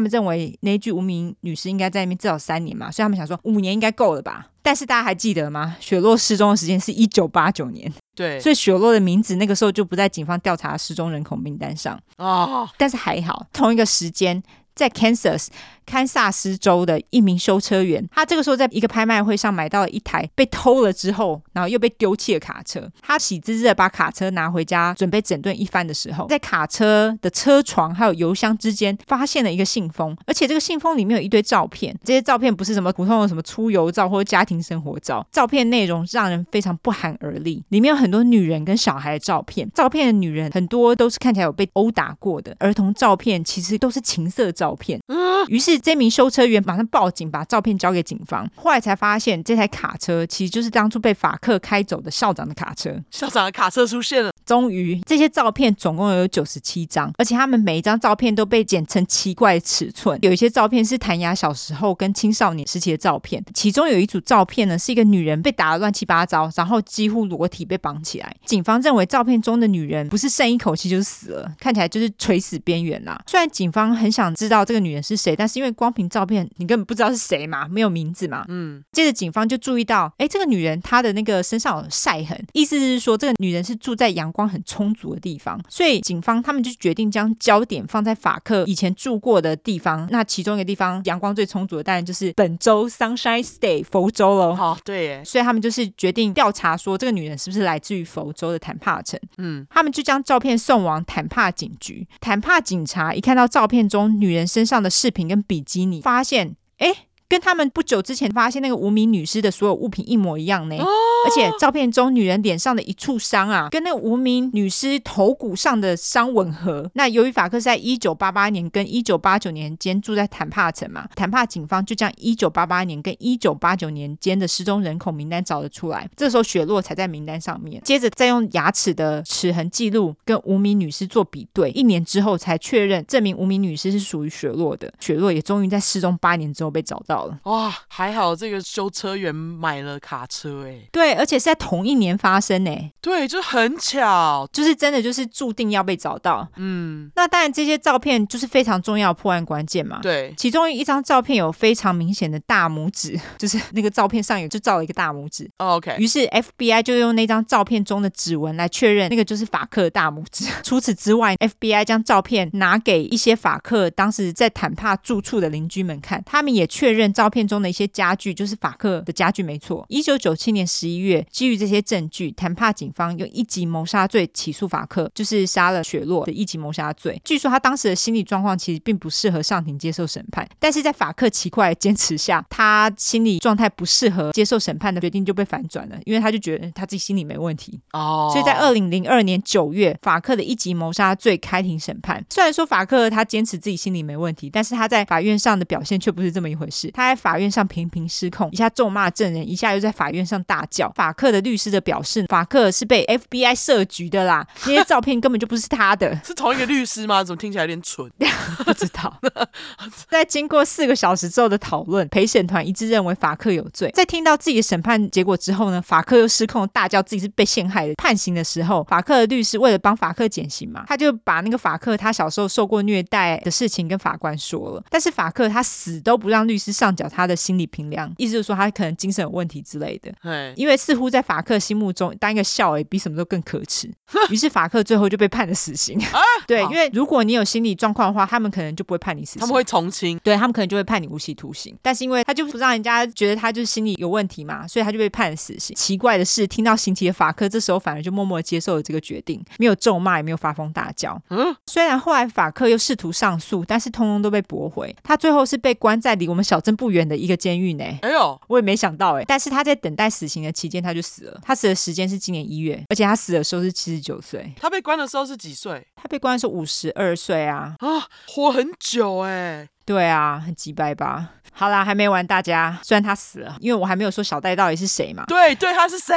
们认为那具无名女尸应该在那边至少三年嘛，所以他们想说五年应该够了吧。但是大家还记得吗？雪落失踪的时间是一九八九年，对，所以雪落的名字那个时候就不在警方调查失踪人口名单上啊。哦、但是还好，同一个时间在 Kansas。堪萨斯州的一名修车员，他这个时候在一个拍卖会上买到了一台被偷了之后，然后又被丢弃的卡车。他喜滋滋的把卡车拿回家，准备整顿一番的时候，在卡车的车床还有油箱之间发现了一个信封，而且这个信封里面有一堆照片。这些照片不是什么普通的什么出游照或者家庭生活照，照片内容让人非常不寒而栗。里面有很多女人跟小孩的照片，照片的女人很多都是看起来有被殴打过的，儿童照片其实都是情色照片。嗯于是。这名修车员马上报警，把照片交给警方。后来才发现，这台卡车其实就是当初被法克开走的校长的卡车。校长的卡车出现了。终于，这些照片总共有九十七张，而且他们每一张照片都被剪成奇怪的尺寸。有一些照片是谭雅小时候跟青少年时期的照片，其中有一组照片呢，是一个女人被打得乱七八糟，然后几乎裸体被绑起来。警方认为照片中的女人不是剩一口气就是死了，看起来就是垂死边缘啦。虽然警方很想知道这个女人是谁，但是因为光凭照片，你根本不知道是谁嘛，没有名字嘛。嗯。接着警方就注意到，哎，这个女人她的那个身上有晒痕，意思是说这个女人是住在阳光很充足的地方，所以警方他们就决定将焦点放在法克以前住过的地方。那其中一个地方阳光最充足的，当然就是本州 Sunshine State 佛州了。好，对耶。所以他们就是决定调查说，这个女人是不是来自于佛州的坦帕城。嗯，他们就将照片送往坦帕警局。坦帕警察一看到照片中女人身上的饰品跟比基尼，发现，哎。跟他们不久之前发现那个无名女尸的所有物品一模一样呢，而且照片中女人脸上的一处伤啊，跟那个无名女尸头骨上的伤吻合。那由于法克在一九八八年跟一九八九年间住在坦帕城嘛，坦帕警方就将一九八八年跟一九八九年间的失踪人口名单找了出来。这时候雪落才在名单上面，接着再用牙齿的齿痕记录跟无名女尸做比对，一年之后才确认这名无名女尸是属于雪落的。雪落也终于在失踪八年之后被找到。到了。哇，还好这个修车员买了卡车哎。对，而且是在同一年发生哎。对，就很巧，就是真的就是注定要被找到。嗯，那当然这些照片就是非常重要的破案关键嘛。对，其中一张照片有非常明显的大拇指，就是那个照片上有就照了一个大拇指。Oh, OK，于是 FBI 就用那张照片中的指纹来确认那个就是法克的大拇指。除此之外，FBI 将照片拿给一些法克当时在坦帕住处的邻居们看，他们也确认照片中的一些家具就是法克的家具没错。一九九七年十一月，基于这些证据，坦帕警方用一级谋杀罪起诉法克，就是杀了雪洛的一级谋杀罪。据说他当时的心理状况其实并不适合上庭接受审判，但是在法克奇怪的坚持下，他心理状态不适合接受审判的决定就被反转了，因为他就觉得他自己心理没问题哦。所以在二零零二年九月，法克的一级谋杀罪开庭审判。虽然说法克他坚持自己心理没问题，但是他在法院上的表现却不是这么一回事。他在法院上频频失控，一下咒骂证人，一下又在法院上大叫。法克的律师的表示，法克是被 FBI 设局的啦，那些照片根本就不是他的。是同一个律师吗？怎么听起来有点蠢？不知道。在经过四个小时之后的讨论，陪审团一致认为法克有罪。在听到自己的审判结果之后呢，法克又失控大叫自己是被陷害的。判刑的时候，法克的律师为了帮法克减刑嘛，他就把那个法克他小时候受过虐待的事情跟法官说了。但是法克他死都不让律师上缴他的心理评量，意思就是说他可能精神有问题之类的。对，因为似乎在法克心目中当一个笑诶比什么都更可耻。于是法克最后就被判了死刑。啊，对，因为如果你有心理状况的话，他们可能就不会判你死刑，他们会从轻，对他们可能就会判你无期徒刑。但是因为他就不让人家觉得他就是心理有问题嘛，所以他就被判了死刑。奇怪的是，听到刑期的法克这时候反而就默默接受了这个决定，没有咒骂，也没有发疯大叫。嗯，虽然后来法克又试图上诉，但是通通都被驳回。他最后是被关在离我们小镇不远的一个监狱呢。哎呦，我也没想到哎。但是他在等待死刑的期间，他就死了。他死的时间是今年一月，而且他死的时候是七十九岁。他被关的时候是几岁？他被关的时候五十二岁啊！啊，活很久哎。对啊，很鸡掰吧？好啦，还没完，大家。虽然他死了，因为我还没有说小戴到底是谁嘛。对对，他是谁？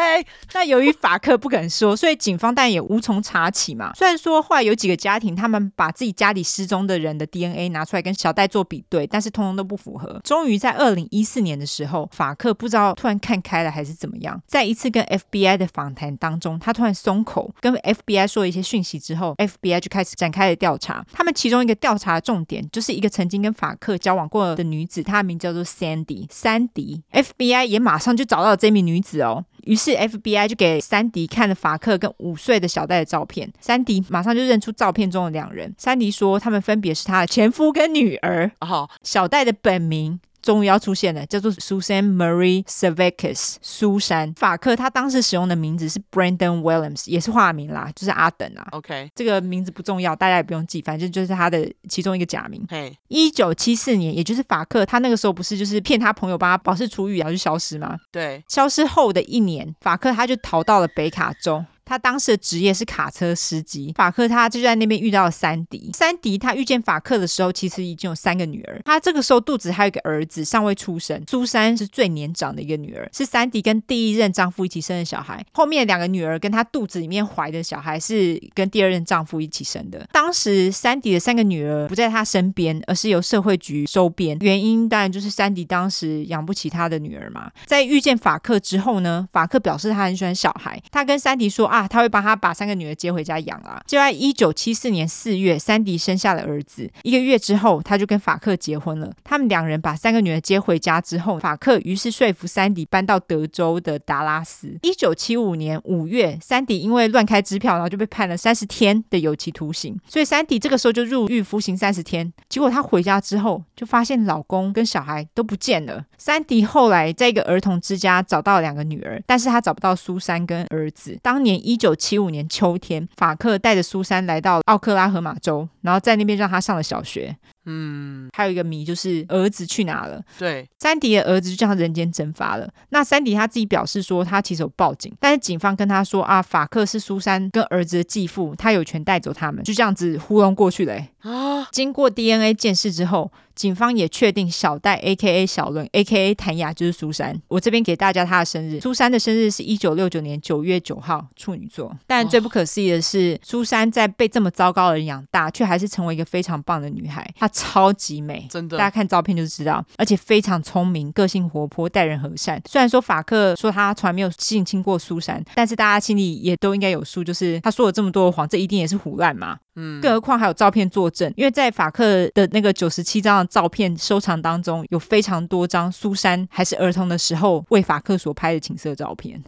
那由于法克不肯说，所以警方当然也无从查起嘛。虽然说后来有几个家庭，他们把自己家里失踪的人的 DNA 拿出来跟小戴做比对，但是通通都不符合。终于在二零一四年的时候，法克不知道突然看开了还是怎么样，在一次跟 FBI 的访谈当中，他突然松口，跟 FBI 说了一些讯息之后，FBI 就开始展开了调查。他们其中一个调查的重点就是一个曾经跟法克交往过的女子，她的名叫做 Sandy，珊迪。FBI 也马上就找到了这名女子哦。于是 FBI 就给珊迪看了法克跟五岁的小戴的照片。珊迪马上就认出照片中的两人。珊迪说，他们分别是她的前夫跟女儿。哦，小戴的本名。终于要出现了，叫做 Susan Marie Servakis，苏珊。法克他当时使用的名字是 Brandon Williams，也是化名啦，就是阿等啊。OK，这个名字不重要，大家也不用记，反正就是他的其中一个假名。嘿，一九七四年，也就是法克他那个时候不是就是骗他朋友帮他保释出狱，然后就消失吗？对，消失后的一年，法克他就逃到了北卡州。他当时的职业是卡车司机。法克他就在那边遇到了珊迪。珊迪他遇见法克的时候，其实已经有三个女儿。他这个时候肚子还有一个儿子，尚未出生。苏珊是最年长的一个女儿，是珊迪跟第一任丈夫一起生的小孩。后面两个女儿跟她肚子里面怀的小孩是跟第二任丈夫一起生的。当时珊迪的三个女儿不在她身边，而是由社会局收编。原因当然就是珊迪当时养不起她的女儿嘛。在遇见法克之后呢，法克表示他很喜欢小孩。他跟珊迪说啊。他会帮他把三个女儿接回家养啊。就在一九七四年四月，珊迪生下了儿子。一个月之后，他就跟法克结婚了。他们两人把三个女儿接回家之后，法克于是说服珊迪搬到德州的达拉斯。一九七五年五月，珊迪因为乱开支票，然后就被判了三十天的有期徒刑。所以珊迪这个时候就入狱服刑三十天。结果她回家之后，就发现老公跟小孩都不见了。珊迪后来在一个儿童之家找到两个女儿，但是她找不到苏珊跟儿子。当年一九七五年秋天，法克带着苏珊来到奥克拉荷马州，然后在那边让他上了小学。嗯，还有一个谜就是儿子去哪了？对，珊迪的儿子就这样人间蒸发了。那珊迪他自己表示说，他其实有报警，但是警方跟他说啊，法克是苏珊跟儿子的继父，他有权带走他们，就这样子糊弄过去了。啊，经过 DNA 鉴识之后。警方也确定小戴 （A.K.A. 小伦 ）A.K.A. 谭雅就是苏珊。我这边给大家她的生日，苏珊的生日是一九六九年九月九号，处女座。但最不可思议的是，苏珊在被这么糟糕的人养大，却还是成为一个非常棒的女孩。她超级美，真的，大家看照片就知道，而且非常聪明，个性活泼，待人和善。虽然说法克说他从来没有性侵过苏珊，但是大家心里也都应该有数，就是他说了这么多的谎，这一定也是胡乱嘛。嗯，更何况还有照片作证，因为在法克的那个九十七张的照片收藏当中，有非常多张苏珊还是儿童的时候为法克所拍的情色照片。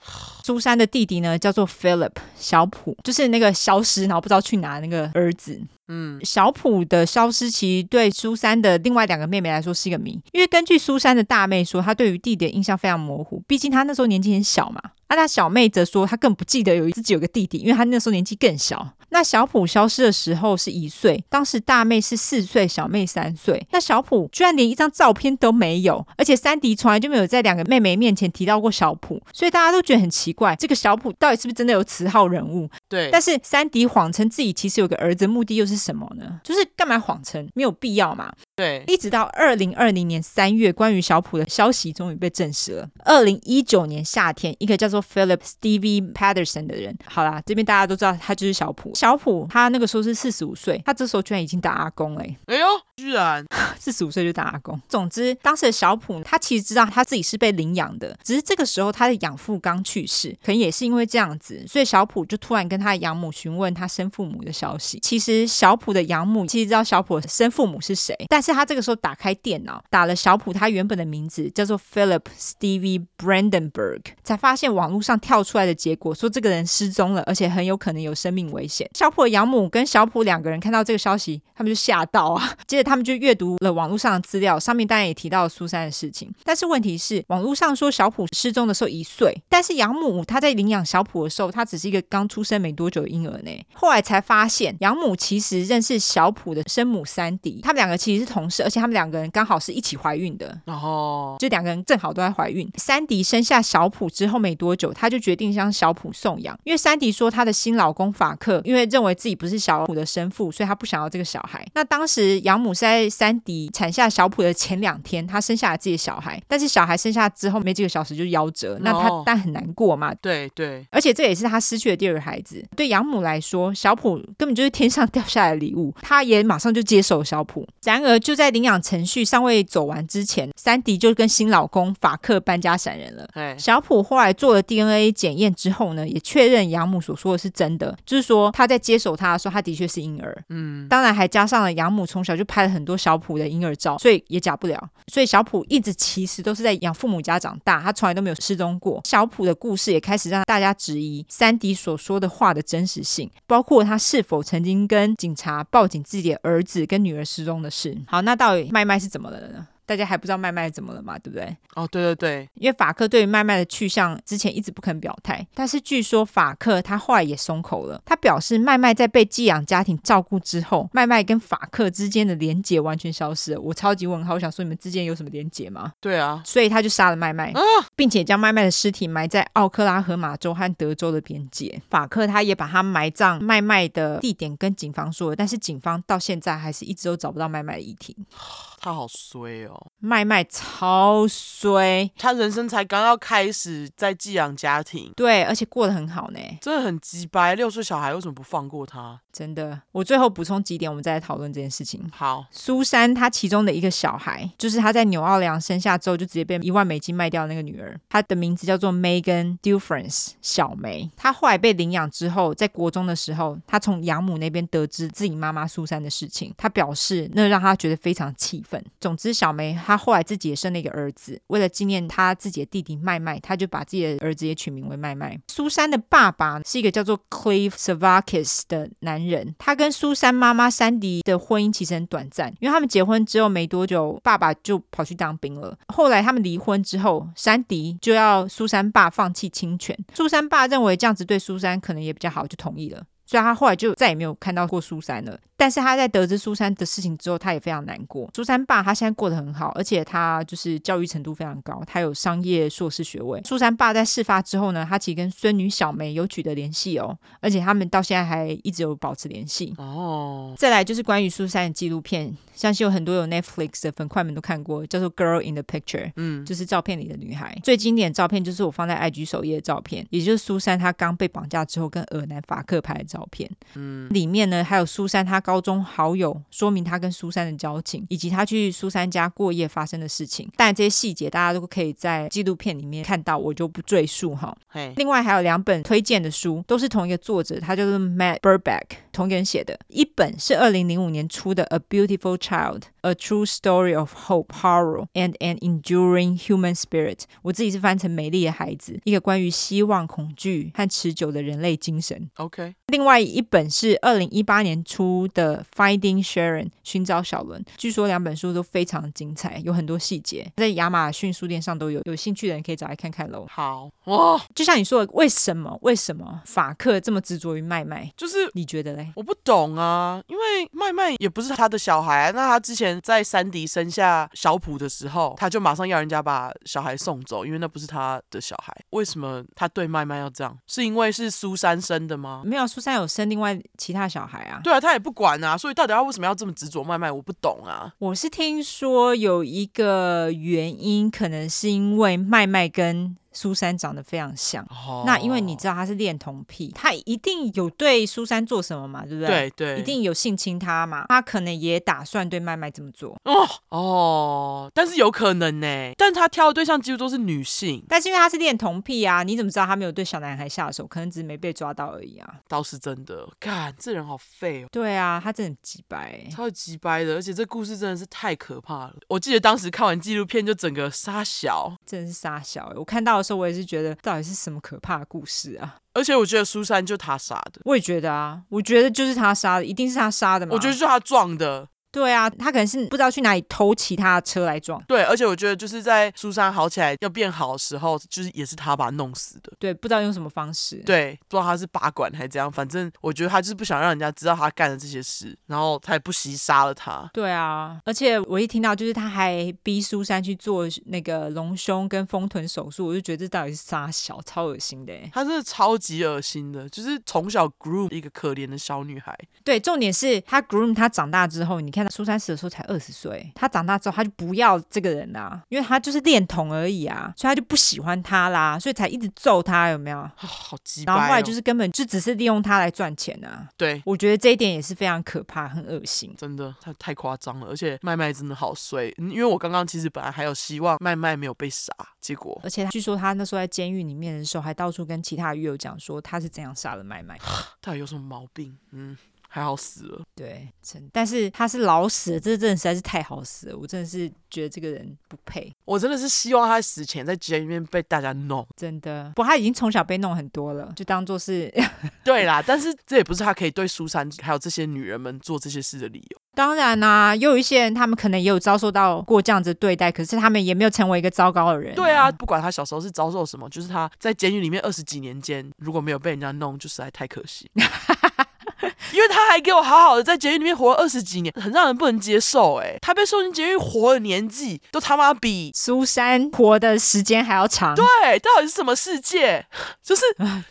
苏珊的弟弟呢，叫做 Philip 小普，就是那个消失然后不知道去哪那个儿子。嗯，小普的消失其实对苏珊的另外两个妹妹来说是一个谜，因为根据苏珊的大妹说，她对于弟弟的印象非常模糊，毕竟她那时候年纪很小嘛。那她小妹则说，她更不记得有自己有个弟弟，因为她那时候年纪更小。那小普消失的时候是一岁，当时大妹是四岁，小妹三岁。那小普居然连一张照片都没有，而且珊迪从来就没有在两个妹妹面前提到过小普，所以大家都觉得很奇怪，这个小普到底是不是真的有此号人物？对。但是珊迪谎称自己其实有个儿子，目的又是什么呢？就是干嘛谎称？没有必要嘛。对。一直到二零二零年三月，关于小普的消息终于被证实了。二零一九年夏天，一个叫做 Philip Stevie Patterson 的人，好啦，这边大家都知道他就是小普。小普他那个时候是四十五岁，他这时候居然已经打阿公了。哎呦，居然 四十五岁就当阿公。总之，当时的小普他其实知道他自己是被领养的，只是这个时候他的养父刚去世，可能也是因为这样子，所以小普就突然跟他的养母询问他生父母的消息。其实小普的养母其实知道小普的生父母是谁，但是他这个时候打开电脑，打了小普他原本的名字叫做 Philip Stevie Brandenburg，才发现网络上跳出来的结果说这个人失踪了，而且很有可能有生命危险。小普的养母跟小普两个人看到这个消息，他们就吓到啊。接着他们就阅读了网络上的资料，上面当然也提到了苏珊的事情。但是问题是，网络上说小普失踪的时候一岁，但是养母她在领养小普的时候，她只是一个刚出生没多久的婴儿呢。后来才发现，养母其实认识小普的生母珊迪，他们两个其实是同事，而且他们两个人刚好是一起怀孕的。哦，就两个人正好都在怀孕。珊迪生下小普之后没多久，她就决定将小普送养，因为珊迪说她的新老公法克因为认为自己不是小普的生父，所以他不想要这个小孩。那当时养母是在珊迪产下小普的前两天，她生下了自己的小孩，但是小孩生下之后没几个小时就夭折，那她但很难过嘛。对对，而且这也是她失去的第二个孩子。对养母来说，小普根本就是天上掉下来的礼物，她也马上就接手小普。然而就在领养程序尚未走完之前，珊迪就跟新老公法克搬家闪人了。小普后来做了 DNA 检验之后呢，也确认养母所说的是真的，就是说他在接手他的时候，他的确是婴儿。嗯，当然还加上了养母从小就拍了很多小普的婴儿照，所以也假不了。所以小普一直其实都是在养父母家长大，他从来都没有失踪过。小普的故事也开始让大家质疑三迪所说的话的真实性，包括他是否曾经跟警察报警自己的儿子跟女儿失踪的事。好，那到底麦麦是怎么了呢？大家还不知道麦麦怎么了嘛？对不对？哦，对对对，因为法克对于麦麦的去向之前一直不肯表态，但是据说法克他后来也松口了，他表示麦麦在被寄养家庭照顾之后，麦麦跟法克之间的连结完全消失了。我超级问号，我想说你们之间有什么连结吗？对啊，所以他就杀了麦麦，啊、并且将麦麦的尸体埋在奥克拉荷马州和德州的边界。法克他也把他埋葬麦麦的地点跟警方说了，但是警方到现在还是一直都找不到麦麦的遗体。他好衰哦，麦麦超衰，他人生才刚要开始在寄养家庭，对，而且过得很好呢，真的很鸡掰。六岁小孩为什么不放过他？真的，我最后补充几点，我们再来讨论这件事情。好，苏珊她其中的一个小孩，就是她在纽奥良生下之后就直接被一万美金卖掉的那个女儿，她的名字叫做 Megan Dufresne 小梅。她后来被领养之后，在国中的时候，她从养母那边得知自己妈妈苏珊的事情，她表示那让她觉得非常气愤。总之，小梅她后来自己也生了一个儿子，为了纪念她自己的弟弟麦麦，她就把自己的儿子也取名为麦麦。苏珊的爸爸是一个叫做 Clive Savakis 的男人，他跟苏珊妈妈珊迪的婚姻其实很短暂，因为他们结婚之后没多久，爸爸就跑去当兵了。后来他们离婚之后，珊迪就要苏珊爸放弃侵权，苏珊爸认为这样子对苏珊可能也比较好，就同意了。所以他后来就再也没有看到过苏珊了。但是他在得知苏珊的事情之后，他也非常难过。苏珊爸他现在过得很好，而且他就是教育程度非常高，他有商业硕士学位。苏珊爸在事发之后呢，他其实跟孙女小梅有取得联系哦，而且他们到现在还一直有保持联系。哦，再来就是关于苏珊的纪录片。相信有很多有 Netflix 的粉块们都看过，叫做《Girl in the Picture》，嗯，就是照片里的女孩。最经典的照片就是我放在 IG 首页的照片，也就是苏珊她刚被绑架之后跟尔南法克拍的照片。嗯，里面呢还有苏珊她高中好友说明她跟苏珊的交情，以及她去苏珊家过夜发生的事情。但这些细节大家都可以在纪录片里面看到，我就不赘述哈。嘿另外还有两本推荐的书，都是同一个作者，他就是 Matt Birkbeck，同一个人写的。一本是二零零五年出的《A Beautiful Child: A True Story of Hope, Horror, and an Enduring Human Spirit》，我自己是翻成《美丽的孩子》，一个关于希望、恐惧和持久的人类精神。OK。另外一本是二零一八年出的《Finding Sharon》，寻找小伦。据说两本书都非常精彩，有很多细节，在亚马逊书店上都有，有兴趣的人可以找来看看喽。好哇，就像你说的，为什么为什么法克这么执着于麦麦？就是你觉得嘞？我不懂啊，因为麦麦也不是他的小孩啊，那他之前在珊迪生下小普的时候，他就马上要人家把小孩送走，因为那不是他的小孩。为什么他对麦麦要这样？是因为是苏珊生的吗？没有。苏珊有生另外其他小孩啊？对啊，他也不管啊，所以到底他为什么要这么执着麦麦？我不懂啊。我是听说有一个原因，可能是因为麦麦跟。苏珊长得非常像，oh. 那因为你知道他是恋童癖，他一定有对苏珊做什么嘛，对不对？对对，一定有性侵他嘛，他可能也打算对麦麦这么做。哦哦，oh. oh. 但是有可能呢，但他挑的对象几乎都是女性，但是因为他是恋童癖啊，你怎么知道他没有对小男孩下手？可能只是没被抓到而已啊。倒是真的，看这人好废哦。对啊，他真的很鸡掰，超级鸡掰的，而且这故事真的是太可怕了。我记得当时看完纪录片就整个杀小，真的是杀小。我看到的时候，我也是觉得。到底是什么可怕的故事啊？而且我觉得苏珊就他杀的，我也觉得啊，我觉得就是他杀的，一定是他杀的嘛。我觉得就是他撞的。对啊，他可能是不知道去哪里偷其他的车来撞。对，而且我觉得就是在苏珊好起来要变好的时候，就是也是他把他弄死的。对，不知道用什么方式。对，不知道他是拔管还是怎样，反正我觉得他就是不想让人家知道他干了这些事，然后他也不惜杀了他。对啊，而且我一听到就是他还逼苏珊去做那个隆胸跟丰臀手术，我就觉得这到底是杀小，超恶心的。他真的超级恶心的，就是从小 groom 一个可怜的小女孩。对，重点是他 groom 他长大之后，你看到苏珊死的时候才。二十岁，他长大之后他就不要这个人啦，因为他就是恋童而已啊，所以他就不喜欢他啦，所以才一直揍他，有没有？哦、好鸡！然后后来就是根本就只是利用他来赚钱啊。对，我觉得这一点也是非常可怕，很恶心。真的，他太夸张了，而且麦麦真的好衰，因为我刚刚其实本来还有希望麦麦没有被杀，结果而且据说他那时候在监狱里面的时候，还到处跟其他狱友讲说他是怎样杀了麦麦，他有什么毛病？嗯。还好死了，对，真，但是他是老死了，这真的实在是太好死了，我真的是觉得这个人不配。我真的是希望他死前在监狱里面被大家弄，真的。不过他已经从小被弄很多了，就当做是。对啦，但是这也不是他可以对苏珊还有这些女人们做这些事的理由。当然啦、啊，又有一些人，他们可能也有遭受到过这样子对待，可是他们也没有成为一个糟糕的人、啊。对啊，不管他小时候是遭受什么，就是他在监狱里面二十几年间，如果没有被人家弄，就实在太可惜。因为他还给我好好的在监狱里面活了二十几年，很让人不能接受。哎，他被送进监狱活的年纪都他妈比苏珊活的时间还要长。对，到底是什么世界？就是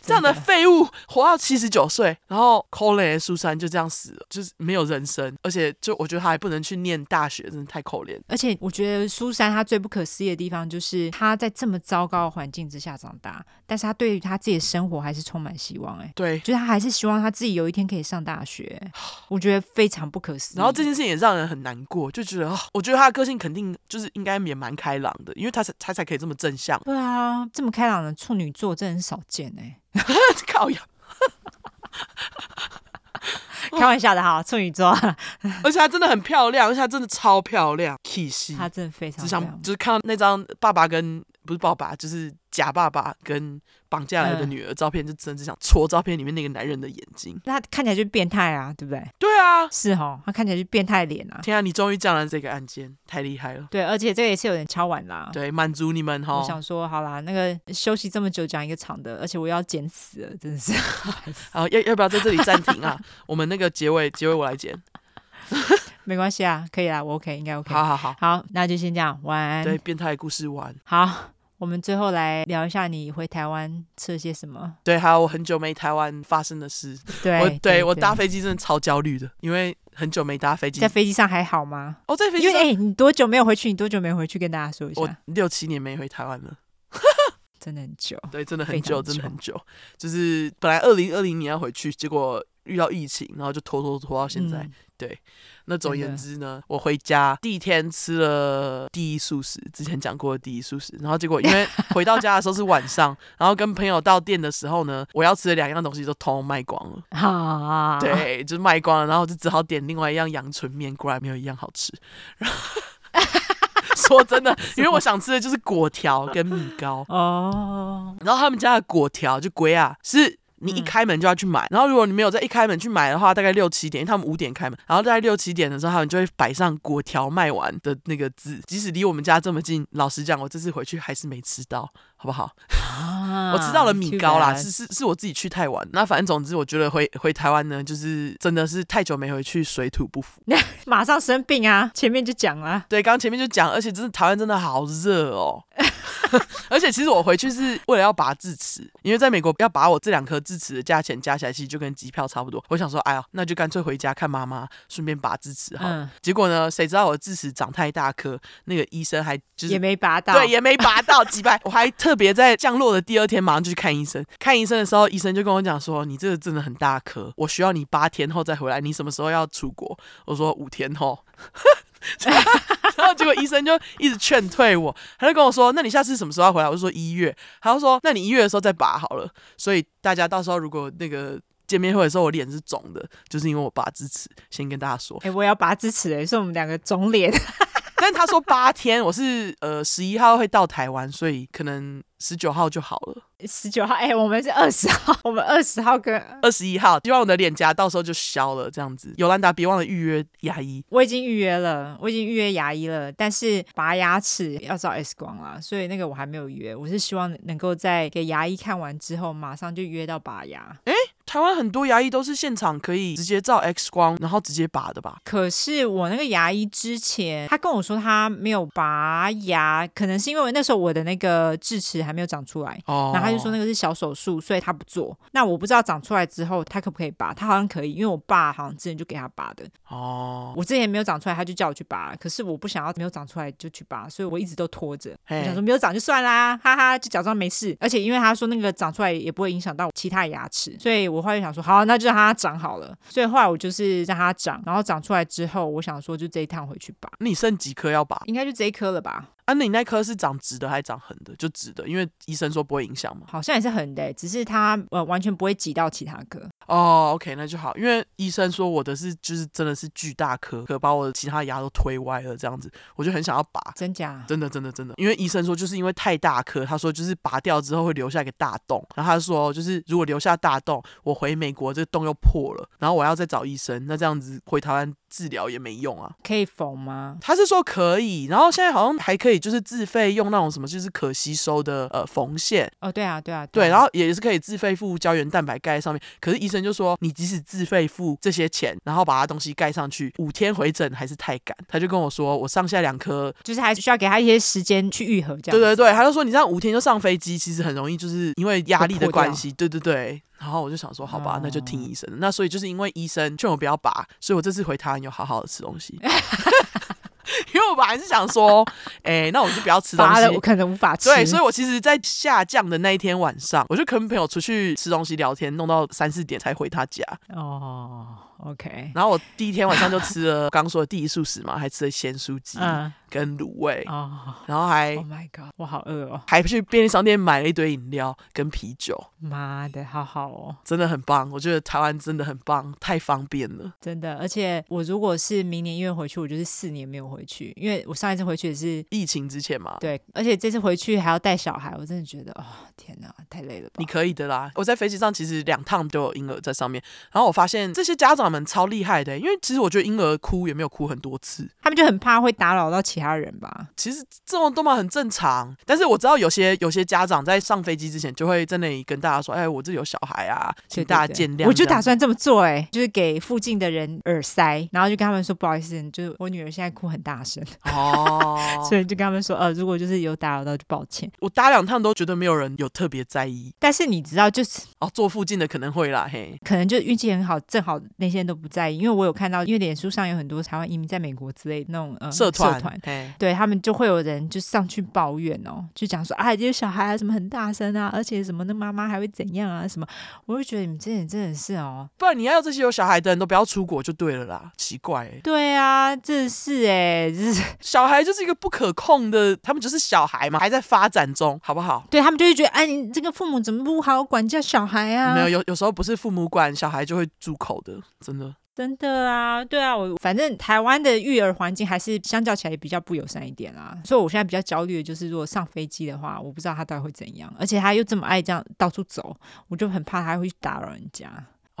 这样的废物活到七十九岁，然后可怜的苏珊就这样死了，就是没有人生。而且就我觉得他还不能去念大学，真的太可怜。而且我觉得苏珊她最不可思议的地方就是她在这么糟糕的环境之下长大，但是她对于她自己的生活还是充满希望。哎，对，就是她还是希望她自己有一天可以上大。大学，我觉得非常不可思议。然后这件事情也让人很难过，就觉得，我觉得他的个性肯定就是应该也蛮开朗的，因为他才他才可以这么正向。对啊，这么开朗的处女座真的很少见哎。靠呀！开玩笑的哈，处女座，而且她真的很漂亮，而且她真的超漂亮，气息。她真的非常，只想就是看到那张爸爸跟不是爸爸，就是假爸爸跟。绑架来的女儿照片，就真的只想戳照片里面那个男人的眼睛。那他看起来就变态啊，对不对？对啊，是哦，他看起来就变态脸啊。天啊，你终于讲了这个案件，太厉害了。对，而且这个也是有点敲碗啦。对，满足你们哈。我想说，好啦，那个休息这么久，讲一个长的，而且我要剪死了，真的是。好，要要不要在这里暂停啊？我们那个结尾，结尾我来剪。没关系啊，可以啦，我 OK，应该 OK。好好好，好，那就先这样，晚安。对，变态故事完。好。我们最后来聊一下你回台湾吃了些什么？对，还有我很久没台湾发生的事。对，我对，对我搭飞机真的超焦虑的，因为很久没搭飞机。在飞机上还好吗？哦，在飞机上，哎、欸，你多久没有回去？你多久没回去？跟大家说一下。我六七年没回台湾了，真的很久。对，真的很久，真的很久。就是本来二零二零年要回去，结果遇到疫情，然后就拖拖拖到现在。嗯对，那总而言之呢，我回家第一天吃了第一素食，之前讲过的第一素食，然后结果因为 回到家的时候是晚上，然后跟朋友到店的时候呢，我要吃的两样东西都通通卖光了，啊，对，就是卖光了，然后我就只好点另外一样阳春面，果然没有一样好吃。然 后说真的，因为我想吃的就是果条跟米糕哦，然后他们家的果条就鬼啊，是。你一开门就要去买，然后如果你没有在一开门去买的话，大概六七点，因为他们五点开门，然后大概六七点的时候，他们就会摆上“果条卖完”的那个字。即使离我们家这么近，老实讲，我这次回去还是没吃到，好不好？啊、我吃到了米糕啦，是是是我自己去太晚。那反正总之，我觉得回回台湾呢，就是真的是太久没回去，水土不服，马上生病啊！前面就讲了，对，刚刚前面就讲，而且真的台湾真的好热哦。而且其实我回去是为了要拔智齿，因为在美国要拔我这两颗智齿的价钱加起来，其实就跟机票差不多。我想说，哎呀，那就干脆回家看妈妈，顺便拔智齿好。嗯。结果呢，谁知道我的智齿长太大颗，那个医生还就是也没拔到，对，也没拔到，几百。我还特特别在降落的第二天马上就去看医生。看医生的时候，医生就跟我讲说：“你这个真的很大颗，我需要你八天后再回来。你什么时候要出国？”我说：“五天后。”然后结果医生就一直劝退我，他就跟我说：“那你下次什么时候要回来？”我就说一月。他就说：“那你一月的时候再拔好了。”所以大家到时候如果那个见面会的时候我脸是肿的，就是因为我拔智齿。先跟大家说，哎、我要拔智齿哎，是我们两个肿脸。但他说八天，我是呃十一号会到台湾，所以可能。十九号就好了。十九号，哎、欸，我们是二十号，我们二十号跟二十一号，希望我的脸颊到时候就消了，这样子。尤兰达，别忘了预约牙医。我已经预约了，我已经预约牙医了，但是拔牙齿要照 X 光啦，所以那个我还没有约。我是希望能够在给牙医看完之后，马上就约到拔牙。哎、欸，台湾很多牙医都是现场可以直接照 X 光，然后直接拔的吧？可是我那个牙医之前他跟我说他没有拔牙，可能是因为那时候我的那个智齿还。没有长出来，oh. 然后他就说那个是小手术，所以他不做。那我不知道长出来之后他可不可以拔，他好像可以，因为我爸好像之前就给他拔的。哦，oh. 我之前没有长出来，他就叫我去拔，可是我不想要没有长出来就去拔，所以我一直都拖着。我想说没有长就算啦，哈哈，就假装没事。而且因为他说那个长出来也不会影响到其他牙齿，所以我后来就想说好，那就让它长好了。所以后来我就是让它长，然后长出来之后，我想说就这一趟回去拔。你剩几颗要拔？应该就这一颗了吧。啊，那你那颗是长直的还是长横的？就直的，因为医生说不会影响嘛。好像也是横的，只是它呃完全不会挤到其他颗。哦，OK，那就好，因为医生说我的是就是真的是巨大颗，可把我的其他牙都推歪了这样子，我就很想要拔。真假？真的真的真的，因为医生说就是因为太大颗，他说就是拔掉之后会留下一个大洞，然后他说就是如果留下大洞，我回美国这个洞又破了，然后我要再找医生，那这样子回台湾。治疗也没用啊，可以缝吗？他是说可以，然后现在好像还可以，就是自费用那种什么，就是可吸收的呃缝线。哦，对啊，对啊，对，然后也是可以自费付胶原蛋白盖在上面。可是医生就说，你即使自费付这些钱，然后把它东西盖上去，五天回诊还是太赶。他就跟我说，我上下两颗，就是还需要给他一些时间去愈合。这样。对对对，他就说你这样五天就上飞机，其实很容易就是因为压力的关系。对对对。然后我就想说，好吧，那就听医生。那所以就是因为医生劝我不要拔，所以我这次回台湾有好好的吃东西。因为我本来是想说，哎，那我就不要吃东西，我可能无法吃。对，所以我其实，在下降的那一天晚上，我就跟朋友出去吃东西聊天，弄到三四点才回他家。哦，OK。然后我第一天晚上就吃了刚刚说的第一素食嘛，还吃了咸酥鸡。嗯跟卤味哦，然后还，Oh my God，我好饿哦，还去便利商店买了一堆饮料跟啤酒。妈的，好好哦，真的很棒，我觉得台湾真的很棒，太方便了，真的。而且我如果是明年一月回去，我就是四年没有回去，因为我上一次回去也是疫情之前嘛。对，而且这次回去还要带小孩，我真的觉得哦，天哪，太累了吧。你可以的啦，我在飞机上其实两趟都有婴儿在上面，然后我发现这些家长长们超厉害的，因为其实我觉得婴儿哭也没有哭很多次，他们就很怕会打扰到其他人吧。其实这种都嘛很正常，但是我知道有些有些家长在上飞机之前就会在那里跟大家说：“哎，我这里有小孩啊，请大家见谅。”我就打算这么做，哎，就是给附近的人耳塞，然后就跟他们说：“不好意思，就是我女儿现在哭很大声哦，所以就跟他们说：呃，如果就是有打扰到，就抱歉。”我搭两趟都觉得没有人有特别在意，但是你知道，就是哦，坐附近的可能会啦，嘿，可能就运气很好，正好那些人都不在意，因为我有看到，因为脸书上有很多台湾移民在美国之类的那种呃社团，对他们就会有人就上去抱怨哦，就讲说啊，这些小孩啊什么很大声啊，而且什么那妈妈还会怎样啊什么，我就觉得你们这点真的是哦，不然你要这些有小孩的人都不要出国就对了啦，奇怪哎，对啊，这是哎，这是 小孩就是一个不可控的，他们就是小孩嘛，还在发展中，好不好？对他们就会觉得，哎，你这个父母怎么不好好管教小孩啊？没有，有有时候不是父母管小孩就会住口的，真的。真的啊，对啊，我反正台湾的育儿环境还是相较起来比较不友善一点啦，所以我现在比较焦虑的就是，如果上飞机的话，我不知道他到底会怎样，而且他又这么爱这样到处走，我就很怕他会去打扰人家。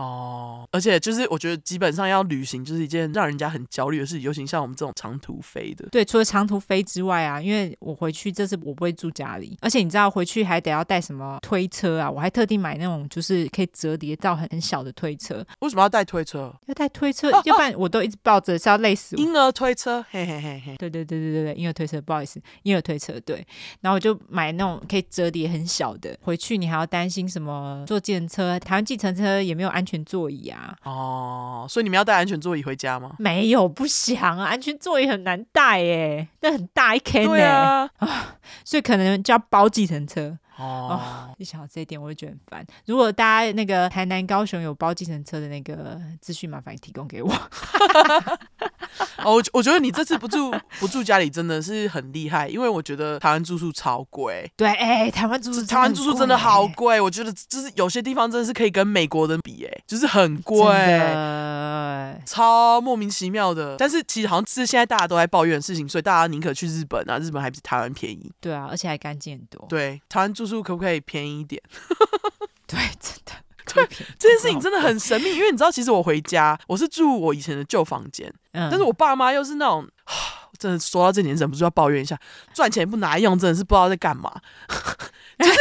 哦，而且就是我觉得基本上要旅行就是一件让人家很焦虑的事，尤其像我们这种长途飞的。对，除了长途飞之外啊，因为我回去这次我不会住家里，而且你知道回去还得要带什么推车啊？我还特地买那种就是可以折叠到很很小的推车。为什么要带推车？要带推车，要不然我都一直抱着是要累死我。婴儿推车，嘿嘿嘿嘿。对对对对对对，婴儿推车，不好意思，婴儿推车。对，然后我就买那种可以折叠很小的，回去你还要担心什么坐计程车？台湾计程车也没有安全座椅啊。哦，所以你们要带安全座椅回家吗？没有，不想啊，安全座椅很难带耶，那很大一 K 呢。啊，所以可能就要包计程车。哦，一想到这一点，我就觉得很烦。如果大家那个台南、高雄有包计程车的那个资讯，麻烦提供给我。哦，我我觉得你这次不住不住家里真的是很厉害，因为我觉得台湾住宿超贵。对，哎、欸，台湾住宿台湾住宿真的好贵，我觉得就是有些地方真的是可以跟美国人比，哎，就是很贵，超莫名其妙的。但是其实好像是现在大家都在抱怨的事情，所以大家宁可去日本啊，日本还比台湾便宜。对啊，而且还干净很多。对，台湾住宿可不可以便宜一点？对，真的。对，这件事情真的很神秘，因为你知道，其实我回家我是住我以前的旧房间，嗯，但是我爸妈又是那种，真的说到这点，忍不住要抱怨一下，赚钱不拿来用，真的是不知道在干嘛，就是。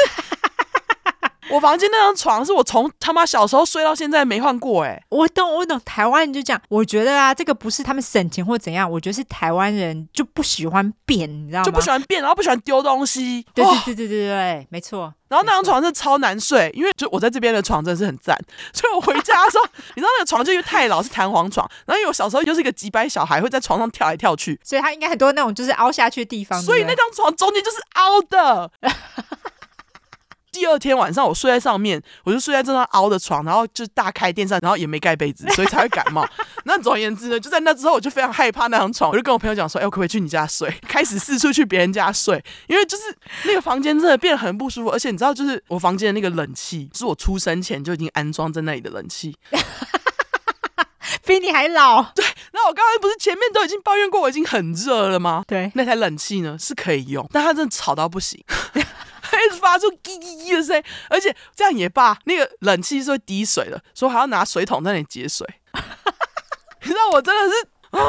我房间那张床是我从他妈小时候睡到现在没换过哎、欸，我懂我懂，台湾人就这样，我觉得啊，这个不是他们省钱或怎样，我觉得是台湾人就不喜欢变，你知道吗？就不喜欢变，然后不喜欢丢东西。对对对对对对，没错。然后那张床是超难睡，因为就我在这边的床真的是很赞，所以我回家的时候，你知道那个床就因为太老是弹簧床，然后因为我小时候就是一个几百小孩，会在床上跳来跳去，所以他应该很多那种就是凹下去的地方，所以那张床中间就是凹的。第二天晚上我睡在上面，我就睡在这张凹的床，然后就大开电扇，然后也没盖被子，所以才会感冒。那总而言之呢，就在那之后，我就非常害怕那张床，我就跟我朋友讲说：“哎，我可不可以去你家睡？”开始四处去别人家睡，因为就是那个房间真的变得很不舒服，而且你知道，就是我房间的那个冷气是我出生前就已经安装在那里的冷气，比你还老。对，那我刚才不是前面都已经抱怨过我已经很热了吗？对，那台冷气呢是可以用，但它真的吵到不行。一直发出叽叽叽的声音，而且这样也罢，那个冷气是会滴水的，所以还要拿水桶在那里接水。你知道我真的是啊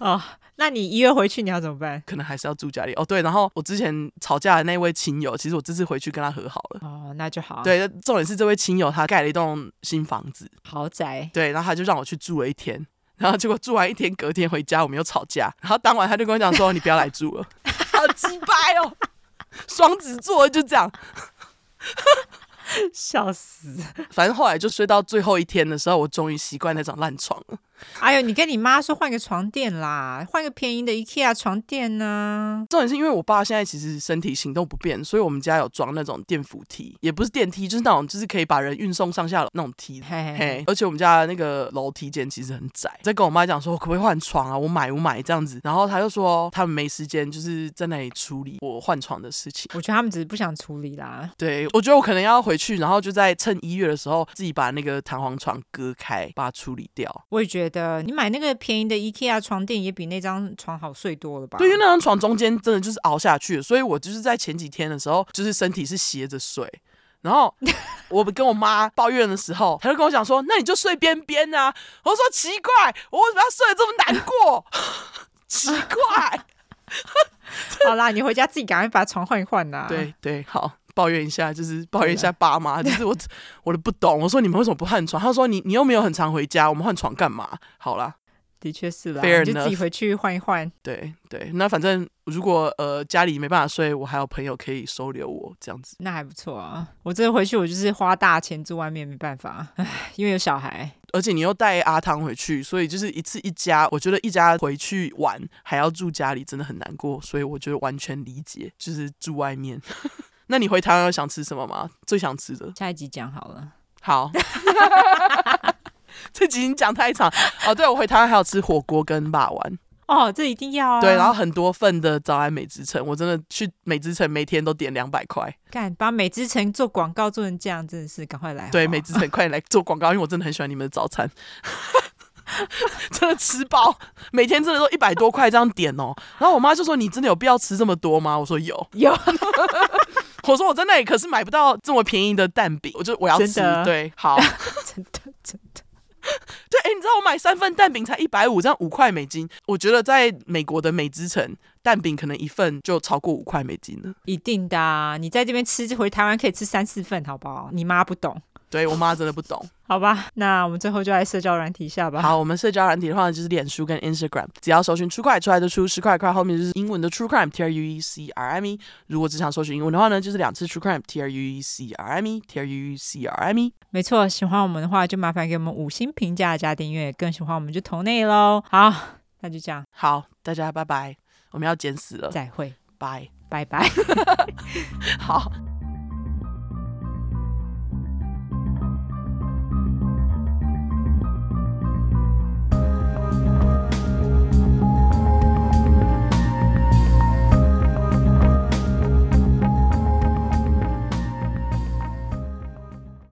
哦，那你一月回去你要怎么办？可能还是要住家里哦。对，然后我之前吵架的那位亲友，其实我这次回去跟他和好了。哦，那就好。对，重点是这位亲友他盖了一栋新房子，豪宅。对，然后他就让我去住了一天，然后结果住完一天，隔天回家我们又吵架，然后当晚他就跟我讲说：“你不要来住了。”好鸡掰哦。双子座就这样，笑死。反正后来就睡到最后一天的时候，我终于习惯那张烂床了。哎呦，你跟你妈说换个床垫啦，换个便宜的 IKEA 床垫呢？重点是因为我爸现在其实身体行动不便，所以我们家有装那种电扶梯，也不是电梯，就是那种就是可以把人运送上下那种梯。嘿嘿嘿。而且我们家那个楼梯间其实很窄。在跟我妈讲说可不可以换床啊？我买我买这样子，然后她就说他们没时间，就是在那里处理我换床的事情。我觉得他们只是不想处理啦。对，我觉得我可能要回去，然后就在趁一月的时候自己把那个弹簧床割开，把它处理掉。我也觉得。的，你买那个便宜的 IKEA 床垫也比那张床好睡多了吧？对，因为那张床中间真的就是熬下去，所以我就是在前几天的时候，就是身体是斜着睡，然后 我跟我妈抱怨的时候，她就跟我讲说：“那你就睡边边啊。”我说：“奇怪，我为什么要睡得这么难过？奇怪。”好啦，你回家自己赶快把床换一换呐。对对，好，抱怨一下，就是抱怨一下爸妈，就是我我都不懂。我说你们为什么不换床？他说你你又没有很常回家，我们换床干嘛？好啦。的确是啦，你就自己回去换一换。对对，那反正如果呃家里没办法睡，我还有朋友可以收留我这样子，那还不错啊。我这回去我就是花大钱住外面，没办法，唉，因为有小孩，而且你又带阿汤回去，所以就是一次一家，我觉得一家回去玩还要住家里，真的很难过，所以我觉得完全理解，就是住外面。那你回台湾有想吃什么吗？最想吃的？下一集讲好了。好。这集已经讲太长哦。对，我回台湾还要吃火锅跟霸丸哦，这一定要啊。对，然后很多份的早安美之城，我真的去美之城每天都点两百块。干，把美之城做广告做成这样，真的是赶快来。对，美之城快点来做广告，因为我真的很喜欢你们的早餐，真的吃饱，每天真的都一百多块这样点哦。然后我妈就说：“你真的有必要吃这么多吗？”我说：“有，有。” 我说：“我在那里可是买不到这么便宜的蛋饼，我就我要吃。”对，好，真的真的。对，哎，你知道我买三份蛋饼才一百五，这样五块美金。我觉得在美国的美之城，蛋饼可能一份就超过五块美金了。一定的啊，你在这边吃，回台湾可以吃三四份，好不好？你妈不懂。对，我妈真的不懂，好吧，那我们最后就来社交软体下吧。好，我们社交软体的话就是脸书跟 Instagram，只要搜寻 True Crime 出来的出十块块，后面就是英文的 True Crime T R U E C R M E。如果只想搜寻英文的话呢，就是两次 True Crime T R U E C R M E，T R U E C R M E。没错，喜欢我们的话就麻烦给我们五星评价加订阅，更喜欢我们就投内喽。好，那就这样，好，大家拜拜，我们要剪死了，再会，拜拜拜，好。